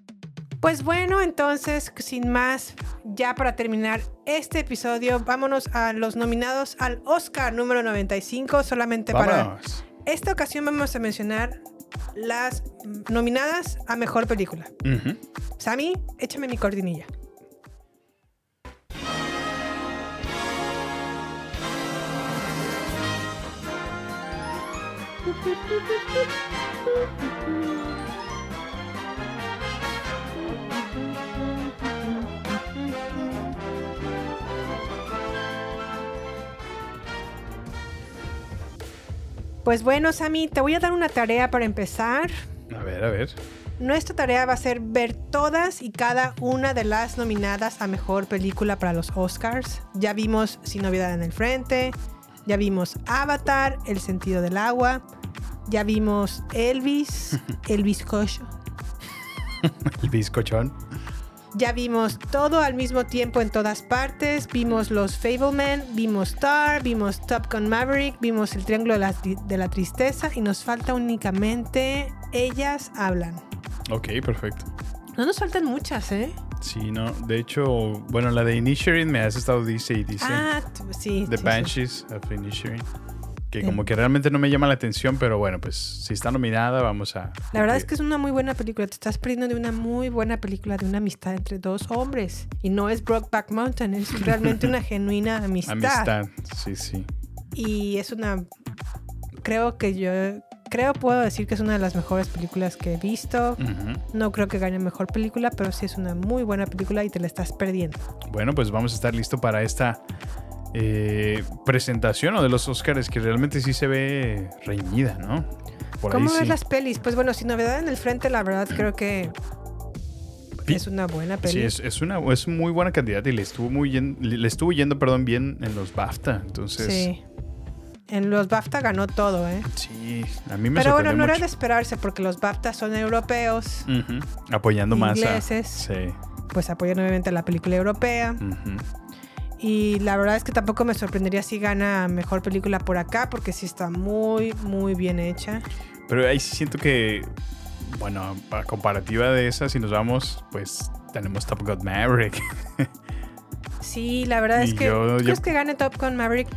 pues bueno, entonces, sin más, ya para terminar este episodio, vámonos a los nominados al Oscar número 95. Solamente para Vámonos. esta ocasión vamos a mencionar las nominadas a mejor película. Ujú. Sammy, échame mi cortinilla. Pues bueno, Sammy, te voy a dar una tarea para empezar. A ver, a ver. Nuestra tarea va a ser ver todas y cada una de las nominadas a mejor película para los Oscars. Ya vimos Sin Novedad en el Frente, ya vimos Avatar, El sentido del agua, ya vimos Elvis, Elvis Cocho, El bizcochón. ya vimos todo al mismo tiempo en todas partes. Vimos Los Fableman, vimos Star, vimos Top Gun Maverick, vimos El Triángulo de la, de la Tristeza y nos falta únicamente Ellas Hablan. Ok, perfecto. No nos faltan muchas, ¿eh? Sí, no. De hecho, bueno, la de Inisherin me has estado dice y dice. Ah, sí. The sí, sí. Banshees of Inisherin. Que Sí. como que realmente no me llama la atención, pero bueno, pues si está nominada, vamos a. La verdad es que es una muy buena película. Te estás perdiendo de una muy buena película de una amistad entre dos hombres. Y no es Brokeback Mountain, es realmente una genuina amistad. Amistad. Sí, sí. Y es una. Creo que yo. Creo puedo decir que es una de las mejores películas que he visto. No creo que gane mejor película, pero sí es una muy buena película y te la estás perdiendo. Bueno, pues vamos a estar listo para esta eh, presentación ¿no? de los Oscars que realmente sí se ve reñida, ¿no? Por ¿Cómo ahí ves sí. las pelis? Pues bueno, sin novedad en el frente, la verdad creo que es una buena peli. Sí, es, es una es muy buena candidata y le estuvo muy bien, le estuvo yendo, perdón, bien en los BAFTA. Entonces, Sí. En los BAFTA ganó todo, ¿eh? sí, a mí me Pero bueno, no era de esperarse porque los BAFTA son europeos. Apoyando más a... Ingleses. Sí. Pues apoyan obviamente a la película europea. ujú. Y la verdad es que tampoco me sorprendería si gana mejor película por acá porque sí está muy, muy bien hecha. Pero ahí sí siento que, bueno, a comparativa de esa, si nos vamos, pues tenemos Top Gun Maverick. Sí, la verdad es que. yo- ¿tú yo- ¿Crees que gane Top Gun Maverick?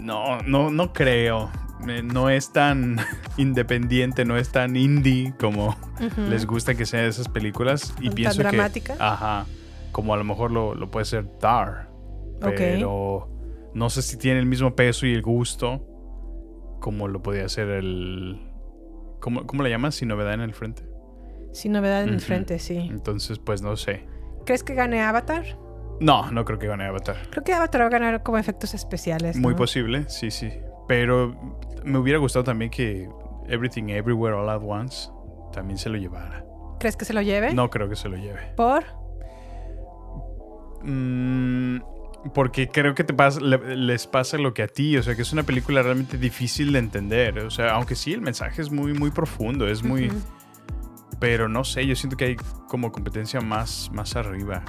No, no, no creo. Eh, No es tan independiente, no es tan indie como les gusta que sean esas películas. Y ¿Tan pienso dramática? que. Ajá. Como a lo mejor lo, lo puede ser Tar. Pero no sé si tiene el mismo peso y el gusto como lo podía hacer el. ¿Cómo, cómo le llamas? Sin novedad en el frente. Sin novedad en el frente, sí. Entonces, pues no sé. ¿Crees que gane Avatar? No, no creo que gane Avatar. Creo que Avatar va a ganar como efectos especiales. Muy posible, sí, sí. Pero me hubiera gustado también que Everything Everywhere All at Once también se lo llevara. ¿Crees que se lo lleve? No creo que se lo lleve. ¿Por? Mm, porque creo que te pasa, le- les pasa lo que a ti, o sea, que es una película realmente difícil de entender. O sea, aunque sí, el mensaje es muy, muy profundo, es muy... Pero no sé, yo siento que hay como competencia más, más arriba.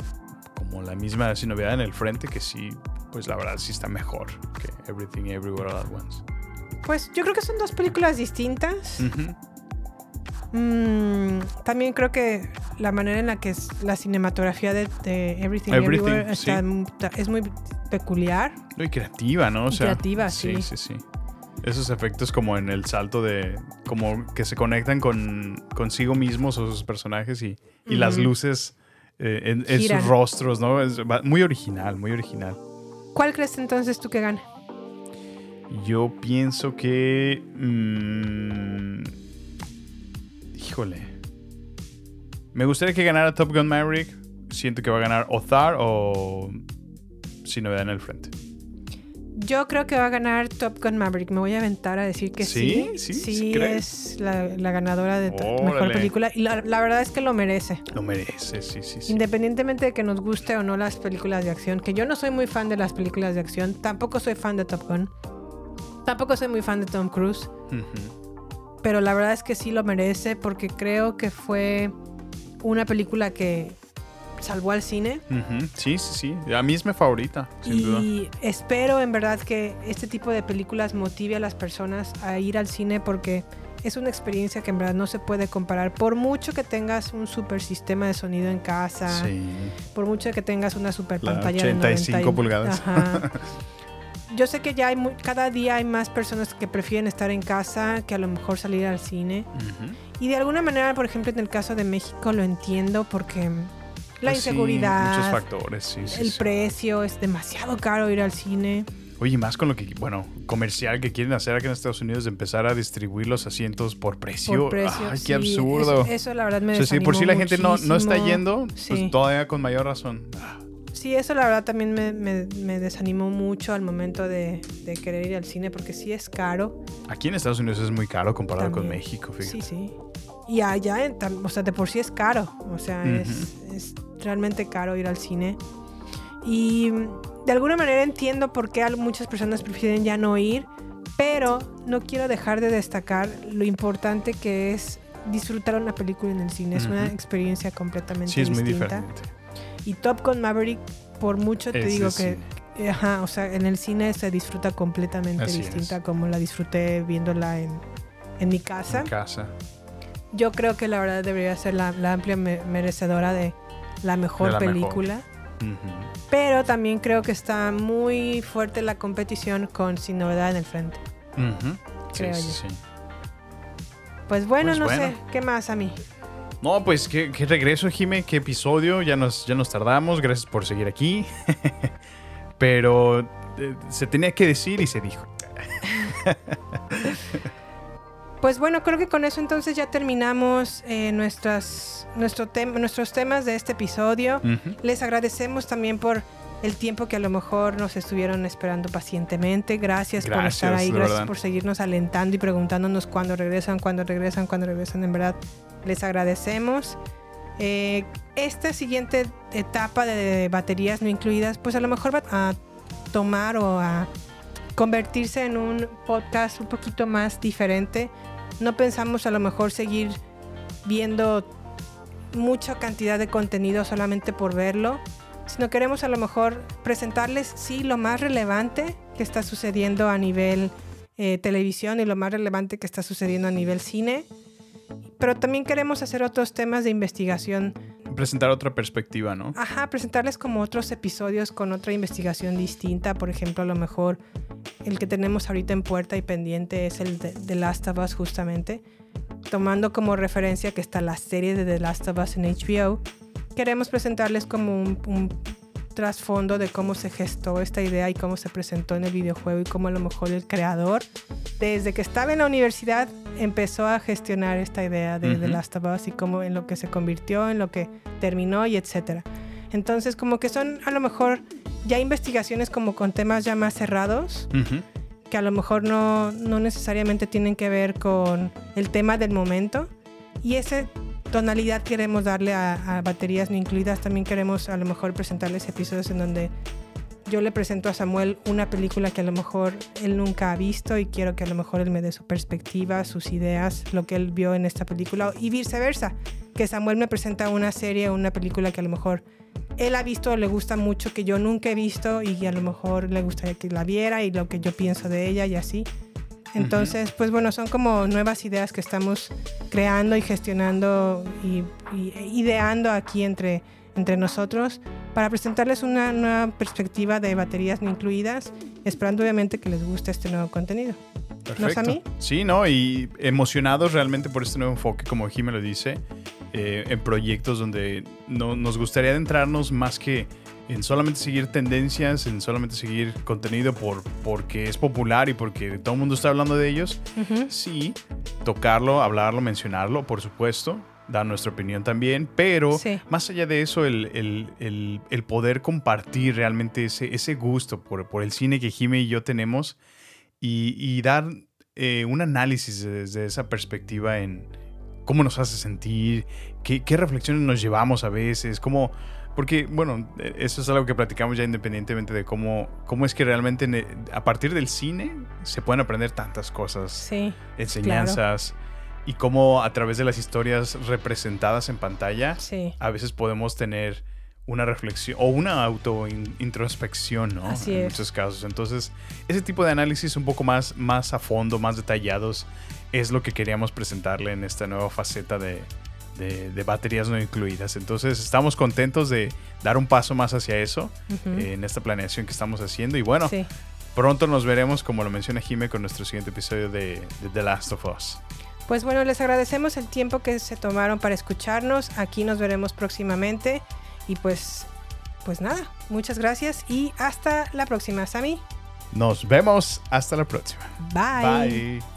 Como la misma sin novedad en el frente, que sí, pues la verdad sí está mejor que Everything Everywhere All at Once. Pues yo creo que son dos películas distintas. Ujú. Mm, también creo que la manera en la que es la cinematografía de, de Everything, Everything, Everywhere está sí. es muy peculiar. Muy creativa, ¿no? O Y sea, creativa, sí. Sí, sí, sí. Esos efectos como en el salto de... Como que se conectan con consigo mismos o sus personajes y, y las luces eh, en, sus rostros, ¿no? Es muy original, muy original. ¿Cuál crees entonces tú que gane? Yo pienso que... mm, híjole. Me gustaría que ganara Top Gun Maverick. Siento que va a ganar o Thar o... Sin novedad en el frente. Yo creo que va a ganar Top Gun Maverick. Me voy a aventar a decir que sí. ¿Sí? ¿Sí? Sí, es la, la ganadora de to- mejor Órale. película. Y la, la verdad es que lo merece. Lo merece, sí, sí, sí. Independientemente de que nos guste o no las películas de acción, que yo no soy muy fan de las películas de acción, tampoco soy fan de Top Gun, tampoco soy muy fan de Tom Cruise. Pero la verdad es que sí lo merece porque creo que fue una película que salvó al cine Sí, sí, sí. A mí es mi favorita, sin duda. y espero en verdad que este tipo de películas motive a las personas a ir al cine porque es una experiencia que en verdad no se puede comparar. Por mucho que tengas un super sistema de sonido en casa, Sí. por mucho que tengas una super La pantalla 85 de 90 y- pulgadas. Ajá. Yo sé que ya hay mu- cada día hay más personas que prefieren estar en casa que a lo mejor salir al cine. Ujú. Y de alguna manera, por ejemplo, en el caso de México lo entiendo porque la Pues sí, inseguridad, muchos factores, sí, sí, el sí. precio, es demasiado caro ir al cine. Oye, más con lo que, bueno, comercial que quieren hacer aquí en Estados Unidos de empezar a distribuir los asientos por precio. Por precio. Ay, sí, qué absurdo. Eso, eso la verdad me o sea, si por si la gente no, no está yendo, Sí. pues todavía con mayor razón. Ah, Sí, eso la verdad también me, me- me desanimó mucho al momento de, de querer ir al cine porque sí es caro. Aquí en Estados Unidos es muy caro comparado con También. México, fíjate. Sí, sí. Y allá, en o sea, de por sí es caro. O sea, es, es realmente caro ir al cine. Y de alguna manera entiendo por qué muchas personas prefieren ya no ir, pero no quiero dejar de destacar lo importante que es disfrutar una película en el cine. Es una experiencia completamente Sí, es muy distinta. diferente. Y Top Gun Maverick, por mucho te Ese digo que, ajá, o sea, en el cine se disfruta completamente Así distinta es. como la disfruté viéndola en, en mi casa. En casa. Yo creo que la verdad debería ser la, la amplia me- merecedora de la mejor De la mejor. película. Pero también creo que está muy fuerte la competición con Sin Novedad en el frente. Creo sí, yo. sí. Pues bueno, Pues no bueno. sé, ¿qué más a mí? No, pues qué, qué regreso, Jime, qué episodio. Ya nos, ya nos tardamos. Gracias por seguir aquí. Pero eh, se tenía que decir y se dijo. Pues bueno, creo que con eso entonces ya terminamos eh, nuestras, nuestro tem- nuestros temas de este episodio. Les agradecemos también por el tiempo que a lo mejor nos estuvieron esperando pacientemente. Gracias, por estar ahí, gracias verdad. por seguirnos alentando y preguntándonos cuándo regresan, cuándo regresan, cuándo regresan. En verdad, les agradecemos. Eh, esta siguiente etapa de baterías no incluidas, pues a lo mejor va a tomar o a convertirse en un podcast un poquito más diferente. No pensamos a lo mejor seguir viendo mucha cantidad de contenido solamente por verlo, sino queremos a lo mejor presentarles, sí, lo más relevante que está sucediendo a nivel eh, televisión y lo más relevante que está sucediendo a nivel cine, pero también queremos hacer otros temas de investigación Presentar otra perspectiva, ¿no? Ajá, presentarles como otros episodios con otra investigación distinta. Por ejemplo, a lo mejor el que tenemos ahorita en puerta y pendiente es el de The Last of Us, justamente. Tomando como referencia que está la serie de The Last of Us en HBO, queremos presentarles como un, un trasfondo de cómo se gestó esta idea y cómo se presentó en el videojuego y cómo a lo mejor el creador, desde que estaba en la universidad, empezó a gestionar esta idea de The Ujú. Last of Us y cómo en lo que se convirtió, en lo que terminó y etcétera. Entonces, como que son a lo mejor ya investigaciones como con temas ya más cerrados, Ujú. que a lo mejor no, no necesariamente tienen que ver con el tema del momento. Y esa tonalidad queremos darle a, baterías no incluidas. También queremos a lo mejor presentarles episodios en donde yo le presento a Samuel una película que a lo mejor él nunca ha visto y quiero que a lo mejor él me dé su perspectiva, sus ideas, lo que él vio en esta película y viceversa. Que Samuel me presenta una serie o una película que a lo mejor él ha visto o le gusta mucho que yo nunca he visto y a lo mejor le gustaría que la viera y lo que yo pienso de ella y así. Entonces, pues bueno, son como nuevas ideas que estamos creando y gestionando y, y ideando aquí entre, entre nosotros para presentarles una nueva perspectiva de baterías no incluidas, esperando obviamente que les guste este nuevo contenido. ¿No es a mí? Sí, ¿no? Y emocionados realmente por este nuevo enfoque, como Jimmy lo dice, eh, en proyectos donde no, nos gustaría adentrarnos más que en solamente seguir tendencias, en solamente seguir contenido por, porque es popular y porque todo el mundo está hablando de ellos. Ujú. Sí, tocarlo, hablarlo, mencionarlo, por supuesto, dar nuestra opinión también, pero Sí. más allá de eso, el, el- el- el poder compartir realmente ese, ese gusto por, por el cine que Jimmy y yo tenemos y, y dar eh, un análisis desde esa perspectiva en cómo nos hace sentir, qué, qué reflexiones nos llevamos a veces, cómo... Porque, bueno, eh, eso es algo que platicamos ya independientemente de cómo, cómo es que realmente a partir del cine se pueden aprender tantas cosas Sí, enseñanzas y cómo a través de las historias representadas en pantalla sí. a veces podemos tener una reflexión o una auto in- introspección, ¿no? Así en muchos casos. Entonces, ese tipo de análisis un poco más, más a fondo, más detallados, es lo que queríamos presentarle en esta nueva faceta de, de- de baterías no incluidas. Entonces, estamos contentos de dar un paso más hacia eso eh, en esta planeación que estamos haciendo. Y bueno, Sí. pronto nos veremos, como lo menciona Jime, con nuestro siguiente episodio de, de The Last of Us. Pues bueno, les agradecemos el tiempo que se tomaron para escucharnos. Aquí nos veremos próximamente. Y pues, pues nada, muchas gracias y hasta la próxima, Sami. Nos vemos. Hasta la próxima. Bye. Bye.